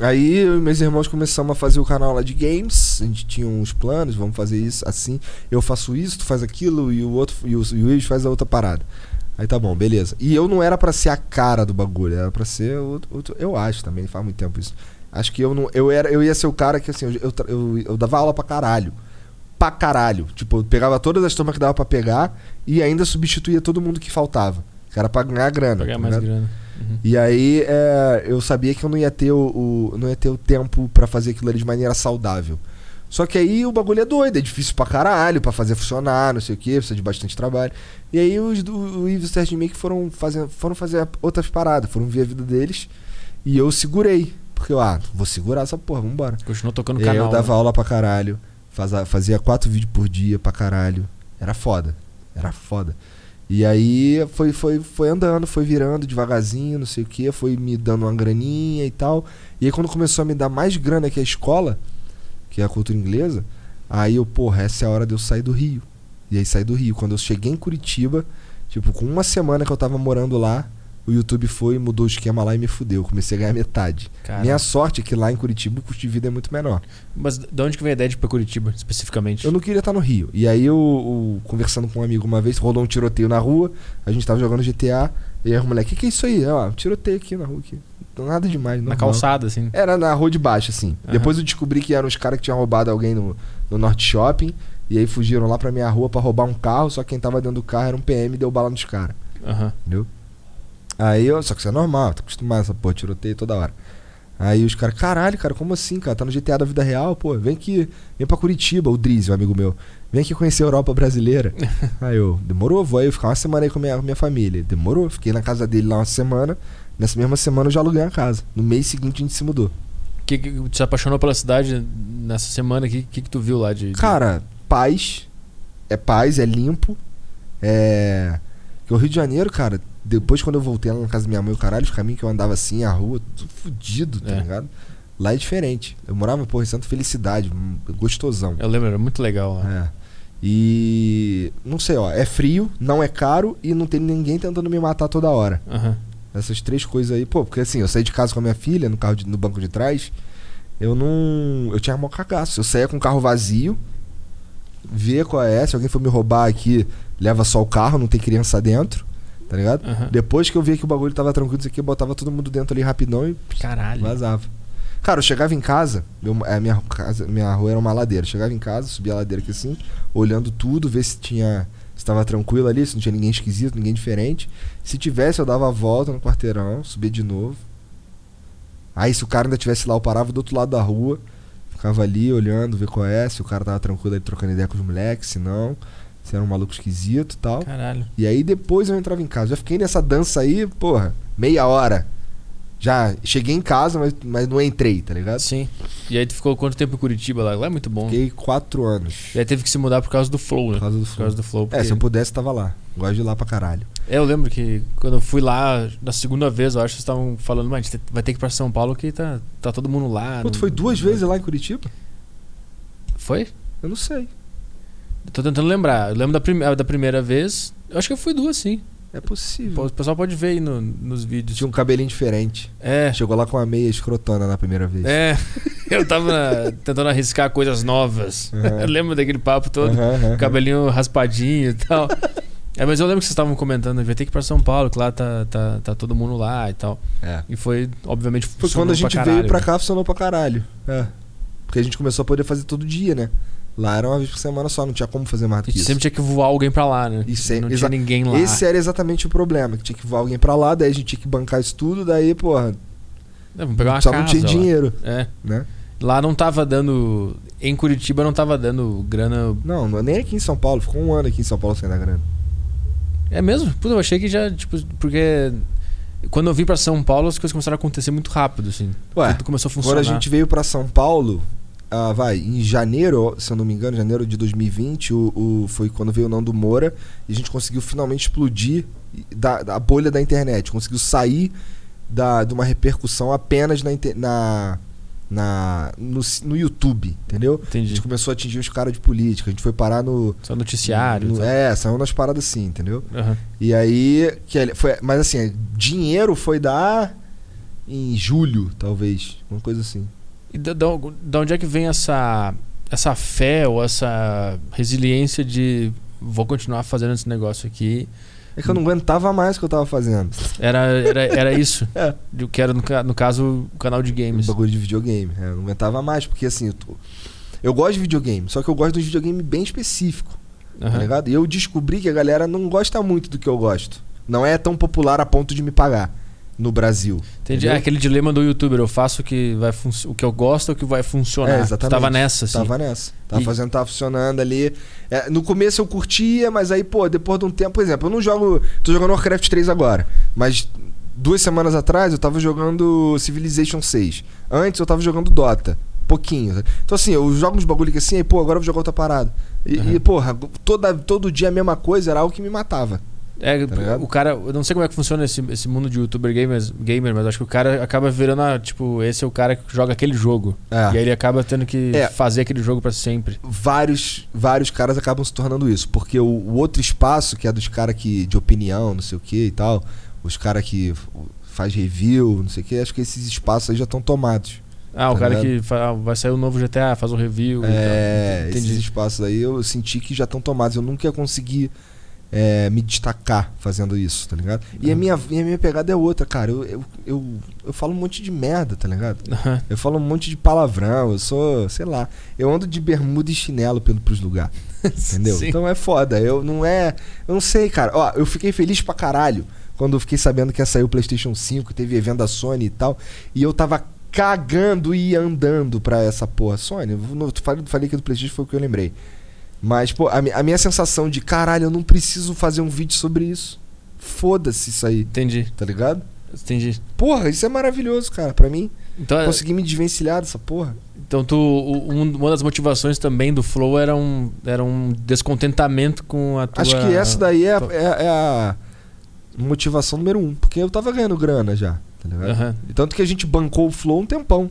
Aí eu e meus irmãos começamos a fazer o canal lá de games. A gente tinha uns planos, vamos fazer isso assim. Eu faço isso, tu faz aquilo e o outro e o, e o Ives faz a outra parada. Aí tá bom, beleza. E eu não era pra ser a cara do bagulho, era pra ser outro, outro- eu acho também, faz muito tempo isso. Acho que eu não eu era eu ia ser o cara que assim, eu, eu, eu, dava aula pra caralho. Pra caralho. Tipo, eu pegava todas as turmas que dava pra pegar e ainda substituía todo mundo que faltava. Que era pra ganhar grana. Pra ganhar tá mais grana. Uhum. E aí é, eu sabia que eu não ia ter o, o- não ia ter o tempo pra fazer aquilo ali de maneira saudável. Só que aí o bagulho é doido, é difícil pra caralho pra fazer funcionar, não sei o que, precisa de bastante trabalho. E aí os, do- o Ives e o Sérgio meio que foram fazer, foram fazer outras paradas, foram ver a vida deles. E eu segurei. Porque eu, ah, vou segurar essa porra, vambora. Continuou tocando E aí canal. eu dava né? aula pra caralho, fazia, fazia quatro vídeos por dia pra caralho. Era foda. Era foda. E aí foi, foi, foi andando, foi virando devagarzinho, não sei o que, foi me dando uma graninha e tal. E aí quando começou a me dar mais grana que a escola, que é a cultura inglesa, aí eu, porra, essa é a hora de eu sair do Rio. E aí saí do Rio. Quando eu cheguei em Curitiba, tipo, com uma semana que eu tava morando lá, o YouTube foi, mudou o esquema lá e me fudeu. Comecei a ganhar metade. Cara. Minha sorte é que lá em Curitiba o custo de vida é muito menor. Mas de onde que veio a ideia de ir pra Curitiba, especificamente? Eu não queria estar no Rio. E aí eu, eu, conversando com um amigo uma vez, rolou um tiroteio na rua, a gente tava jogando GTA, e aí o moleque, o que, que é isso aí? Ó, um tiroteio aqui na rua aqui. Não nada demais, Na calçada, assim. Era na rua de baixo, assim. Aham. Depois eu descobri que eram os caras que tinham roubado alguém no, no Norte Shopping, e aí fugiram lá pra minha rua pra roubar um carro, só que quem tava dentro do carro era um PM e deu bala nos caras. Aham. Entendeu? Aí eu, só que isso é normal, tô acostumado a essa porra, tiroteio toda hora. Aí os caras, caralho, cara, como assim, cara? Tá no GTA da vida real, pô, vem aqui, vem pra Curitiba, o Drizzy, um amigo meu. Vem aqui conhecer a Europa brasileira. <laughs> aí eu, demorou, vou aí ficar uma semana aí com a minha, minha família. Demorou, fiquei na casa dele lá uma semana. Nessa mesma semana eu já aluguei a casa. No mês seguinte a gente se mudou. Que, que tu se apaixonou pela cidade nessa semana? O que, que, que tu viu lá de. de- Cara, paz. É paz, é limpo. É. Porque o Rio de Janeiro, cara, depois quando eu voltei lá na casa da minha mãe, o caralho, os caminhos que eu andava assim, a rua, tudo fudido, tá É. ligado? Lá é diferente. Eu morava, porra, em Santa Felicidade, hum, gostosão. Eu lembro, era muito legal lá. É. E. Não sei, ó. É frio, não é caro e não tem ninguém tentando me matar toda hora. Aham. Essas três coisas aí, pô, porque assim, eu saí de casa com a minha filha no carro de- no banco de trás, eu não. Eu tinha mó cagaço. Eu saía com o carro vazio, via qual é, se alguém for me roubar aqui, leva só o carro, não tem criança dentro, tá ligado? Aham. Depois que eu via que o bagulho tava tranquilo, isso aqui, eu botava todo mundo dentro ali rapidão e Caralho. vazava. Cara, eu chegava em casa, eu, a minha, casa, minha rua era uma ladeira. Eu chegava em casa, subia a ladeira aqui assim, olhando tudo, ver se tinha. Se tava tranquilo ali, se não tinha ninguém esquisito, ninguém diferente. Se tivesse, eu dava a volta no quarteirão, subia de novo. Aí se o cara ainda tivesse lá, eu parava do outro lado da rua, ficava ali olhando, ver qual é, se o cara tava tranquilo aí trocando ideia com os moleques, se não, se era um maluco esquisito e tal. Caralho. E aí depois eu entrava em casa. Já fiquei nessa dança aí, porra, meia hora. Já cheguei em casa, mas, mas não entrei, tá ligado? Sim. E aí tu ficou quanto tempo em Curitiba lá? Lá é muito bom. Fiquei quatro anos. E aí teve que se mudar por causa do Flow, né? Por causa do Por causa do Flow. É, porque- se eu pudesse, tava lá. Gosto de ir lá pra caralho. É, eu lembro que quando eu fui lá, na segunda vez, eu acho que vocês estavam falando, mas vai ter que ir pra São Paulo que tá, tá todo mundo lá. Pô, tu não- foi duas não- vezes lá em Curitiba? Foi? Eu não sei. Tô tentando lembrar. Eu lembro da, prime- da primeira vez. Eu acho que eu fui duas, sim. É possível. O pessoal pode ver aí no- nos vídeos. Tinha um cabelinho diferente. É. Chegou lá com uma meia escrotona na primeira vez. É. <laughs> Eu tava na- tentando arriscar coisas novas. Uhum. Eu <laughs> lembro daquele papo todo. Aham, aham. Cabelinho raspadinho e tal. <laughs> É, mas eu lembro que vocês estavam comentando, vai ter que ir pra São Paulo, que lá tá, tá, tá todo mundo lá e tal. É. E foi, obviamente, Foi quando a gente pra veio pra né? cá, funcionou pra caralho. É. Porque a gente começou a poder fazer todo dia, né? Lá era uma vez por semana só, não tinha como fazer mais do que gente isso. sempre tinha que voar alguém pra lá, né? Isso é- não tinha ninguém lá. Esse era exatamente o problema, que tinha que voar alguém pra lá, daí a gente tinha que bancar isso tudo, daí, porra, É, vamos pegar uma só casa não tinha lá. dinheiro, É. né? Lá não tava dando. Em Curitiba não tava dando grana. Não, não- nem aqui em São Paulo, ficou um ano aqui em São Paulo sem dar grana. É mesmo? Puta, eu achei que já, tipo, porque quando eu vim pra São Paulo, as coisas começaram a acontecer muito rápido, assim. Ué, Tudo começou a funcionar. Quando a gente veio pra São Paulo, ah, vai, em janeiro, se eu não me engano, janeiro de 2020, o, o- foi quando veio o Nando Moura e a gente conseguiu finalmente explodir da, da bolha da internet. Conseguiu sair da, de uma repercussão apenas na, na, na, no, no YouTube, entendeu? A Entendi. gente começou a atingir os caras de política, a gente foi parar no. Só noticiário. no é, saiu nas paradas assim, entendeu? Aham. E aí, que ele- foi, mas assim, dinheiro foi dar em julho, talvez, uma coisa assim. E da, onde é que vem essa, essa fé ou essa resiliência de vou continuar fazendo esse negócio aqui? É que eu não aguentava mais o que eu tava fazendo. Era, era, era <laughs> isso. É. Que era, no, no caso, o canal de games. bagulho de videogame. É, eu não aguentava mais, porque assim, eu, tô- eu gosto de videogame, só que eu gosto de um videogame bem específico, tá Aham. ligado? E eu descobri que a galera não gosta muito do que eu gosto. Não é tão popular a ponto de me pagar no Brasil. Entendi. É aquele dilema do youtuber. Eu faço o que, vai o que eu gosto ou o que vai funcionar. É, Tu exatamente. Tava nessa, assim. Tava nessa. Tava E- fazendo, tava funcionando ali. É, no começo eu curtia, mas aí, pô, depois de um tempo, por exemplo, eu não jogo. Tô jogando Warcraft 3 agora. Mas duas semanas atrás eu tava jogando Civilization 6. Antes eu tava jogando Dota. Pouquinho. Então, assim, eu jogo uns bagulho que assim, aí, pô, agora eu vou jogar outra parada. E, Uhum. e, porra, toda, todo dia a mesma coisa era algo que me matava. É, Tá o cara, eu não sei como é que funciona esse, esse mundo de youtuber gamers, gamer, mas acho que o cara acaba virando, a, tipo, esse é o cara que joga aquele jogo. É. E aí ele acaba tendo que É. fazer aquele jogo pra sempre. vários, vários caras acabam se tornando isso. Porque o, o outro espaço, que é dos caras que de opinião, não sei o que e tal, os caras que faz review, não sei o que, acho que esses espaços aí já estão tomados. Ah, o Tá cara ligado? que fa- vai sair o novo GTA, faz um review. É, tal. esses espaços aí eu senti que já estão tomados. Eu nunca ia conseguir é, me destacar fazendo isso, tá ligado? E a Uhum. minha, e a minha pegada é outra, cara. Eu, eu, eu, eu falo um monte de merda, tá ligado? <laughs> Aham. Eu falo um monte de palavrão, eu sou, sei lá, eu ando de bermuda e chinelo pelo, pros lugares. <laughs> Entendeu? Sim. Então é foda. Eu não é. Eu não sei, cara. Ó, eu fiquei feliz pra caralho quando eu fiquei sabendo que ia sair o PlayStation 5, teve evento da Sony e tal. E eu tava cagando e andando pra essa porra. Sony, eu não- eu falei, falei que do PlayStation foi o que eu lembrei. Mas, pô, a, a minha sensação de caralho, eu não preciso fazer um vídeo sobre isso. Foda-se isso aí, Entendi. tá ligado? Entendi. Porra, isso é maravilhoso, cara. Pra mim, Então, é- conseguir me desvencilhar dessa porra. então tu, um- uma das motivações também do Flow era um, era um descontentamento com a tua... Acho que essa daí é, a- é- é a motivação número um. Porque eu tava ganhando grana já, tá ligado? E Tanto que a gente bancou o Flow um tempão.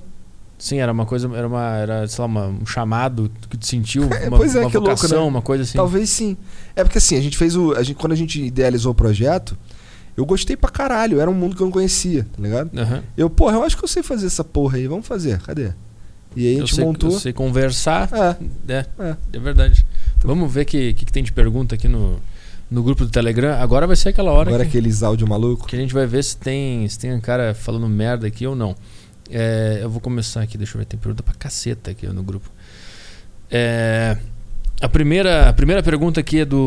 Sim, era uma coisa, era uma, era, sei lá, uma- um chamado que tu sentiu, <laughs> É, uma, pois é, uma que louco, vocação, né? uma coisa assim. Talvez sim. É porque assim, a gente fez o. A gente, quando a gente idealizou o projeto, eu gostei pra caralho. Era um mundo que eu não conhecia, tá ligado? Aham. Eu, porra, eu acho que eu sei fazer essa porra aí. Vamos fazer, cadê? E aí a Eu gente sei, montou. eu sei conversar, É, é, é. é verdade. Vamos ver o que, que, que tem de pergunta aqui no, no grupo do Telegram. Agora vai ser aquela hora Agora que, aqueles áudio maluco. que a gente vai ver se tem, se tem um cara falando merda aqui ou não. É, eu vou começar aqui, deixa eu ver, tem pergunta pra caceta aqui no grupo. É, a, primeira, a primeira pergunta aqui é do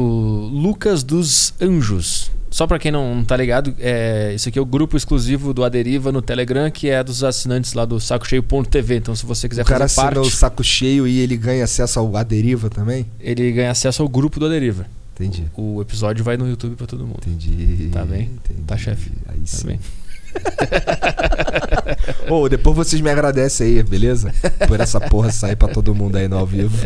Lucas dos Anjos. Só pra quem não tá ligado, é, esse aqui é o grupo exclusivo do Aderiva no Telegram, que é dos assinantes lá do sacocheio.tv. Então, se você quiser O cara fazer assina parte, o saco cheio e ele ganha acesso ao A Deriva também? ele ganha acesso ao grupo do Aderiva. Entendi. O episódio vai no YouTube pra todo mundo. Entendi. Tá bem? Entendi. Tá, chefe? Aí Tá sim. bem? <laughs> Ô, depois vocês me agradecem aí, beleza? Por essa porra sair pra todo mundo aí no ao vivo. <laughs>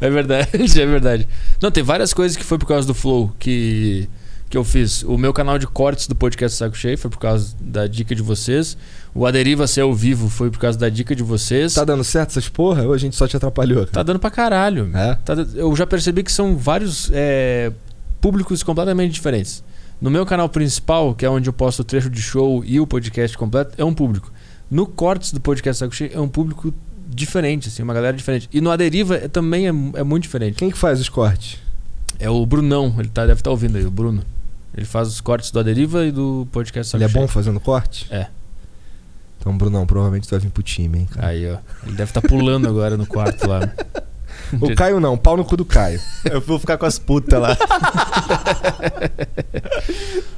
É verdade, é verdade. Não, tem várias coisas que foi por causa do Flow que, que eu fiz. O meu canal de cortes do podcast Saco Cheio foi por causa da dica de vocês. O Aderiva Ser ao Vivo foi por causa da dica de vocês. Tá dando certo essas porra ou a gente só te atrapalhou? Tá dando pra caralho. É? Tá eu já percebi que são vários é, públicos completamente diferentes. No meu canal principal, que é onde eu posto o trecho de show e o podcast completo, é um público. No cortes do podcast Saco Cheio é um público diferente, assim, uma galera diferente. E no Aderiva é, também é, é muito diferente. Quem que faz os cortes? É o Brunão, ele tá, deve estar ouvindo aí, o Bruno. Ele faz os cortes do Aderiva e do podcast Saco Ele é Cheio. bom fazendo corte? É. Então, Brunão, provavelmente tu vai vir pro time, hein, cara. Aí, ó. Ele deve estar pulando agora no quarto lá. <laughs> O Caio não, pau no cu do Caio. Eu vou ficar com as putas lá. <laughs>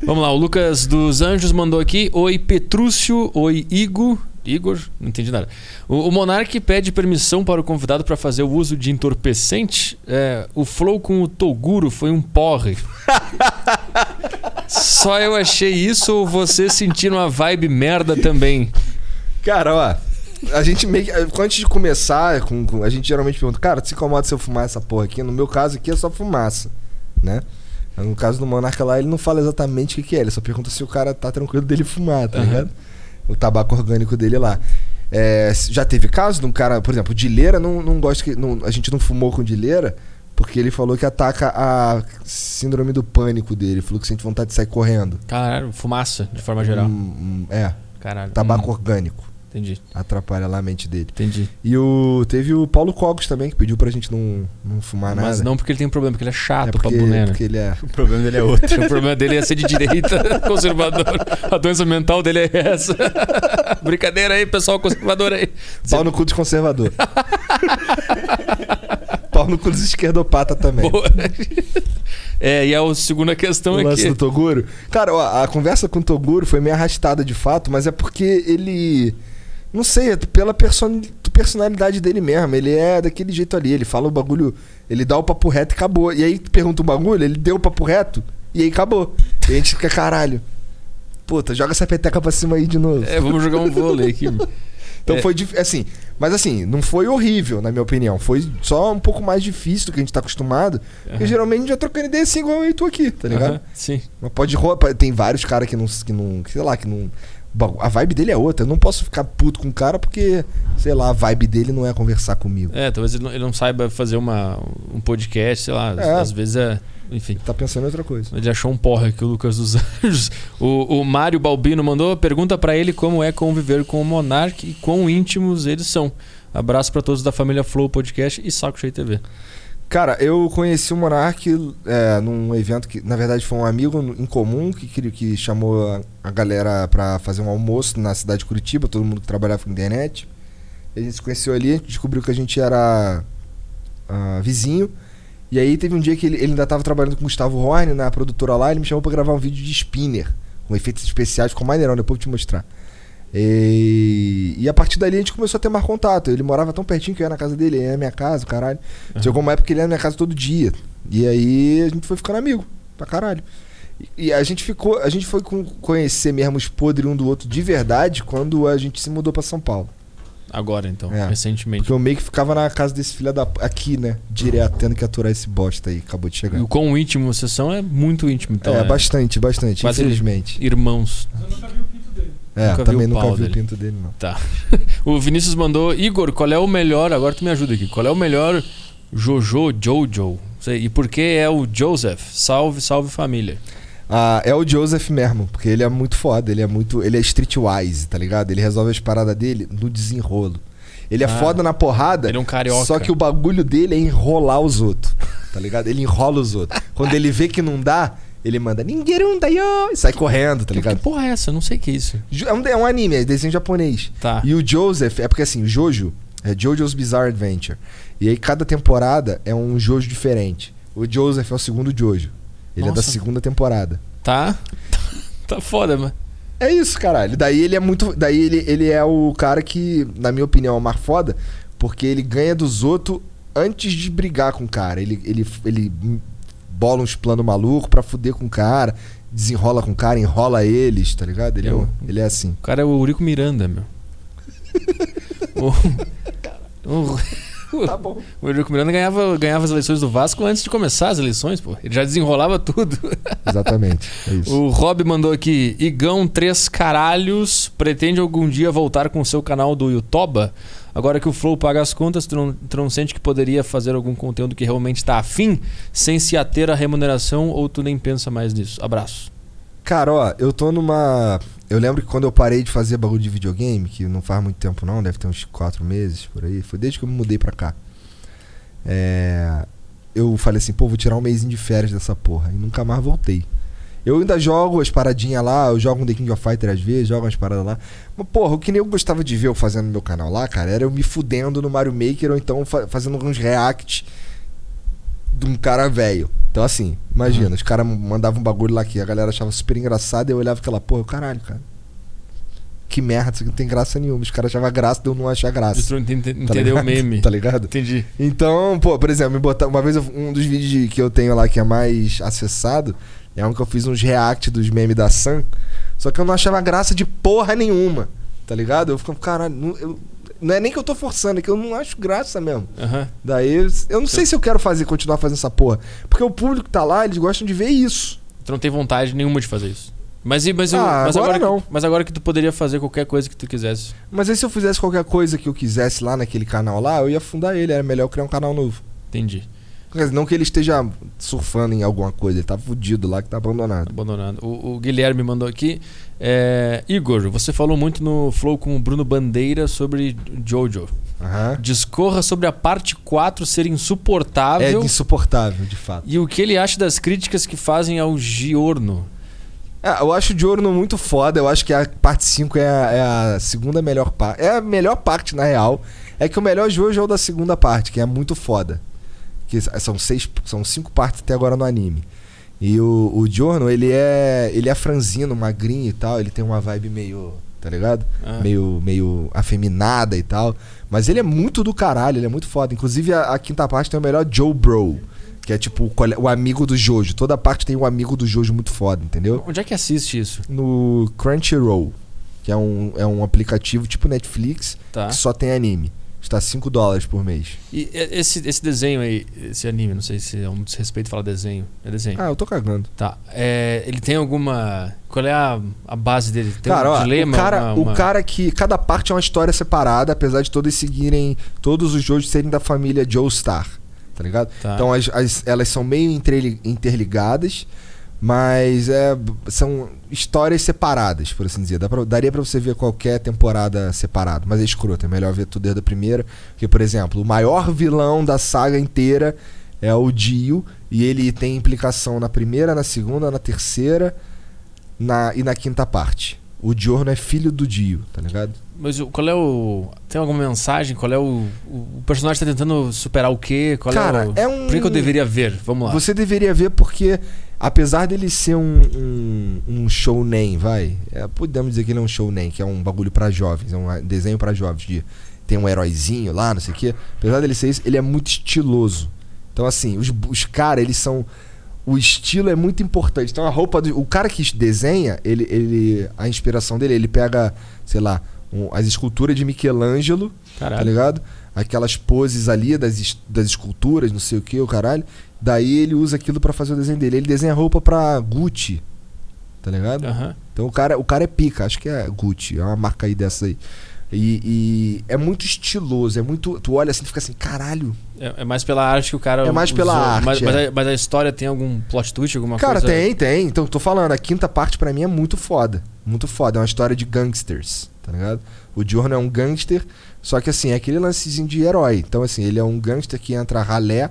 Vamos lá, o Lucas dos Anjos mandou aqui. Oi, Petrúcio. Oi, Igo. Igor, não entendi nada. O, o Monark pede permissão para o convidado para fazer o uso de entorpecente. É, o flow com o Toguro foi um porre. Só eu achei isso ou você sentindo uma vibe merda também? Cara, ó. A gente meio que. Antes de começar, com, com- a gente geralmente pergunta, cara, se incomoda se eu fumar essa porra aqui? No meu caso aqui é só fumaça, né? No caso do Monarca lá, ele não fala exatamente o que, que é, ele só pergunta se o cara tá tranquilo dele fumar, tá Aham. ligado? O tabaco orgânico dele lá. É, já teve caso de um cara, por exemplo, Dileira não, não gosta que. não- a gente não fumou com Dileira porque ele falou que ataca a síndrome do pânico dele. Ele falou que sente vontade de sair correndo. Caralho, fumaça, de forma geral. Hum, hum, é, Caralho. tabaco Hum, orgânico. Entendi, Atrapalha lá a mente dele. entendi. E o teve o Paulo Cogos também, que pediu pra gente não, não fumar nada. Mas não porque ele tem um problema, porque ele é chato é pra porque, boné, né? porque ele é. <laughs> O problema dele é outro. O problema dele é ser de direita, <laughs> conservador. A doença mental dele é essa. <laughs> Brincadeira aí, pessoal conservador aí. Pau no cu dos conservador. Pau no cu dos esquerdopata também. Boa. É, e a segunda questão o é lance que. do Toguro. Cara, ó, a conversa com o Toguro foi meio arrastada de fato, mas é porque ele. Não sei, é pela person- personalidade dele mesmo. Ele é daquele jeito ali. Ele fala o bagulho. Ele dá o papo reto e acabou. E aí tu pergunta o bagulho, ele deu o papo reto e aí acabou. E a gente fica, caralho. Puta, joga essa peteca pra cima aí de novo. É, vamos jogar um vôlei aqui. <laughs> Então É. foi assim, mas assim, não foi horrível, na minha opinião. Foi só um pouco mais difícil do que a gente tá acostumado. Porque Aham. geralmente a gente já trocando ideia assim igual eu e tu aqui, tá ligado? Aham, Sim. Mas pode ro- tem vários caras que não, que não. Sei lá, que não. A vibe dele é outra. Eu não posso ficar puto com o cara porque, sei lá, a vibe dele não é conversar comigo. É, talvez ele não, ele não saiba fazer uma, um podcast, sei lá. É. Às vezes é. Enfim. Tá pensando em outra coisa. Ele achou um porra aqui, o Lucas dos <laughs> Anjos. O, o Mário Balbino mandou pergunta pra ele como é conviver com o Monark e quão íntimos eles são. Abraço pra todos da família Flow Podcast e Saco Cheio TV. Cara, eu conheci o Monark é, num evento que, na verdade, foi um amigo em comum que, que, chamou a, galera pra fazer um almoço na cidade de Curitiba, todo mundo que trabalhava com internet. A gente se conheceu ali, descobriu que a gente era ah, vizinho. E aí teve um dia que ele, ele ainda tava trabalhando com o Gustavo Horn na produtora lá, ele me chamou pra gravar um vídeo de spinner, com efeitos especiais, ficou maneirão, depois vou te mostrar. E, e a partir dali a gente começou a ter mais contato. Ele morava tão pertinho que eu ia na casa dele, ele ia na minha casa, caralho. Chegou uma época que ele ia na minha casa todo dia. E aí a gente foi ficando amigo, pra caralho. E, e a gente ficou, a gente foi com- conhecer mesmo os podres um do outro de verdade quando a gente se mudou pra São Paulo. Agora, então, É. recentemente. Porque eu meio que ficava na casa desse filho da. aqui, né? Direto, tendo que aturar esse bosta aí, acabou de chegar. E o quão íntimo vocês são é muito íntimo. Então, é, bastante, bastante, Quase infelizmente. irmãos. É, nunca vi também o nunca pau vi o dele. pinto dele, não. <laughs> O Vinícius mandou, Igor, qual é o melhor? Agora tu me ajuda aqui. Qual é o melhor Jojo Jojo? Sei, E por que é o Joseph? Salve, salve família. Ah, é o Joseph mesmo, porque ele é muito foda, ele é muito. Ele é streetwise, tá ligado? Ele resolve as paradas dele no desenrolo. Ele é Ah, foda na porrada. Ele é um carioca. Só que o bagulho dele é enrolar os outros. Tá ligado? Ele enrola os outros. Quando ele vê que não dá, ele manda Ningerundayo e sai correndo, tá Que ligado? porra é essa? Eu não sei o que é isso. É um, é um anime, é desenho japonês. Tá. E o Joseph, é porque assim, o Jojo é Jojo's Bizarre Adventure. E aí cada temporada é um Jojo diferente. O Joseph é o segundo Jojo. Ele é da Nossa. segunda temporada. Tá? <laughs> tá foda, mano. É isso, caralho. Daí ele é muito. Daí ele, ele é o cara que, na minha opinião, é o mais foda, porque ele ganha dos outros antes de brigar com o cara. Ele, ele, ele bola uns planos malucos pra fuder com o cara, desenrola com o cara, enrola eles, tá ligado? Ele, é, Eu- um- ele é assim. O cara é o Eurico Miranda, meu. <laughs> o, o, Tá bom. o Eurico Miranda ganhava, ganhava as eleições do Vasco antes de começar as eleições, pô. Ele já desenrolava tudo. <laughs> Exatamente. É. O Rob mandou aqui: Igão Três Caralhos pretende algum dia voltar com o seu canal do Yutoba? Agora que o Flow paga as contas, tu não, tu não sente que poderia fazer algum conteúdo que realmente tá afim, sem se ater à remuneração, ou tu nem pensa mais nisso? Abraço. Cara, ó, eu tô numa. Eu lembro que quando eu parei de fazer bagulho de videogame, que não faz muito tempo não, deve ter uns quatro meses por aí, foi desde que eu me mudei pra cá. É. Eu falei assim, pô, vou tirar um mêsinho de férias dessa porra. E nunca mais voltei. Eu ainda jogo as paradinhas lá, eu jogo um The King of Fighter às vezes, jogo umas paradas lá. Mas, porra, o que nem eu gostava de ver eu fazendo no meu canal lá, cara, era eu me fudendo no Mario Maker ou então fa- fazendo uns react de um cara velho. Então, assim, imagina, os caras mandavam um bagulho lá que a galera achava super engraçado e eu olhava aquela porra, eu, caralho, cara. que merda, isso aqui não tem graça nenhuma. Os caras achavam graça, deu não achar graça. Ente- Tá entendeu o ligado? meme. <laughs> Tá ligado? Entendi. Então, pô, por exemplo, me botar, uma vez eu- um dos vídeos de- que eu tenho lá que é mais acessado é um que eu fiz uns react dos memes da Sam. Só que eu não achava graça de porra nenhuma. Tá ligado? Eu fico, caralho, eu- não é nem que eu tô forçando, é que eu não acho graça mesmo. Aham. Daí, eu não sei se eu quero fazer, continuar fazendo essa porra. Porque o público que tá lá, eles gostam de ver isso. Tu não tem vontade nenhuma de fazer isso. Mas, mas, eu- Ah, mas agora agora, não. Que, mas agora que tu poderia fazer qualquer coisa que tu quisesse. Mas aí se eu fizesse qualquer coisa que eu quisesse lá naquele canal lá, eu ia fundar ele. Era melhor eu criar um canal novo. Entendi. Não que ele esteja surfando em alguma coisa, ele tá fudido lá que tá abandonado. Abandonado. O, o Guilherme mandou aqui. é, Igor, você falou muito no Flow com o Bruno Bandeira sobre Jojo. Aham. Discorra sobre a parte 4 ser É insuportável insuportável, de fato. e o que ele acha das críticas que fazem ao Giorno. É, eu acho o Diorno muito foda. Eu acho que a parte 5 é a, é a segunda melhor parte. É a melhor parte, na real. É que o melhor Jojo é o da segunda parte, que é muito foda. Que são seis, são cinco partes até agora no anime. E o, o Giorno, ele é. Ele é franzino, magrinho e tal. Ele tem uma vibe meio. Tá ligado? Ah. Meio, meio afeminada e tal. Mas ele é muito do caralho, ele é muito foda. Inclusive, a, a quinta parte tem o melhor Joe Bro. Que é tipo o, amigo do Jojo. Toda parte tem um amigo do Jojo muito foda, entendeu? Onde é que assiste isso? no Crunchyroll, que é um, é um aplicativo tipo Netflix, Tá. que só tem anime. Está 5 dólares por mês. E esse, esse desenho aí, esse anime, não sei se é um desrespeito falar desenho. É desenho. Ah, eu tô cagando. Tá. É, ele tem alguma. Qual é a, a base dele? Tem cara, um ó, dilema? o cara, uma- uma- o cara que. Cada parte é uma história separada, apesar de todos seguirem. Todos os jogos serem da família Joestar. Tá ligado? Tá. Então as, as- elas são meio interli- interligadas, mas é, são histórias separadas, por assim dizer. Pra- daria pra você ver qualquer temporada separado, mas é escroto. É melhor ver tudo desde a primeira. Porque, por exemplo, o maior vilão da saga inteira é o Dio, e ele tem implicação na primeira, na segunda, na terceira na, e na quinta parte. O Diorno é filho do Dio, tá ligado? Mas qual é o. Tem alguma mensagem? Qual é o. O personagem tá tentando superar o quê? Qual Cara, é o. é um. Por que eu deveria ver? Vamos lá. Você deveria ver porque, apesar dele ser um, um, um shounen, vai, é, podemos dizer que ele é um shounen, que é um bagulho pra jovens, é um desenho pra jovens, de tem um heróizinho lá, não sei o quê. Apesar dele ser isso, ele é muito estiloso. Então, assim, os, os caras, eles são... O estilo é muito importante. Então, a roupa do... O cara que desenha, ele, ele a inspiração dele, ele pega, sei lá, um- as esculturas de Michelangelo, tá Caralho. ligado? Aquelas poses ali das, das esculturas, não sei o que, o caralho. Daí ele usa aquilo pra fazer o desenho dele. Ele desenha roupa pra Gucci, tá ligado? Aham. Então o cara, o cara é pica, acho que é Gucci, é uma marca aí dessa aí. E, e é muito estiloso, é muito. Tu olha assim e fica assim, caralho. É, é mais pela arte que o cara. É mais pela usou. arte, Mas, mas é. a, mas a história tem algum plot twist, alguma cara, coisa. tem, tem. Então tô falando, a quinta parte pra mim é muito foda. Muito foda. É uma história de gangsters, tá ligado? O Diorno é um gangster, só que assim, é aquele lancezinho de herói. Então, assim, ele é um gangster que entra ralé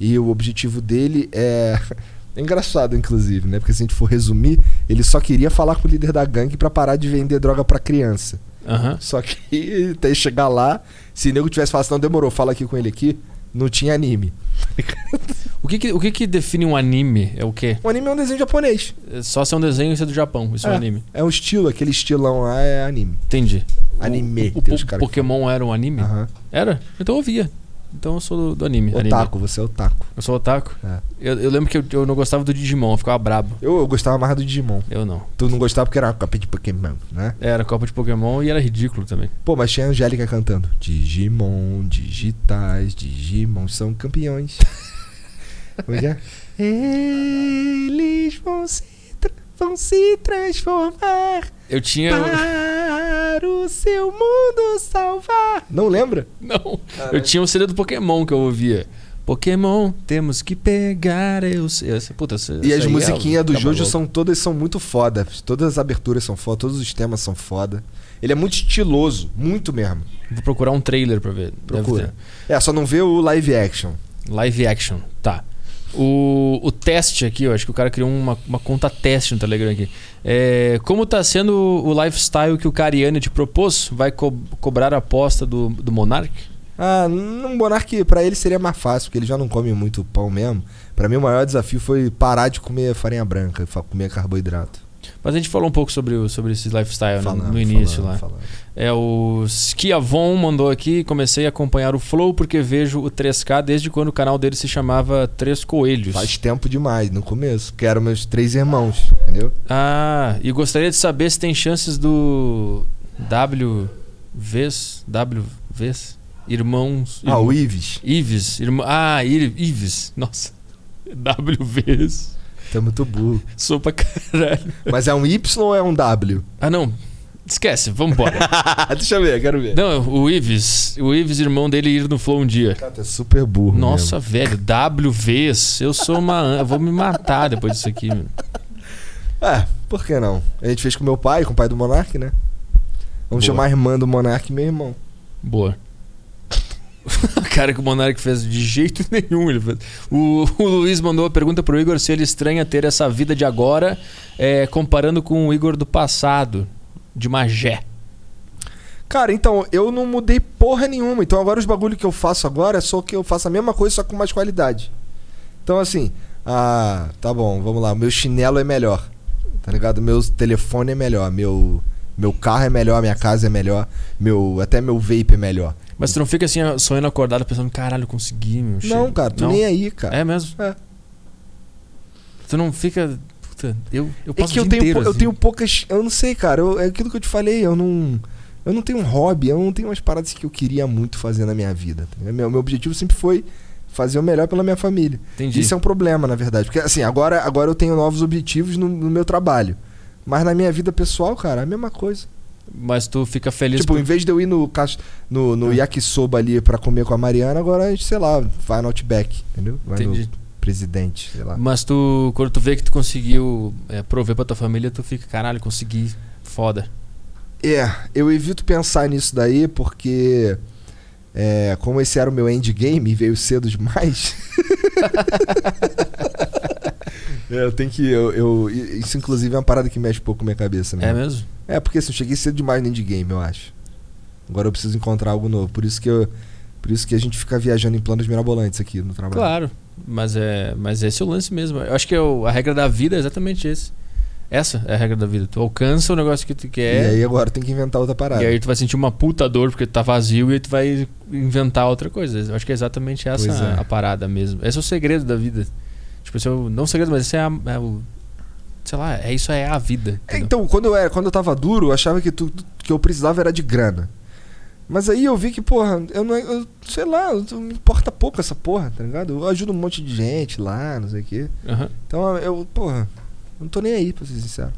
e o objetivo dele é. <laughs> É engraçado, inclusive, né? Porque se a gente for resumir, ele só queria falar com o líder da gangue pra parar de vender droga pra criança. Aham. Só que <laughs> até chegar lá, se o nego tivesse falado assim, não demorou, fala aqui com ele aqui, não tinha anime. <laughs> O, que, que- o que, que define um anime? É o quê? O anime é um desenho japonês. É só ser um desenho e ser do Japão. Isso é, um anime. É um estilo, aquele estilão lá é anime. Entendi. Anime, O, o, o Pokémon era um anime? Aham. Era? Então eu ouvia. Então eu sou do, do anime. anime. Otaku, você é otaku. Eu sou otaku. É. Eu, eu lembro que eu, eu não gostava do Digimon, eu ficava brabo. Eu, eu gostava mais do Digimon. Eu não. Tu não gostava porque era uma cópia de Pokémon, né? Era Copa de Pokémon e era ridículo também. Pô, mas tinha a Angélica cantando. Digimon, digitais, Digimon são campeões. <laughs> Como é que é? <laughs> Eles vão se, tra- vão se transformar Eu tinha. para o seu mundo salvar. Não lembra? Não. Eu tinha um CD do Pokémon que eu ouvia. Pokémon, temos que pegar eu sei. Essa- Puta, essa, E essa as é musiquinhas do tá Jojo são todas são muito foda. Todas as aberturas são foda, todos os temas são foda. Ele é muito estiloso, muito mesmo. Vou procurar um trailer pra ver. Procura. É, só não vê o live action. Live action. Tá. O, o teste aqui, eu acho que o cara criou uma, uma conta teste no Telegram aqui. É, como tá sendo o lifestyle que o Cariani te propôs? Vai co- cobrar a aposta do, do Monark? Ah, um Monark pra ele seria mais fácil, porque ele já não come muito pão mesmo. Pra mim o maior desafio foi parar de comer farinha branca, comer carboidrato. Mas a gente falou um pouco sobre, o, sobre esse lifestyle falando, no, no, início falando, lá. Falando. É o Skiavon mandou aqui, comecei a acompanhar o Flow porque vejo o 3K desde quando o canal dele se chamava Três Coelhos. Faz tempo demais, no começo, que eram meus três irmãos, entendeu? Ah, e gostaria de saber se tem chances do WVs, WVs, irmãos... Ah, o Ives. Ives, irmão, ah, Ives, nossa, <laughs> Tá muito burro. Sou pra caralho. Mas é um Y ou é um W? Ah, não. Esquece, vambora. <laughs> Deixa eu ver, quero ver. Não, o Ives, o Ives, irmão dele, ir no Flow um dia. Cara, é super burro. Nossa, mesmo. velho, WVs. Eu sou uma. Eu vou me matar depois disso aqui, mano. É, por que não? A gente fez com meu pai, com o pai do Monark, né? Vamos Boa. chamar a irmã do Monark meu irmão. Boa. <laughs> cara que o Monark fez de jeito <laughs> nenhum. Ele fez. O, o Luiz mandou a pergunta pro Igor se ele estranha ter essa vida de agora, é, comparando com o Igor do passado, de Magé. Cara, então, eu não mudei porra nenhuma. Então agora os bagulho que eu faço agora é só que eu faço a mesma coisa, só com mais qualidade. Então assim, ah, tá bom, vamos lá. Meu chinelo é melhor. Tá ligado? Meu telefone é melhor. Meu, meu carro é melhor, minha casa é melhor. Meu, até meu vape é melhor. Mas tu não fica assim, sonhando acordado, pensando, caralho, consegui, meu. Não, cara, tu não? nem aí, cara. É mesmo? É. Tu não fica. Puta, eu, eu passo é que eu tenho, inteiro, eu assim. tenho poucas. Eu não sei, cara. Eu, é aquilo que eu te falei, eu não. Eu não tenho um hobby, eu não tenho umas paradas que eu queria muito fazer na minha vida. Tá meu, meu objetivo sempre foi fazer o melhor pela minha família. Entendi. Isso é um problema, na verdade. Porque, assim, agora, agora eu tenho novos objetivos no, no meu trabalho. Mas na minha vida pessoal, cara, é a mesma coisa. Mas tu fica feliz. Tipo, por... em vez de eu ir no, no, no ah. yakisoba ali pra comer com a Mariana, agora a gente, sei lá, vai no Outback, entendeu? Vai Entendi. no presidente, sei lá. Mas tu, quando tu vê que tu conseguiu é, prover pra tua família, tu fica, caralho, consegui, foda. É, eu evito pensar nisso daí porque. É, como esse era o meu endgame e veio cedo demais. <laughs> <laughs> É, eu tenho que. Eu, eu, isso, inclusive, é uma parada que mexe um pouco com a minha cabeça mesmo. É mesmo? É, porque assim, eu cheguei cedo demais no endgame, eu acho. Agora eu preciso encontrar algo novo. Por isso que eu. Por isso que a gente fica viajando em planos mirabolantes aqui no trabalho. Claro, mas é, mas esse é o lance mesmo. Eu acho que eu, a regra da vida é exatamente esse. Essa é a regra da vida. Tu alcança o negócio que tu quer. E aí agora tem que inventar outra parada. E aí tu vai sentir uma puta dor porque tu tá vazio e aí tu vai inventar outra coisa. Eu acho que é exatamente essa é. a parada mesmo. Esse é o segredo da vida. Tipo, é não segredo, mas esse é, a, é o. Sei lá, é isso é a vida. É, então, quando eu, era, quando eu tava duro, eu achava que tudo que eu precisava era de grana. Mas aí eu vi que, porra, eu não. Eu, sei lá, me importa pouco essa porra, tá ligado? Eu ajudo um monte de gente lá, não sei o quê. Uhum. Então eu, porra, não tô nem aí, pra ser sincero.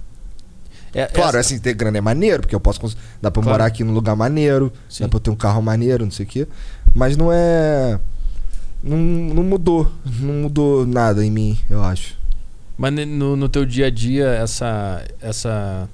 É, claro, essa... assim, ter grana é maneiro, porque eu posso. Dá pra claro. morar aqui num lugar maneiro, Sim. dá pra eu ter um carro maneiro, não sei o quê. Mas não é não, não mudou. Não mudou nada em mim, eu acho. Mas no, no teu dia a dia, essa, essa,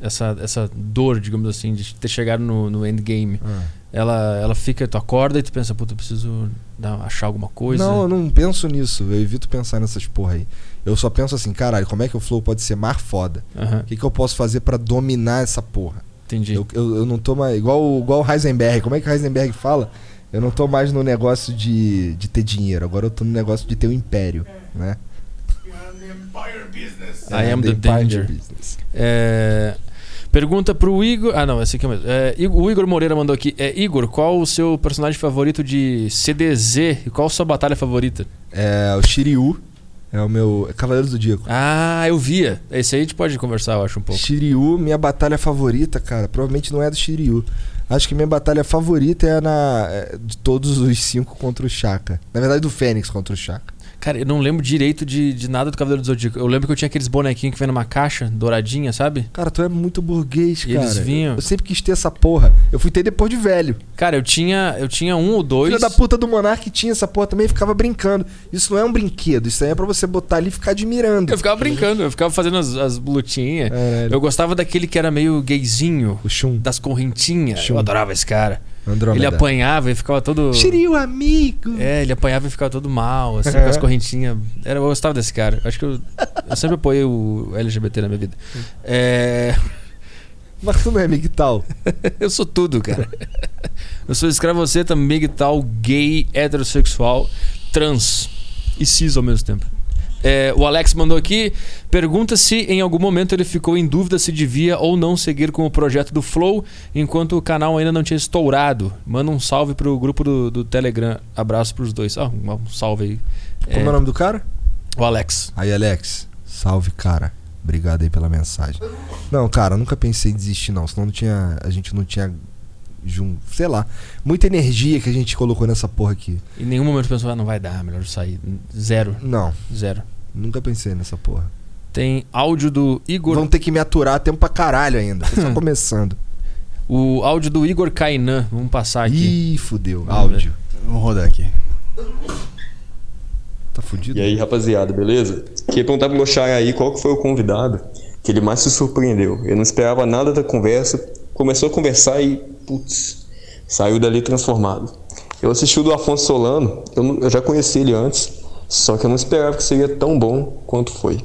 essa, essa dor, digamos assim, de ter chegado no, no endgame, ah. ela, ela fica, tu acorda e tu pensa, puta, eu preciso dar, achar alguma coisa? Não, eu não penso nisso. Eu evito pensar nessas porra aí. Eu só penso assim, caralho, como é que o flow pode ser mais foda? O que, que eu posso fazer para dominar essa porra? Entendi. Eu, eu, eu, não tô mais. Igual, igual o Heisenberg. Como é que o Heisenberg fala? Eu não tô mais no negócio de, de ter dinheiro, agora eu tô no negócio de ter um império, né? I am the, the danger. Business. É, pergunta pro Igor. Ah, não, esse aqui é mesmo. É, o Igor Moreira mandou aqui. É, Igor, qual o seu personagem favorito de CDZ e qual a sua batalha favorita? É o Shiryu. É o meu. É Cavaleiro do Zodíaco. Ah, eu via. Esse aí a gente pode conversar, eu acho, um pouco. Shiryu, minha batalha favorita, cara. Provavelmente não é do Shiryu. Acho que minha batalha favorita é a na, é, de todos os cinco contra o Shaka. Na verdade, do Fênix contra o Shaka. Cara, eu não lembro direito de, de nada do Cavaleiro do Zodíaco. Eu lembro que eu tinha aqueles bonequinhos que vem numa caixa douradinha, sabe? Cara, tu é muito burguês, e cara. Eles vinham. Eu sempre quis ter essa porra. Eu fui ter depois de velho. Cara, eu tinha, eu tinha um ou dois. Filho da puta do Monark tinha essa porra também e ficava brincando. Isso não é um brinquedo, isso aí é pra você botar ali e ficar admirando. Eu ficava brincando, eu ficava fazendo as, as lutinhas. É, eu gostava daquele que era meio gayzinho. O. Das correntinhas. Eu adorava esse cara. Andrômeda. Ele apanhava e ficava todo. Shiryu, amigo! É, ele apanhava e ficava todo mal, assim, com as correntinhas. Era, eu gostava desse cara. Acho que eu, eu sempre apoiei o LGBT na minha vida. É. <laughs> Mas tu não é migtal? <laughs> eu sou tudo, cara. eu sou escravoceta, migtal, gay, heterossexual, trans e cis ao mesmo tempo. É, o Alex mandou aqui. Pergunta se em algum momento ele ficou em dúvida se devia ou não seguir com o projeto do Flow enquanto o canal ainda não tinha estourado. Manda um salve pro grupo do, do Telegram. Abraço pros dois. Ah, um, salve aí. Como é o nome do cara? O Alex. Aí, Alex. Salve, cara. Obrigado aí pela mensagem. Não, cara, eu nunca pensei em desistir, não. Senão não tinha, a gente não tinha. Jun, sei lá. Muita energia que a gente colocou nessa porra aqui. Em nenhum momento pensou, ah, não vai dar, melhor sair. Zero. Não, Zero. Nunca pensei nessa porra. Tem áudio do Igor. Vão ter que me aturar tempo pra caralho ainda. Tô só <laughs> começando. O áudio do Igor Kainan. Vamos passar aqui. Ih, fudeu. Áudio. Vamos rodar aqui. Tá fudido? E aí, rapaziada, beleza? Queria perguntar pro meu chai aí qual que foi o convidado que ele mais se surpreendeu. Eu não esperava nada da conversa, começou a conversar e, putz, saiu dali transformado. Eu assisti o do Afonso Solano, eu, eu já conheci ele antes, só que eu não esperava que seria tão bom quanto foi.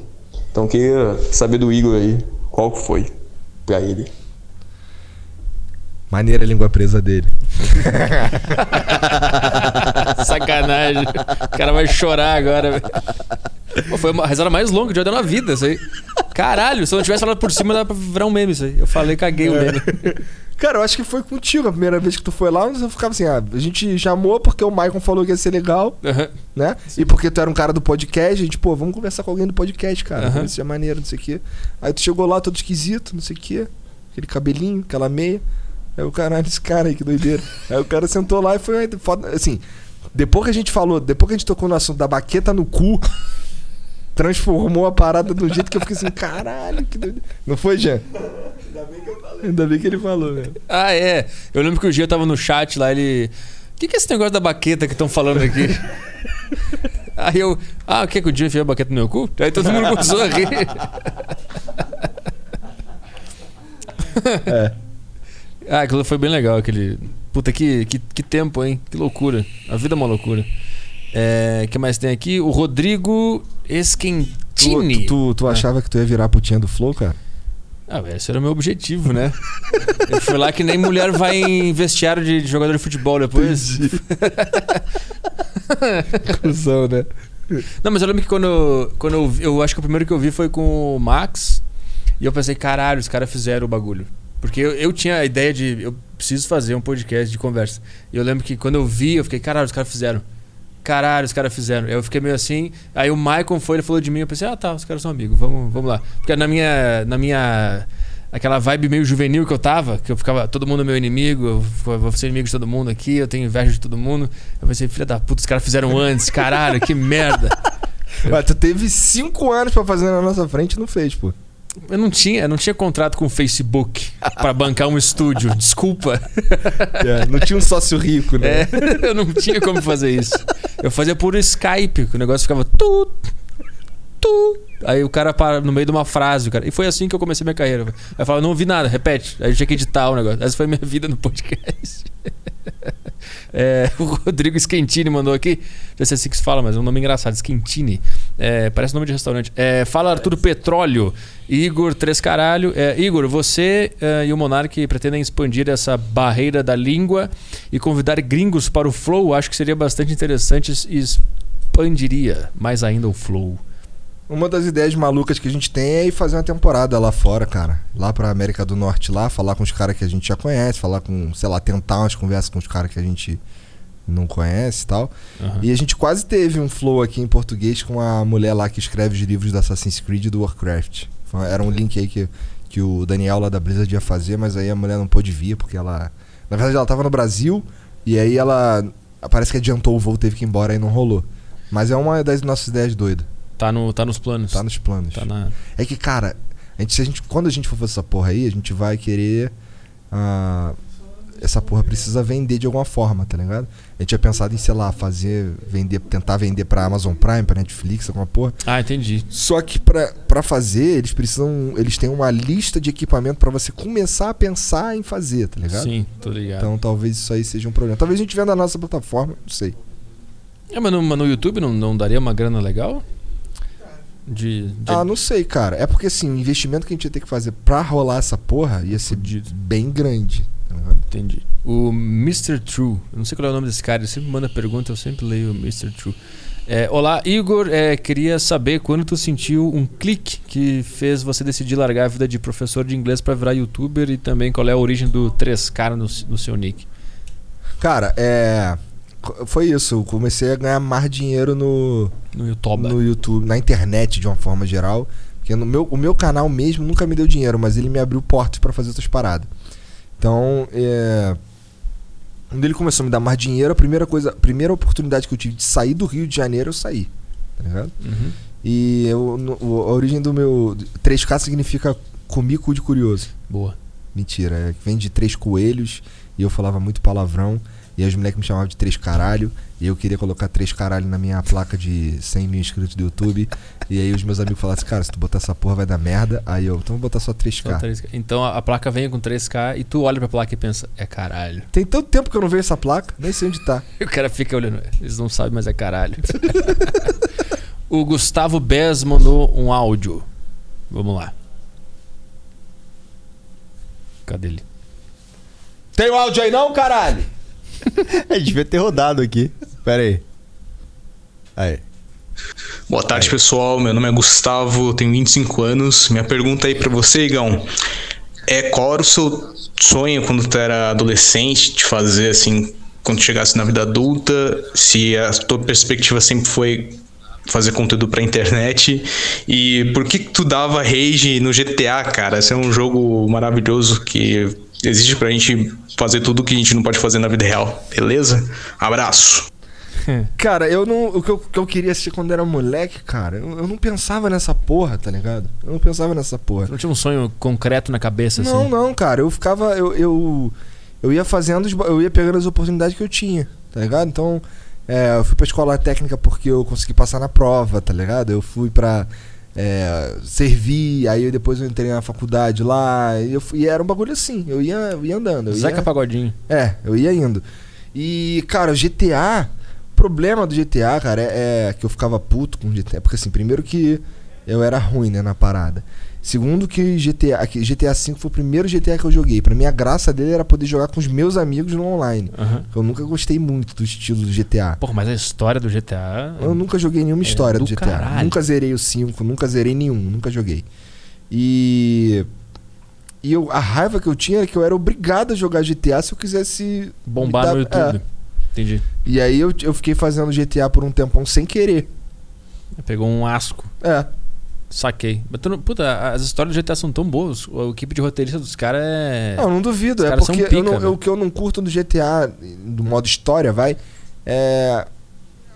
Então queria saber do Igor aí, qual que foi pra ele. Maneira a língua presa dele. <laughs> Sacanagem. O cara vai chorar agora. velho. Pô, foi a risada mais longa que eu já dei na vida, isso aí. Caralho, se eu não tivesse falado por cima, dava pra virar um meme isso aí. Eu falei, caguei o meme. <laughs> Cara, eu acho que foi contigo a primeira vez que tu foi lá, mas eu ficava assim, ah, a gente chamou porque o Maicon falou que ia ser legal, Aham. né? E porque tu era um cara do podcast, a gente, pô, vamos conversar com alguém do podcast, cara. Ver se é maneiro, não sei o quê. Aí tu chegou lá todo esquisito, não sei o quê. Aquele cabelinho, aquela meia. Aí o caralho, esse cara aí, que doideira. <laughs> aí o cara sentou lá e foi foda. Assim, depois que a gente falou, depois que a gente tocou no assunto da baqueta no cu, transformou a parada do jeito que eu fiquei assim, caralho, que doideira. Não foi, Jean? Ainda bem que ele falou, velho. Ah, é. Eu lembro que o Gia tava no chat lá, ele. O que, que é esse negócio da baqueta que estão falando aqui? <laughs> Aí eu. Ah, quer que o Gia enfiou a baqueta no meu cu? Aí todo mundo começou a rir. É. <laughs> Ah, aquilo foi bem legal, aquele. Puta, que, que, que tempo, hein? Que loucura. A vida é uma loucura. É, que mais tem aqui? O Rodrigo Tu, Esquentini. tu, tu achava que tu ia virar putinha do Flow, cara? Ah, esse era o meu objetivo, né? <laughs> Eu fui lá que nem mulher vai em vestiário de, jogador de futebol depois. <laughs> Cusão, né? Não, mas eu lembro que quando, quando eu, eu acho que o primeiro que eu vi foi com o Max. E eu pensei, caralho, os caras fizeram o bagulho. Porque eu, eu tinha a ideia de. Eu preciso fazer um podcast de conversa. E eu lembro que quando eu vi, eu fiquei, caralho, os caras fizeram. Caralho, os caras fizeram. Eu fiquei meio assim. Aí o Maicon foi, ele falou de mim. Eu pensei, ah tá, os caras são amigos, vamos, vamos lá. Porque na minha. Na minha aquela vibe meio juvenil que eu tava, que eu ficava, todo mundo é meu inimigo, eu vou- ser inimigo de todo mundo aqui, eu tenho inveja de todo mundo. Eu pensei, filha da puta, os caras fizeram antes, caralho, que merda. <laughs> Mas tu teve cinco anos pra fazer na nossa frente e não fez, pô. Eu não tinha, eu não tinha contrato com o Facebook <laughs> pra bancar um estúdio. Desculpa. É, não tinha um sócio rico, né? É, <laughs> eu não tinha como fazer isso. Eu fazia por Skype, que o negócio ficava tu tu. Aí o cara para no meio de uma frase, o cara. E foi assim que eu comecei minha carreira. Aí eu falava, não ouvi nada, repete. Aí eu tinha que editar o negócio. Essa foi a minha vida no podcast. <laughs> É, o Rodrigo Schentini mandou aqui. Já sei assim que se fala, mas é um nome engraçado. Schentini. É, parece nome de restaurante. É, fala Arthur Petróleo. Igor Três Caralho. É, Igor, você é, e o Monark pretendem expandir essa barreira da língua e convidar gringos para o Flow. Acho que seria bastante interessante e expandiria mais ainda o Flow. Uma das ideias malucas que a gente tem é ir fazer uma temporada lá fora, cara. Lá pra América do Norte, lá, falar com os caras que a gente já conhece, falar com, sei lá, tentar umas conversas com os caras que a gente não conhece e tal. Aham. E a gente quase teve um flow aqui em português com a mulher lá que escreve os livros do Assassin's Creed e do Warcraft. Era um link aí que, que o Daniel lá da Blizzard ia fazer, mas aí a mulher não pôde vir porque ela. Na verdade, ela tava no Brasil e aí ela. Parece que adiantou o voo, teve que ir embora e não rolou. Mas é uma das nossas ideias doidas. Tá, no, tá nos planos. Tá nos planos. Tá na. É que, cara, a gente, se a gente, quando a gente for fazer essa porra aí, a gente vai querer. ah, essa porra precisa vender de alguma forma, tá ligado? A gente tinha pensado em, sei lá, fazer, vender, tentar vender pra Amazon Prime, pra Netflix, alguma porra. Ah, entendi. Só que pra, pra fazer, eles precisam. Eles têm uma lista de equipamento pra você começar a pensar em fazer, tá ligado? Sim, tô ligado. Então talvez isso aí seja um problema. Talvez a gente venda na nossa plataforma, não sei. É, mas no, mas no YouTube não, não daria uma grana legal? De. de- Ah, não sei, cara. É porque assim, o investimento que a gente ia ter que fazer pra rolar essa porra ia ser Fudido. bem grande, Entendi. O Mr. True, eu não sei qual é o nome desse cara, ele sempre manda pergunta, eu sempre leio o Mr. True. É, olá, Igor. É, queria saber quando tu sentiu um clique que fez você decidir largar a vida de professor de inglês para virar youtuber e também qual é a origem do 3K no, no seu nick. Cara, é. Foi isso. Eu comecei a ganhar mais dinheiro no. No YouTube. No YouTube, na internet de uma forma geral. Porque no meu, o meu canal mesmo nunca me deu dinheiro, mas ele me abriu portas para fazer outras paradas. Então, é quando ele começou a me dar mais dinheiro, a primeira coisa, a primeira oportunidade que eu tive de sair do Rio de Janeiro, eu saí. Tá ligado? Uhum. E eu, no, a origem do meu. 3K significa comico de curioso. Boa. Mentira, é, vem de três coelhos e eu falava muito palavrão. E os moleques me chamavam de três caralho. E eu queria colocar três caralho na minha placa de 100 mil inscritos do YouTube. E aí os meus amigos falaram assim, cara, se tu botar essa porra vai dar merda. Aí eu, então vou botar só 3K. Só 3K. Então a, a, placa vem com 3K e tu olha pra placa e pensa, é caralho. Tem tanto tempo que eu não vejo essa placa, nem sei onde tá. e <laughs> o cara fica olhando, eles não sabem, mas é caralho. <laughs> o Gustavo Bez mandou um áudio. Vamos lá. Cadê ele? Tem o áudio aí não, caralho? <laughs> é, devia ter rodado aqui. Pera aí. Aí. Boa tarde, aí. pessoal. Meu nome é Gustavo, tenho 25 anos. Minha pergunta aí para você, Igão, é qual era o seu sonho quando tu era adolescente de fazer assim, quando chegasse na vida adulta? Se a tua perspectiva sempre foi fazer conteúdo pra internet. E por que, que tu dava rage no GTA, cara? Esse é um jogo maravilhoso que existe pra gente fazer tudo que a gente não pode fazer na vida real. Beleza? Abraço. <laughs> Cara, eu não. O que eu, que eu queria ser quando era moleque, cara, eu, eu, não pensava nessa porra, tá ligado? Eu não pensava nessa porra. Não tinha um sonho concreto na cabeça, não, assim? Não, não, cara. Eu ficava. Eu, eu, eu ia fazendo. Eu ia pegando as oportunidades que eu tinha, tá ligado? Então. É, eu fui pra escola técnica porque eu consegui passar na prova, tá ligado? Eu fui pra é, servir, aí depois eu entrei na faculdade lá, e, eu fui, e era um bagulho assim, eu ia, eu ia andando. Eu Zeca ia, Pagodinho. É, eu ia indo. E, cara, o GTA, o problema do GTA, cara, é, é que eu ficava puto com o GTA, porque assim, primeiro que eu era ruim, né, na parada. Segundo que GTA, que GTA V foi o primeiro GTA que eu joguei. Pra mim a graça dele era poder jogar com os meus amigos no online. Uhum. Eu nunca gostei muito do estilo do GTA. Porra, mas a história do GTA. Eu nunca joguei nenhuma é história do, do, GTA. Caralho. Nunca zerei o 5, nunca zerei nenhum, nunca joguei. E. E eu, a raiva que eu tinha era que eu era obrigado a jogar GTA se eu quisesse. Bombar dar, no YouTube. É. Entendi. E aí eu, eu fiquei fazendo GTA por um tempão sem querer. Pegou um asco. É. Saquei. Mas tu não, puta, as histórias do GTA são tão boas. A equipe de roteirista dos caras é. Não, não duvido. Os é porque pica, eu não, eu, o que eu não curto do GTA, do modo história, vai, é.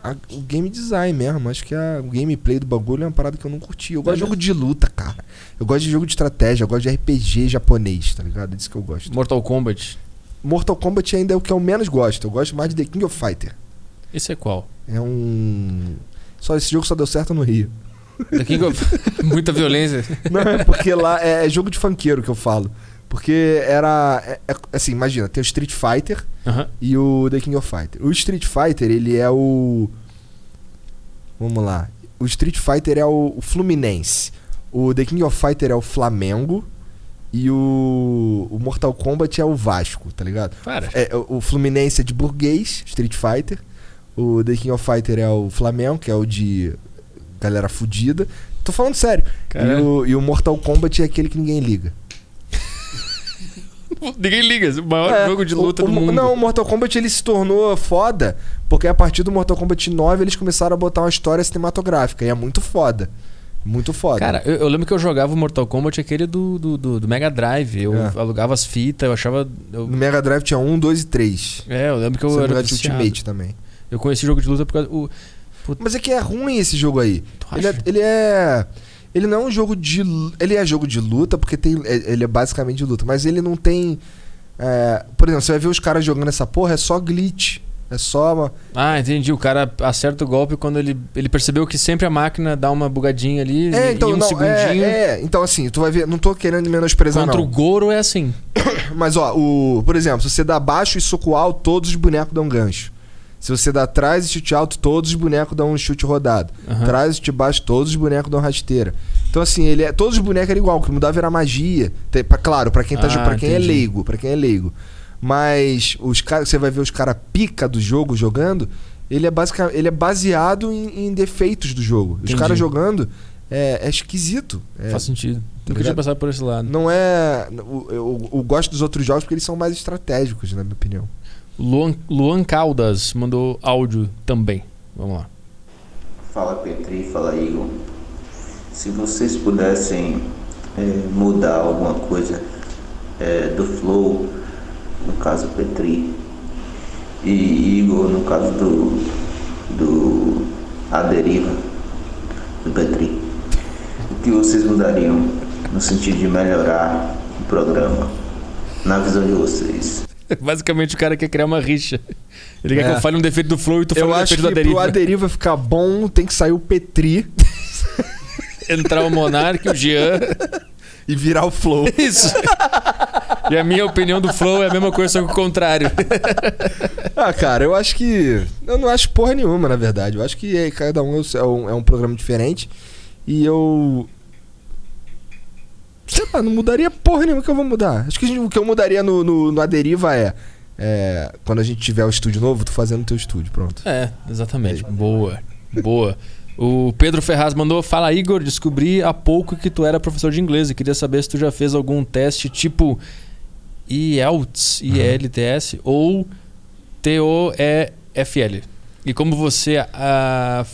A, o game design mesmo. Acho que a, o gameplay do bagulho é uma parada que eu não curti. Eu gosto é de jogo de luta, cara. Eu gosto de jogo de estratégia. Eu gosto de RPG japonês, tá ligado? É disso que eu gosto. Mortal Kombat. Mortal Kombat ainda é o que eu menos gosto. Eu gosto mais de The King of Fighter. Esse é qual? É um. Só esse jogo só deu certo no Rio. The King of... Muita violência. Não, é porque lá é, é, jogo de funkeiro que eu falo. Porque era. É, é, assim, imagina, tem o Street Fighter e o The King of Fighter. O Street Fighter, ele é o. Vamos lá. O Street Fighter é o, o Fluminense. O The King of Fighter é o Flamengo. E o, o Mortal Kombat é o Vasco, tá ligado? Para. É, o Fluminense é de burguês, Street Fighter. O The King of Fighter é o Flamengo, que é o de galera fudida. Tô falando sério. E o, e o, Mortal Kombat é aquele que ninguém liga. <laughs> ninguém liga, o maior é, jogo de luta o, do mundo. Não, o Mortal Kombat ele se tornou foda porque a partir do Mortal Kombat 9 eles começaram a botar uma história cinematográfica e é muito foda. Muito foda. Cara, eu, eu lembro que eu jogava o Mortal Kombat aquele do, do, do, do Mega Drive. Eu é. alugava as fitas, eu achava. Eu... No Mega Drive tinha 1, 2 e 3. É, eu lembro que eu Você era. Ultimate também. Eu conheci jogo de luta por causa. O, Puta. Mas é que é ruim esse jogo aí. Ele é, ele é, ele não é um jogo de. Ele é jogo de luta, porque tem, é, ele é basicamente de luta, mas ele não tem. É, por exemplo, você vai ver os caras jogando essa porra, é só glitch. É só uma... Ah, entendi. O cara acerta o golpe quando ele, ele percebeu que sempre a máquina dá uma bugadinha ali. É, então, e um não, segundinho. É, é, então assim, tu vai ver. Não tô querendo menosprezar, Contra não. o Goro é assim. <coughs> Mas, ó, o, por exemplo, se você dá baixo e soco alto, todos os bonecos dão gancho. Se você dá trás e chute alto, todos os bonecos dão um chute rodado. Uhum. Trás e chute baixo, todos os bonecos dão rasteira. Então, assim, ele é, todos os bonecos eram igual, o que mudava era magia. Tem, pra, claro, para quem, tá, ah, pra quem é leigo, para quem é leigo. Mas os caras, você vai ver os caras pica do jogo jogando, ele é, basic, ele é baseado em, em defeitos do jogo. Os Entendi. caras jogando é, é esquisito. É, Faz sentido. Nunca ligado? tinha por esse lado. não é. Eu, eu- eu gosto dos outros jogos porque eles são mais estratégicos, na minha opinião. Luan, Luan Caldas mandou áudio também. Vamos lá. Fala Petri, fala Igor. Se vocês pudessem eh, mudar alguma coisa eh, do Flow, no caso Petri, e Igor, no caso do, do A Deriva, do Petri, o que vocês mudariam no sentido de melhorar o programa, na visão de vocês? <laughs> Basicamente o cara quer criar uma rixa. Ele quer É. que eu fale um defeito do Flow e tu fale Eu um acho defeito que da pro deriva. Aderiva ficar bom, tem que sair o Petri <laughs> Entrar o Monark, o Jean. e virar o Flow. <laughs> Isso. E a minha opinião do Flow é a mesma coisa, só que o contrário. Ah, cara, eu acho que. Eu não acho porra nenhuma, na verdade. Eu acho que é, cada um é um, é um programa diferente. E eu. Sei lá, não mudaria porra nenhuma que eu vou mudar. Acho que gente- o que eu mudaria no, no, no Aderiva é, é. Quando a gente tiver o estúdio novo, tu fazendo o teu estúdio, pronto. É, exatamente. Boa. Boa. O Pedro Ferraz mandou: Fala, Igor, descobri há pouco que tu era professor de inglês e queria saber se tu já fez algum teste tipo IELTS, IELTS ou TOEFL. E como você. ah,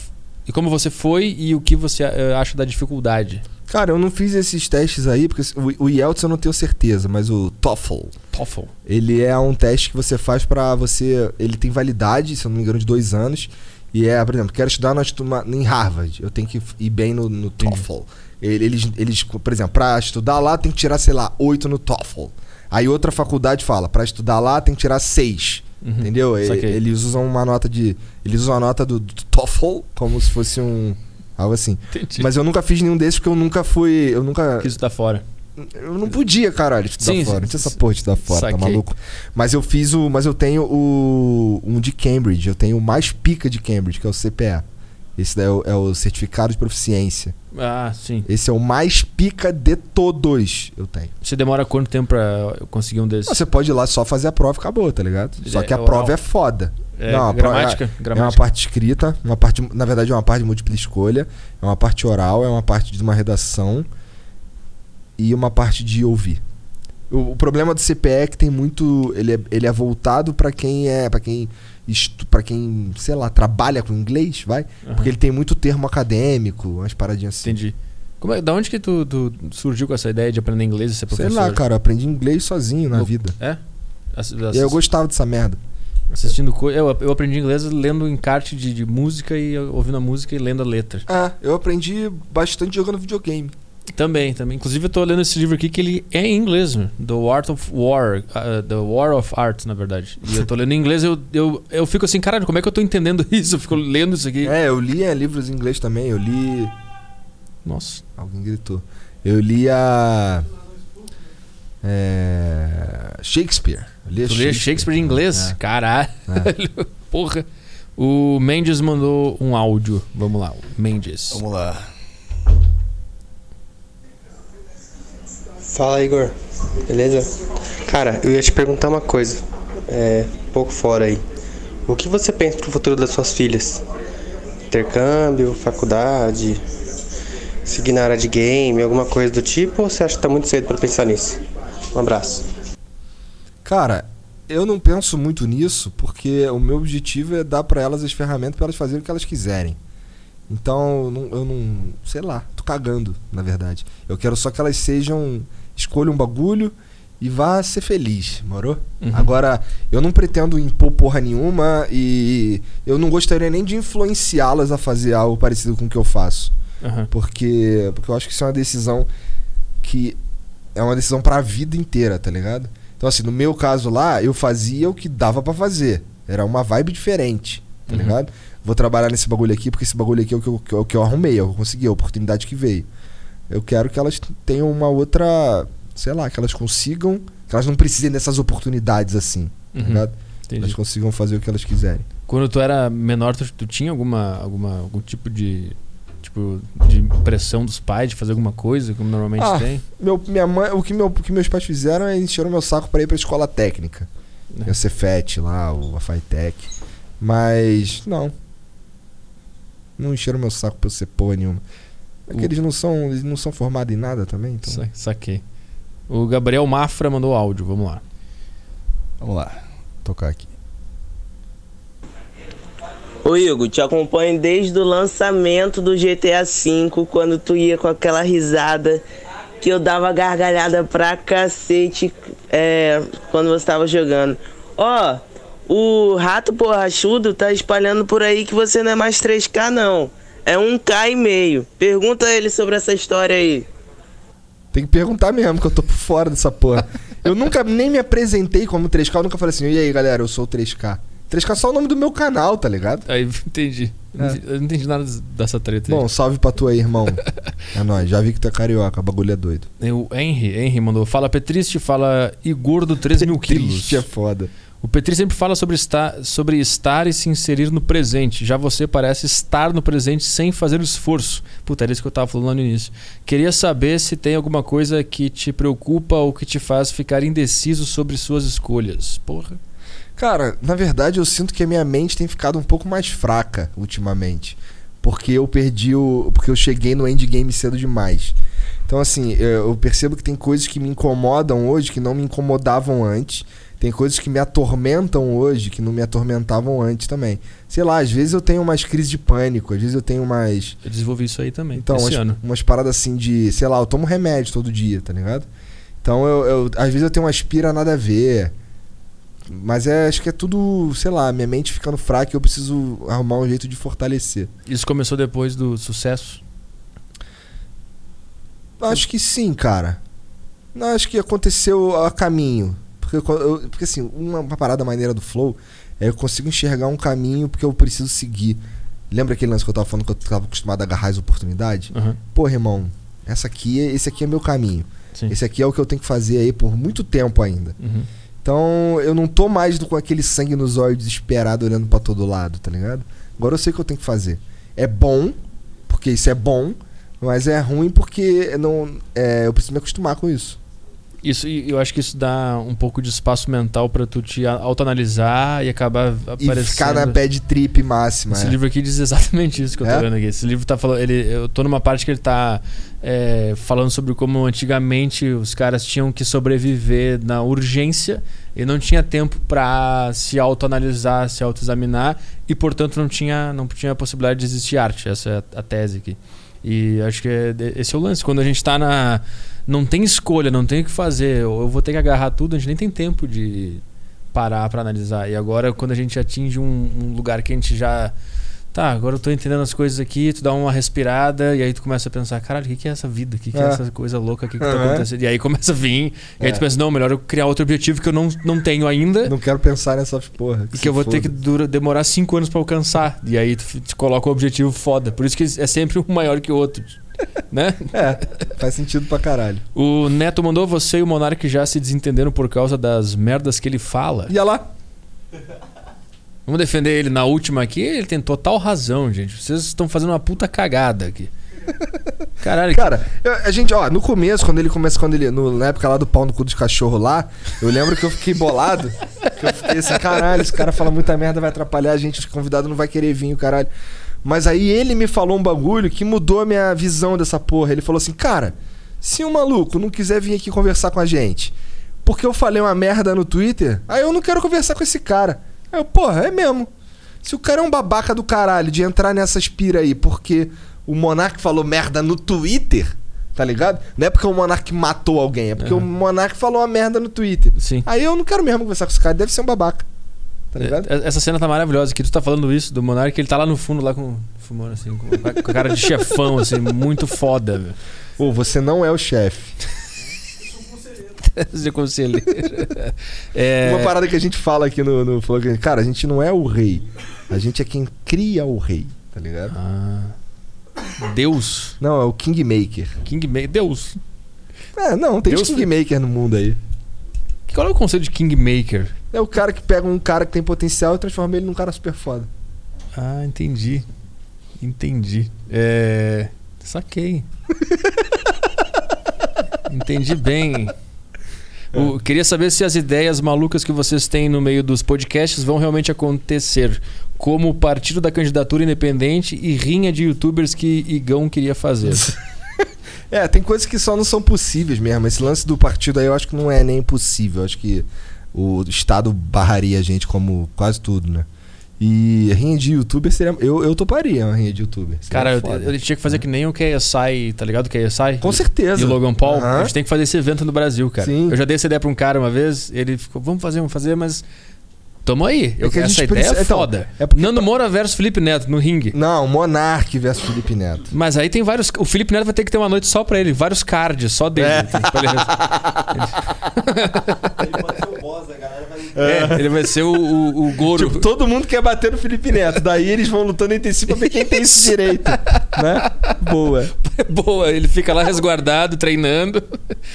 e como você foi e o que você ah, acha da dificuldade? Cara, eu não fiz esses testes aí, porque o, o IELTS eu não tenho certeza, mas o TOEFL. TOEFL. Ele é um teste que você faz pra você. Ele tem validade, se eu não me engano, de dois anos. E é, por exemplo, quero estudar numa, em Harvard. Eu tenho que ir bem no, no TOEFL. Ele- Eles, eles, por exemplo, pra estudar lá tem que tirar, sei lá, oito no TOEFL. Aí outra faculdade fala, pra estudar lá tem que tirar seis. Uhum, Entendeu? Saquei. Eles usam uma nota de. Eles usam a nota do, do TOEFL como se fosse um. Algo assim. Entendi. Mas eu nunca fiz nenhum desses porque eu nunca fui. Eu nunca. Quis estar fora. Eu não podia, caralho, estudar Sim, fora. sim, tinha essa porra de estudar fora, tá Saquei. maluco? Mas eu fiz o. Mas eu tenho o. Um de Cambridge. Eu tenho o mais pica de Cambridge, que é o CPA. Esse daí é o, é o certificado de proficiência. Ah, sim. Esse é o mais pica de todos. Eu tenho. Você demora quanto tempo pra eu conseguir um desses? Você pode ir lá só fazer a prova e acabou, tá ligado? Só É, que a prova é foda. É, Não, a prova gramática? É uma gramática. parte escrita, uma parte, na verdade é uma parte de múltipla escolha, é uma parte oral, é uma parte de uma redação e uma parte de ouvir. O, o problema do CPE é que tem muito, ele é, ele é voltado pra quem é, para quem para quem, sei lá, trabalha com inglês, vai? Aham. Porque ele tem muito termo acadêmico, umas paradinhas assim. Entendi. Como é, da onde que tu, tu surgiu com essa ideia de aprender inglês e ser Sei professor? lá, cara, eu aprendi inglês sozinho na No- vida. É? Assi- E eu gostava dessa merda. Assistindo coisa. Eu, eu aprendi inglês lendo encarte de, de música e ouvindo a música e lendo a letra. Ah, eu aprendi bastante jogando videogame. Também, também. Inclusive eu tô lendo esse livro aqui que ele é em inglês? The Art of War. uh, The War of Art, na verdade. E eu tô lendo em inglês eu, eu, eu fico assim, caralho, como é que eu tô entendendo <laughs> isso? Eu fico lendo isso aqui. É, eu li é, livros em inglês também, eu li Nossa. Alguém gritou. Eu li a. É, Shakespeare. Eu li a Tu lê Shakespeare em inglês? É. Caralho. <laughs> Porra. O Mendes mandou um áudio. Vamos lá, Mendes. Vamos lá. Fala Igor, beleza? Cara, eu ia te perguntar uma coisa, é, um pouco fora aí. O que você pensa pro futuro das suas filhas? Intercâmbio, faculdade, seguir na área de game, alguma coisa do tipo, ou você acha que tá muito cedo pra pensar nisso? Um abraço. Cara, eu não penso muito nisso porque o meu objetivo é dar pra elas as ferramentas pra elas fazerem o que elas quiserem. Então, eu não, eu não. Sei lá, tô cagando, na verdade. Eu quero só que elas sejam. Escolham um bagulho e vá ser feliz, morou? Uhum. Agora, eu não pretendo impor porra nenhuma e eu não gostaria nem de influenciá-las a fazer algo parecido com o que eu faço. Aham. Porque, porque eu acho que isso é uma decisão que é uma decisão pra vida inteira, tá ligado? Então, assim, no meu caso lá, eu fazia o que dava pra fazer. Era uma vibe diferente, tá Uhum. ligado? Vou trabalhar nesse bagulho aqui, porque esse bagulho aqui é o que eu, que eu, que eu arrumei, é eu consegui, a oportunidade que veio. Eu quero que elas tenham uma outra, sei lá, que elas consigam, que elas não precisem dessas oportunidades assim, tá Uhum. Entendi. Elas consigam fazer o que elas quiserem. Quando tu era menor, tu, tu tinha alguma, alguma, algum tipo de. Tipo, de pressão dos pais de fazer alguma coisa, como normalmente Ah, tem? Meu, minha mãe, o, que meu, o que meus pais fizeram é encheram meu saco pra ir pra escola técnica. Tem o Cefet lá, o Afitec. Mas, não. Não encheram meu saco pra eu ser porra nenhuma. É que O- eles não são, eles não são formados em nada também, então. Sa- Saquei. O Gabriel Mafra mandou áudio, vamos lá. Vamos lá. Tocar aqui. Ô Igor, te acompanho desde o lançamento do GTA V, quando tu ia com aquela risada que eu dava gargalhada pra cacete é, quando você tava jogando. Ó, o rato borrachudo tá espalhando por aí que você não é mais 3K não. É 1K e meio. Pergunta a ele sobre essa história aí. Tem que perguntar mesmo, que eu tô por fora dessa porra. eu nunca nem me apresentei como 3K, eu nunca falei assim, e aí galera, eu sou o 3K. 3K é só o nome do meu canal, tá ligado? Aí, entendi. Eu não entendi nada dessa treta aí. Bom, salve pra tu aí, irmão. <laughs> é nóis, já vi que tu é carioca, o bagulho é doido. O Henry, Henry mandou. Fala Petriste, fala Igor do 3 mil quilos. Triste é foda. O Petri sempre fala sobre estar, sobre estar e se inserir no presente. Já você parece estar no presente sem fazer o esforço. Puta, era isso que eu tava falando lá no início. Queria saber se tem alguma coisa que te preocupa ou que te faz ficar indeciso sobre suas escolhas. Porra. Cara, na verdade eu sinto que a minha mente tem ficado um pouco mais fraca ultimamente. Porque eu perdi o. Porque eu cheguei no endgame cedo demais. Então, assim, eu percebo que tem coisas que me incomodam hoje que não me incomodavam antes. Tem coisas que me atormentam hoje que não me atormentavam antes também. Sei lá, às vezes eu tenho umas crises de pânico, às vezes eu tenho umas. Eu desenvolvi isso aí também. Então, esse umas, ano. umas paradas assim de. Sei lá, eu tomo remédio todo dia, tá ligado? Então, eu, eu- às vezes eu tenho uma aspira nada a ver. Mas é, acho que é tudo, sei lá, minha mente ficando fraca e eu preciso arrumar um jeito de fortalecer. Isso começou depois do sucesso. Acho que sim, cara. Não, acho que aconteceu a caminho. Porque, eu- porque assim, uma, uma parada maneira do Flow é eu consigo enxergar um caminho porque eu preciso seguir. Lembra aquele lance que eu tava falando que eu tava acostumado a agarrar as oportunidades? Aham. Porra, irmão, essa aqui, esse aqui é meu caminho. Sim. Esse aqui é o que eu tenho que fazer aí por muito tempo ainda. Uhum. Então eu não tô mais do- com aquele sangue nos olhos desesperado olhando pra todo lado, tá ligado? Agora eu sei o que eu tenho que fazer. É bom, porque isso é bom, mas é ruim porque não, é, eu preciso me acostumar com isso. Isso, e eu acho que isso dá um pouco de espaço mental pra tu te autoanalisar e acabar E aparecendo. ficar na bad trip máxima. Esse é. livro aqui diz exatamente isso que eu tô É? vendo aqui. Esse livro tá falando. Ele, eu tô numa parte que ele tá é, falando sobre como antigamente os caras tinham que sobreviver na urgência e não tinha tempo pra se autoanalisar, se autoexaminar e, portanto, não tinha, não tinha possibilidade de existir arte. Essa é a, a tese aqui. E acho que é- esse é o lance. Quando a gente tá na. Não tem escolha, não tem o que fazer. Eu vou ter que agarrar tudo, a gente nem tem tempo de parar pra analisar. E agora, quando a gente atinge um, um lugar que a gente já. Tá, agora eu tô entendendo as coisas aqui, tu dá uma respirada e aí tu começa a pensar, caralho, o que, que é essa vida? O que, que é. É. essa coisa louca aqui que tá Aham. acontecendo? E aí começa a vir, e aí É. tu pensa, não, melhor eu criar outro objetivo que eu não, não tenho ainda. Não quero pensar nessas porra. E se que eu vou ter foda. que dura- demorar cinco anos pra alcançar. E aí tu, coloca um objetivo foda. Por isso que é sempre um maior que o outro. <laughs> né? É, faz sentido pra caralho. O Neto mandou você e o Monark já se desentenderam por causa das merdas que ele fala. E olha lá. Vamos defender ele na última aqui. Ele tem total razão, gente. Vocês estão fazendo uma puta cagada aqui. <laughs> Caralho, Cara, eu- a gente, ó, no começo, quando ele começa, quando ele. No, na época lá do pau no cu dos cachorros lá, eu lembro que eu fiquei bolado. que eu fiquei assim, caralho, esse cara fala muita merda, vai atrapalhar a gente, os convidados não vai querer vir, o caralho. Mas aí ele me falou um bagulho que mudou a minha visão dessa porra. Ele falou assim, cara, se um maluco não quiser vir aqui conversar com a gente, porque eu falei uma merda no Twitter, aí eu não quero conversar com esse cara. Aí eu, porra, é mesmo. Se o cara é um babaca do caralho de entrar nessa espira aí porque o Monark falou merda no Twitter, tá ligado? Não é porque o Monark matou alguém, é porque o Monark falou uma merda no Twitter. Sim. Aí eu não quero mesmo conversar com esse cara, deve ser um babaca. Tá ligado? É- Essa cena tá maravilhosa. Que tu tá falando isso do Monark, ele tá lá no fundo, lá com. Fumando assim, com, com a cara de chefão, assim, muito foda, velho. Ô, você não é o chefe. <laughs> de conselheiro. É, Uma parada que a gente fala aqui no, no cara, a gente não é o rei. A gente é quem cria o rei, tá ligado? Ah. Deus. Não, é o Kingmaker. Kingmaker. Deus. É, não, tem Deus Kingmaker no mundo aí. Qual é o conceito de Kingmaker? É o cara que pega um cara que tem potencial e transforma ele num cara super foda. Ah, entendi. Entendi. É. Saquei. <laughs> entendi bem. O- queria saber se as ideias malucas que vocês têm no meio dos podcasts vão realmente acontecer. Como o partido da candidatura independente e rinha de youtubers que Igão queria fazer. <laughs> É, tem coisas que só não são possíveis mesmo. Esse lance do partido aí eu acho que não é nem possível. Acho que o Estado barraria a gente como quase tudo, né? E rinha de youtuber seria. Eu, eu toparia uma rinha de youtuber. Seria Cara, eu, foda. eu tinha que fazer que nem o KSI, tá ligado? O KSI? Com certeza. E o Logan Paul. Aham. A gente tem que fazer esse evento no Brasil, cara. Sim. Eu já dei essa ideia pra um cara uma vez, ele ficou, vamos fazer, vamos fazer, mas. Tamo aí. Eu, É essa ideia precisa- é então, foda. é porque- Nando Moura versus Felipe Neto no ringue. Não, Monark versus Felipe Neto. Mas aí tem vários. O Felipe Neto vai ter que ter uma noite só pra ele, vários cards só dele. É. Pra ele- É, ele vai ser o, o, o Goro. Tipo, todo mundo quer bater no Felipe Neto. Daí eles vão lutando entre si pra ver quem tem esse direito. Né? Boa. <laughs> Boa, ele fica lá resguardado, treinando.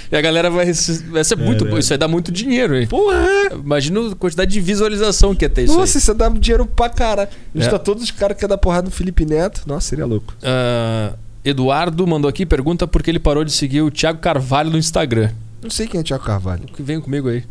E a galera vai. Vai ser muito bom. Isso vai dar muito dinheiro, hein? Porra! Imagina a quantidade de visualização que ia ter isso Nossa, aí. isso dá dinheiro pra cara. É. Está todos os caras que querem dar porrada no Felipe Neto. Nossa, seria louco. Ah, Eduardo mandou aqui, pergunta por que ele parou de seguir o Thiago Carvalho no Instagram. Não sei quem é Thiago Carvalho. Que vem comigo aí.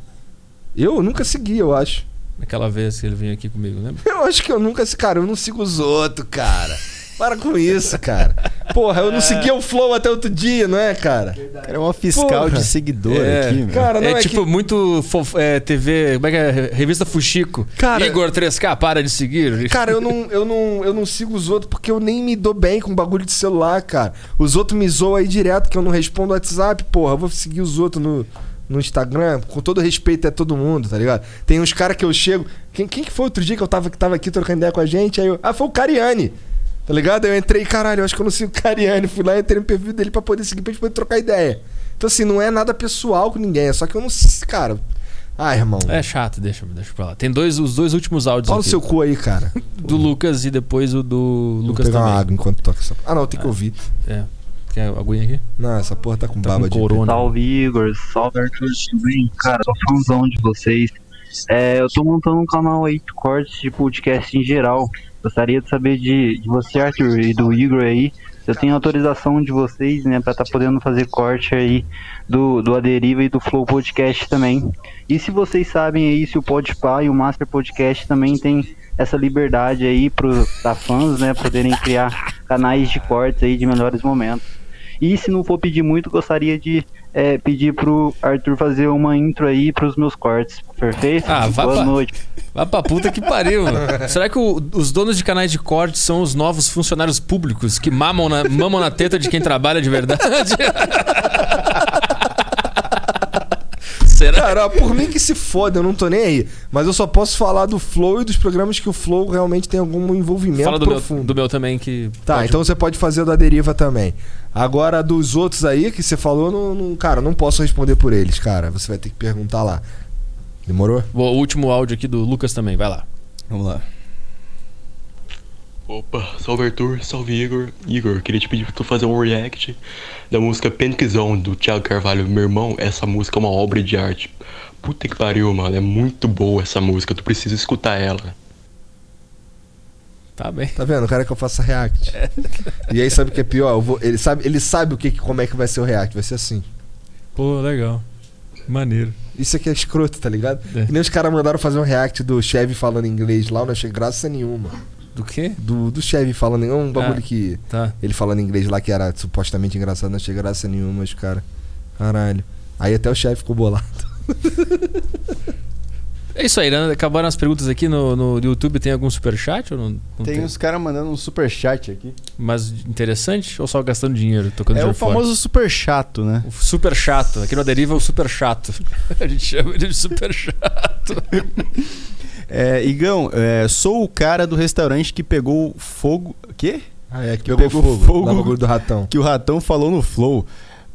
Eu nunca segui, eu acho. Naquela vez que ele veio aqui comigo, lembra? <laughs> Eu acho que eu nunca. Cara, eu não sigo os outros, cara. Para com isso, cara. Porra, eu não segui o Flow até outro dia, não é, cara? Cara, é uma fiscal Porra. de seguidor É, aqui, meu. Cara, não é, é, tipo que... muito fof- é, TV. Como é que é? Revista Fuxico. Cara- Igor 3K, para de seguir. Cara, eu não, eu, não, eu não sigo os outros porque eu nem me dou bem com bagulho de celular, cara. Os outros me zoam aí direto que eu não respondo WhatsApp, porra. Eu vou seguir os outros no, no Instagram, com todo respeito a todo mundo, tá ligado? Tem uns caras que eu chego. Quem, quem que foi outro dia que eu tava, que tava aqui trocando ideia com a gente? Aí eu, ah, foi o Cariani. Tá ligado? Eu entrei, caralho, eu acho que eu não sigo o Cariani. Fui lá, entrei no perfil dele pra poder seguir, pra gente poder trocar ideia. Então, assim, não é nada pessoal com ninguém, é só que eu não. Cara. Ah, irmão. É chato, deixa, deixa pra lá. Tem dois, os dois últimos áudios Fala o aqui. seu cu aí, cara. <laughs> Do Lucas e depois o do Vou Lucas pegar também. uma água enquanto toca essa. Ah, não, tem que ouvir. É. Quer aguinha aqui? Não, essa porra tá com Tá baba com de. corona. Salve Igor, salve Arthur, tudo bem? Cara, sou fãzão de vocês. É, eu tô montando um canal aí de cortes de podcast em geral. Gostaria de saber de, de você, Arthur, e do Igor aí. Se eu tenho autorização de vocês, né, pra tá podendo fazer corte aí do, do Aderiva e do Flow Podcast também. E se vocês sabem aí se o Podpah e o Master Podcast também tem essa liberdade aí pro, pra fãs, né, poderem criar canais de cortes aí de melhores momentos. E se não for pedir muito, gostaria de é, pedir pro Arthur fazer uma intro aí pros meus cortes. Perfeito? Ah, vá Boa pra- noite. Vai pra puta que pariu, mano. <laughs> Será que o- os donos de canais de corte são os novos funcionários públicos que mamam na, mamam na teta de quem trabalha de verdade? <laughs> Será? Cara, ó, por mim que se foda, eu não tô nem aí. Mas eu só posso falar do Flow e dos programas que o Flow realmente tem algum envolvimento Fala do meu, profundo. do meu também que. Tá, pode- então você pode fazer o da deriva também. Agora, dos outros aí que você falou, não, não- cara, não posso responder por eles, cara. Você vai ter que perguntar lá. Demorou? O último áudio aqui do Lucas também, vai lá. Vamos lá. Opa, salve Arthur, salve Igor. Igor, queria te pedir pra tu fazer um react da música Panic Zone do Thiago Carvalho. Meu irmão, essa música é uma obra de arte. Puta que pariu, mano. É muito boa essa música, tu precisa escutar ela. Tá bem. Tá vendo? O cara que eu faço react. E aí sabe o que é pior? Eu vou- ele, sabe, ele sabe o que, como é que vai ser o react. Vai ser assim. Pô, legal. Maneiro. Isso aqui é escroto, tá ligado? É. Que nem os caras mandaram fazer um react do Chevy falando inglês lá, eu não achei graça nenhuma. Do quê? Do, do Chevy falando. É um bagulho Ah, que. Tá. Ele falando inglês lá que era supostamente engraçado, não achei graça nenhuma, os cara. Caralho. Aí até o chefe ficou bolado. <laughs> É isso aí, né? Acabaram as perguntas aqui no, no YouTube. Tem algum superchat ou não, não Tem uns caras mandando um super chat aqui. Mas interessante ou só gastando dinheiro, tocando É o famoso super chato, né? O super chato. Aqui no Deriva é o super chato. <laughs> A gente chama ele de super chato. <laughs> É, Igão, é, sou o cara do restaurante que pegou fogo. Quê? Ah, é, que Pegou pegou, fogo. fogo. Do ratão. <laughs> Que o ratão falou no Flow.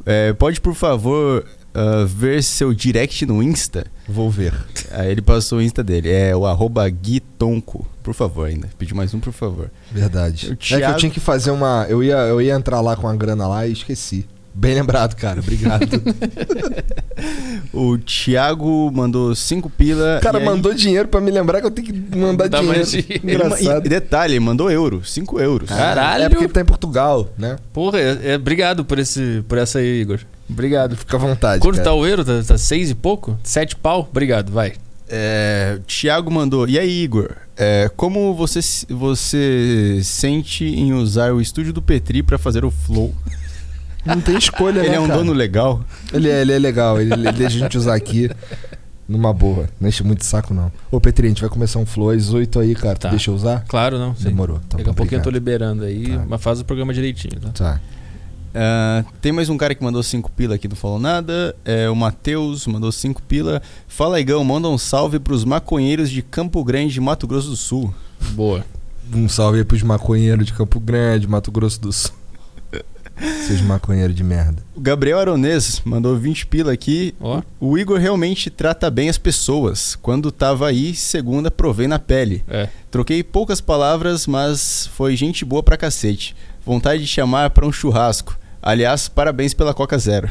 É, pode, por favor, ah, ver seu direct no Insta? Vou ver. Aí ele passou o Insta dele. É o arroba Gui Tonco. Por favor, ainda. Pedi mais um, por favor. Verdade. O É que Thiago- eu tinha que fazer uma. Eu ia, eu ia entrar lá com a grana lá e esqueci. Bem lembrado, cara. Obrigado. <laughs> O Thiago mandou cinco pila. O cara e aí- mandou dinheiro pra me lembrar que eu tenho que mandar Dá dinheiro. mais dinheiro. Engraçado. e detalhe, mandou euro. 5 euros. Caralho. É porque ele tá em Portugal, né? Porra, é, é- obrigado por, esse, por essa aí, Igor. Obrigado. Fica à vontade. Quanto cara. tá o euro? Tá, tá seis e pouco? Sete pau? Obrigado, vai. É, Thiago mandou. E aí, Igor? É, como você, você sente em usar o estúdio do Petri pra fazer o Flow? Não tem escolha, Ele né, é um cara? dono legal? Ele é, ele é legal, ele, ele deixa a gente usar aqui numa boa. Não enche muito saco, não. Ô, Petri, a gente vai começar um flow às 8 aí, cara. Tá. Tu deixa eu usar? Claro, não. sim. Demorou. Tá Daqui bom, a pouquinho eu tô liberando aí, Tá. mas faz o programa direitinho, tá? Tá. Ah, tem mais um cara que mandou 5 pila aqui, não falou nada. É o Matheus, mandou 5 pila. Fala, Igão, manda um salve pros maconheiros de Campo Grande, Mato Grosso do Sul. Boa. Um salve aí pros maconheiros de Campo Grande, Mato Grosso do Sul. Seus maconheiros de merda. O Gabriel Aronês mandou 20 pila aqui. Ó. O Igor realmente trata bem as pessoas. Quando tava aí, segunda, provei na pele. É. Troquei poucas palavras, mas foi gente boa pra cacete. Vontade de chamar pra um churrasco. Aliás, parabéns pela Coca Zero.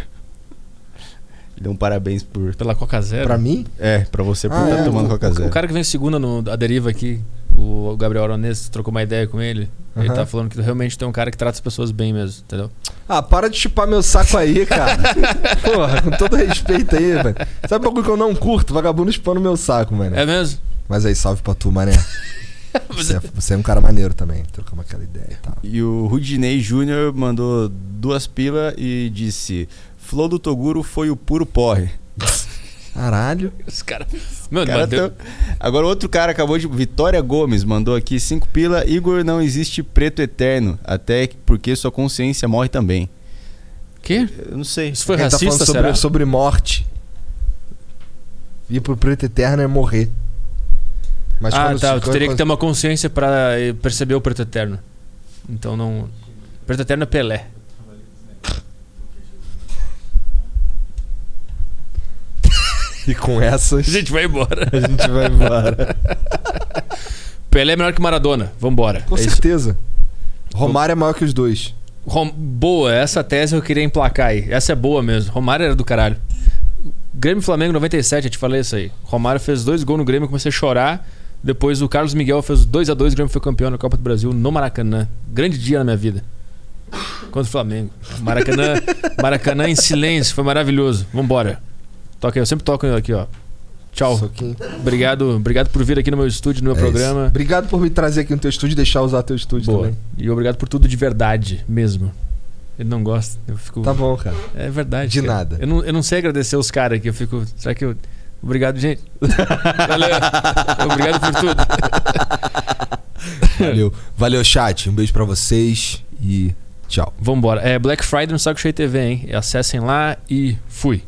Ele deu um parabéns por. Pela Coca Zero. Pra mim? É, pra você por Ah, estar é? tomando O- Coca Zero. O cara que vem segunda no A Deriva aqui, o Gabriel Aronês, trocou uma ideia com ele. Ele Aham. tá falando que realmente tem um cara que trata as pessoas bem mesmo, entendeu? Ah, para de chupar meu saco aí, cara. <laughs> Porra, com todo respeito aí, velho. Sabe o bagulho que eu não curto? Vagabundo chupando meu saco, mano. É mesmo? Mas aí, salve pra tu, mané. <laughs> Você é, você é um cara maneiro também. Trocamos aquela ideia e tal. E o Rudinei Júnior mandou duas pila e disse: Flow do Toguro foi o puro porre. <laughs> Caralho. Os caras. Meu, Cara, tão- Agora outro cara acabou de. Vitória Gomes mandou aqui 5 pila. Igor não existe preto eterno. Até porque sua consciência morre também. Quê? Eu não sei. Isso foi Quem tá racista, falando sobre, será? sobre morte. Ir pro preto eterno é morrer. Mas ah, tá. se- Tu teria que ter uma consciência pra eh, perceber o preto eterno. Então não. Preto eterno é Pelé. E com essas. A gente vai embora. A gente vai embora. <laughs> Pelé é melhor que Maradona. Vambora. Com É isso. certeza. Romário é maior que os dois. Rom- Boa, essa tese eu queria emplacar aí. Essa é boa mesmo. Romário era do caralho. Grêmio e Flamengo 97, eu te falei isso aí. Romário fez dois gols no Grêmio, eu comecei a chorar. Depois o Carlos Miguel fez 2 a 2 o Grêmio foi campeão na Copa do Brasil no Maracanã. Grande dia na minha vida. Contra o Flamengo. Maracanã, <laughs> Maracanã em silêncio, foi maravilhoso. Vambora. Toca eu sempre toco aqui, ó. Tchau. Obrigado, obrigado por vir aqui no meu estúdio, no meu É isso. programa. Obrigado por me trazer aqui no teu estúdio e deixar usar teu estúdio Boa. também. E obrigado por tudo de verdade mesmo. Ele não gosta. Eu fico. Tá bom, cara. É verdade. De cara. nada. Eu não, eu não sei agradecer os caras aqui. Eu fico. Será que eu. Obrigado, gente. <laughs> Valeu. Obrigado por tudo. Valeu. Valeu, chat. Um beijo pra vocês e tchau. Vambora. É Black Friday no Saco Cheio TV, hein? Acessem lá e fui.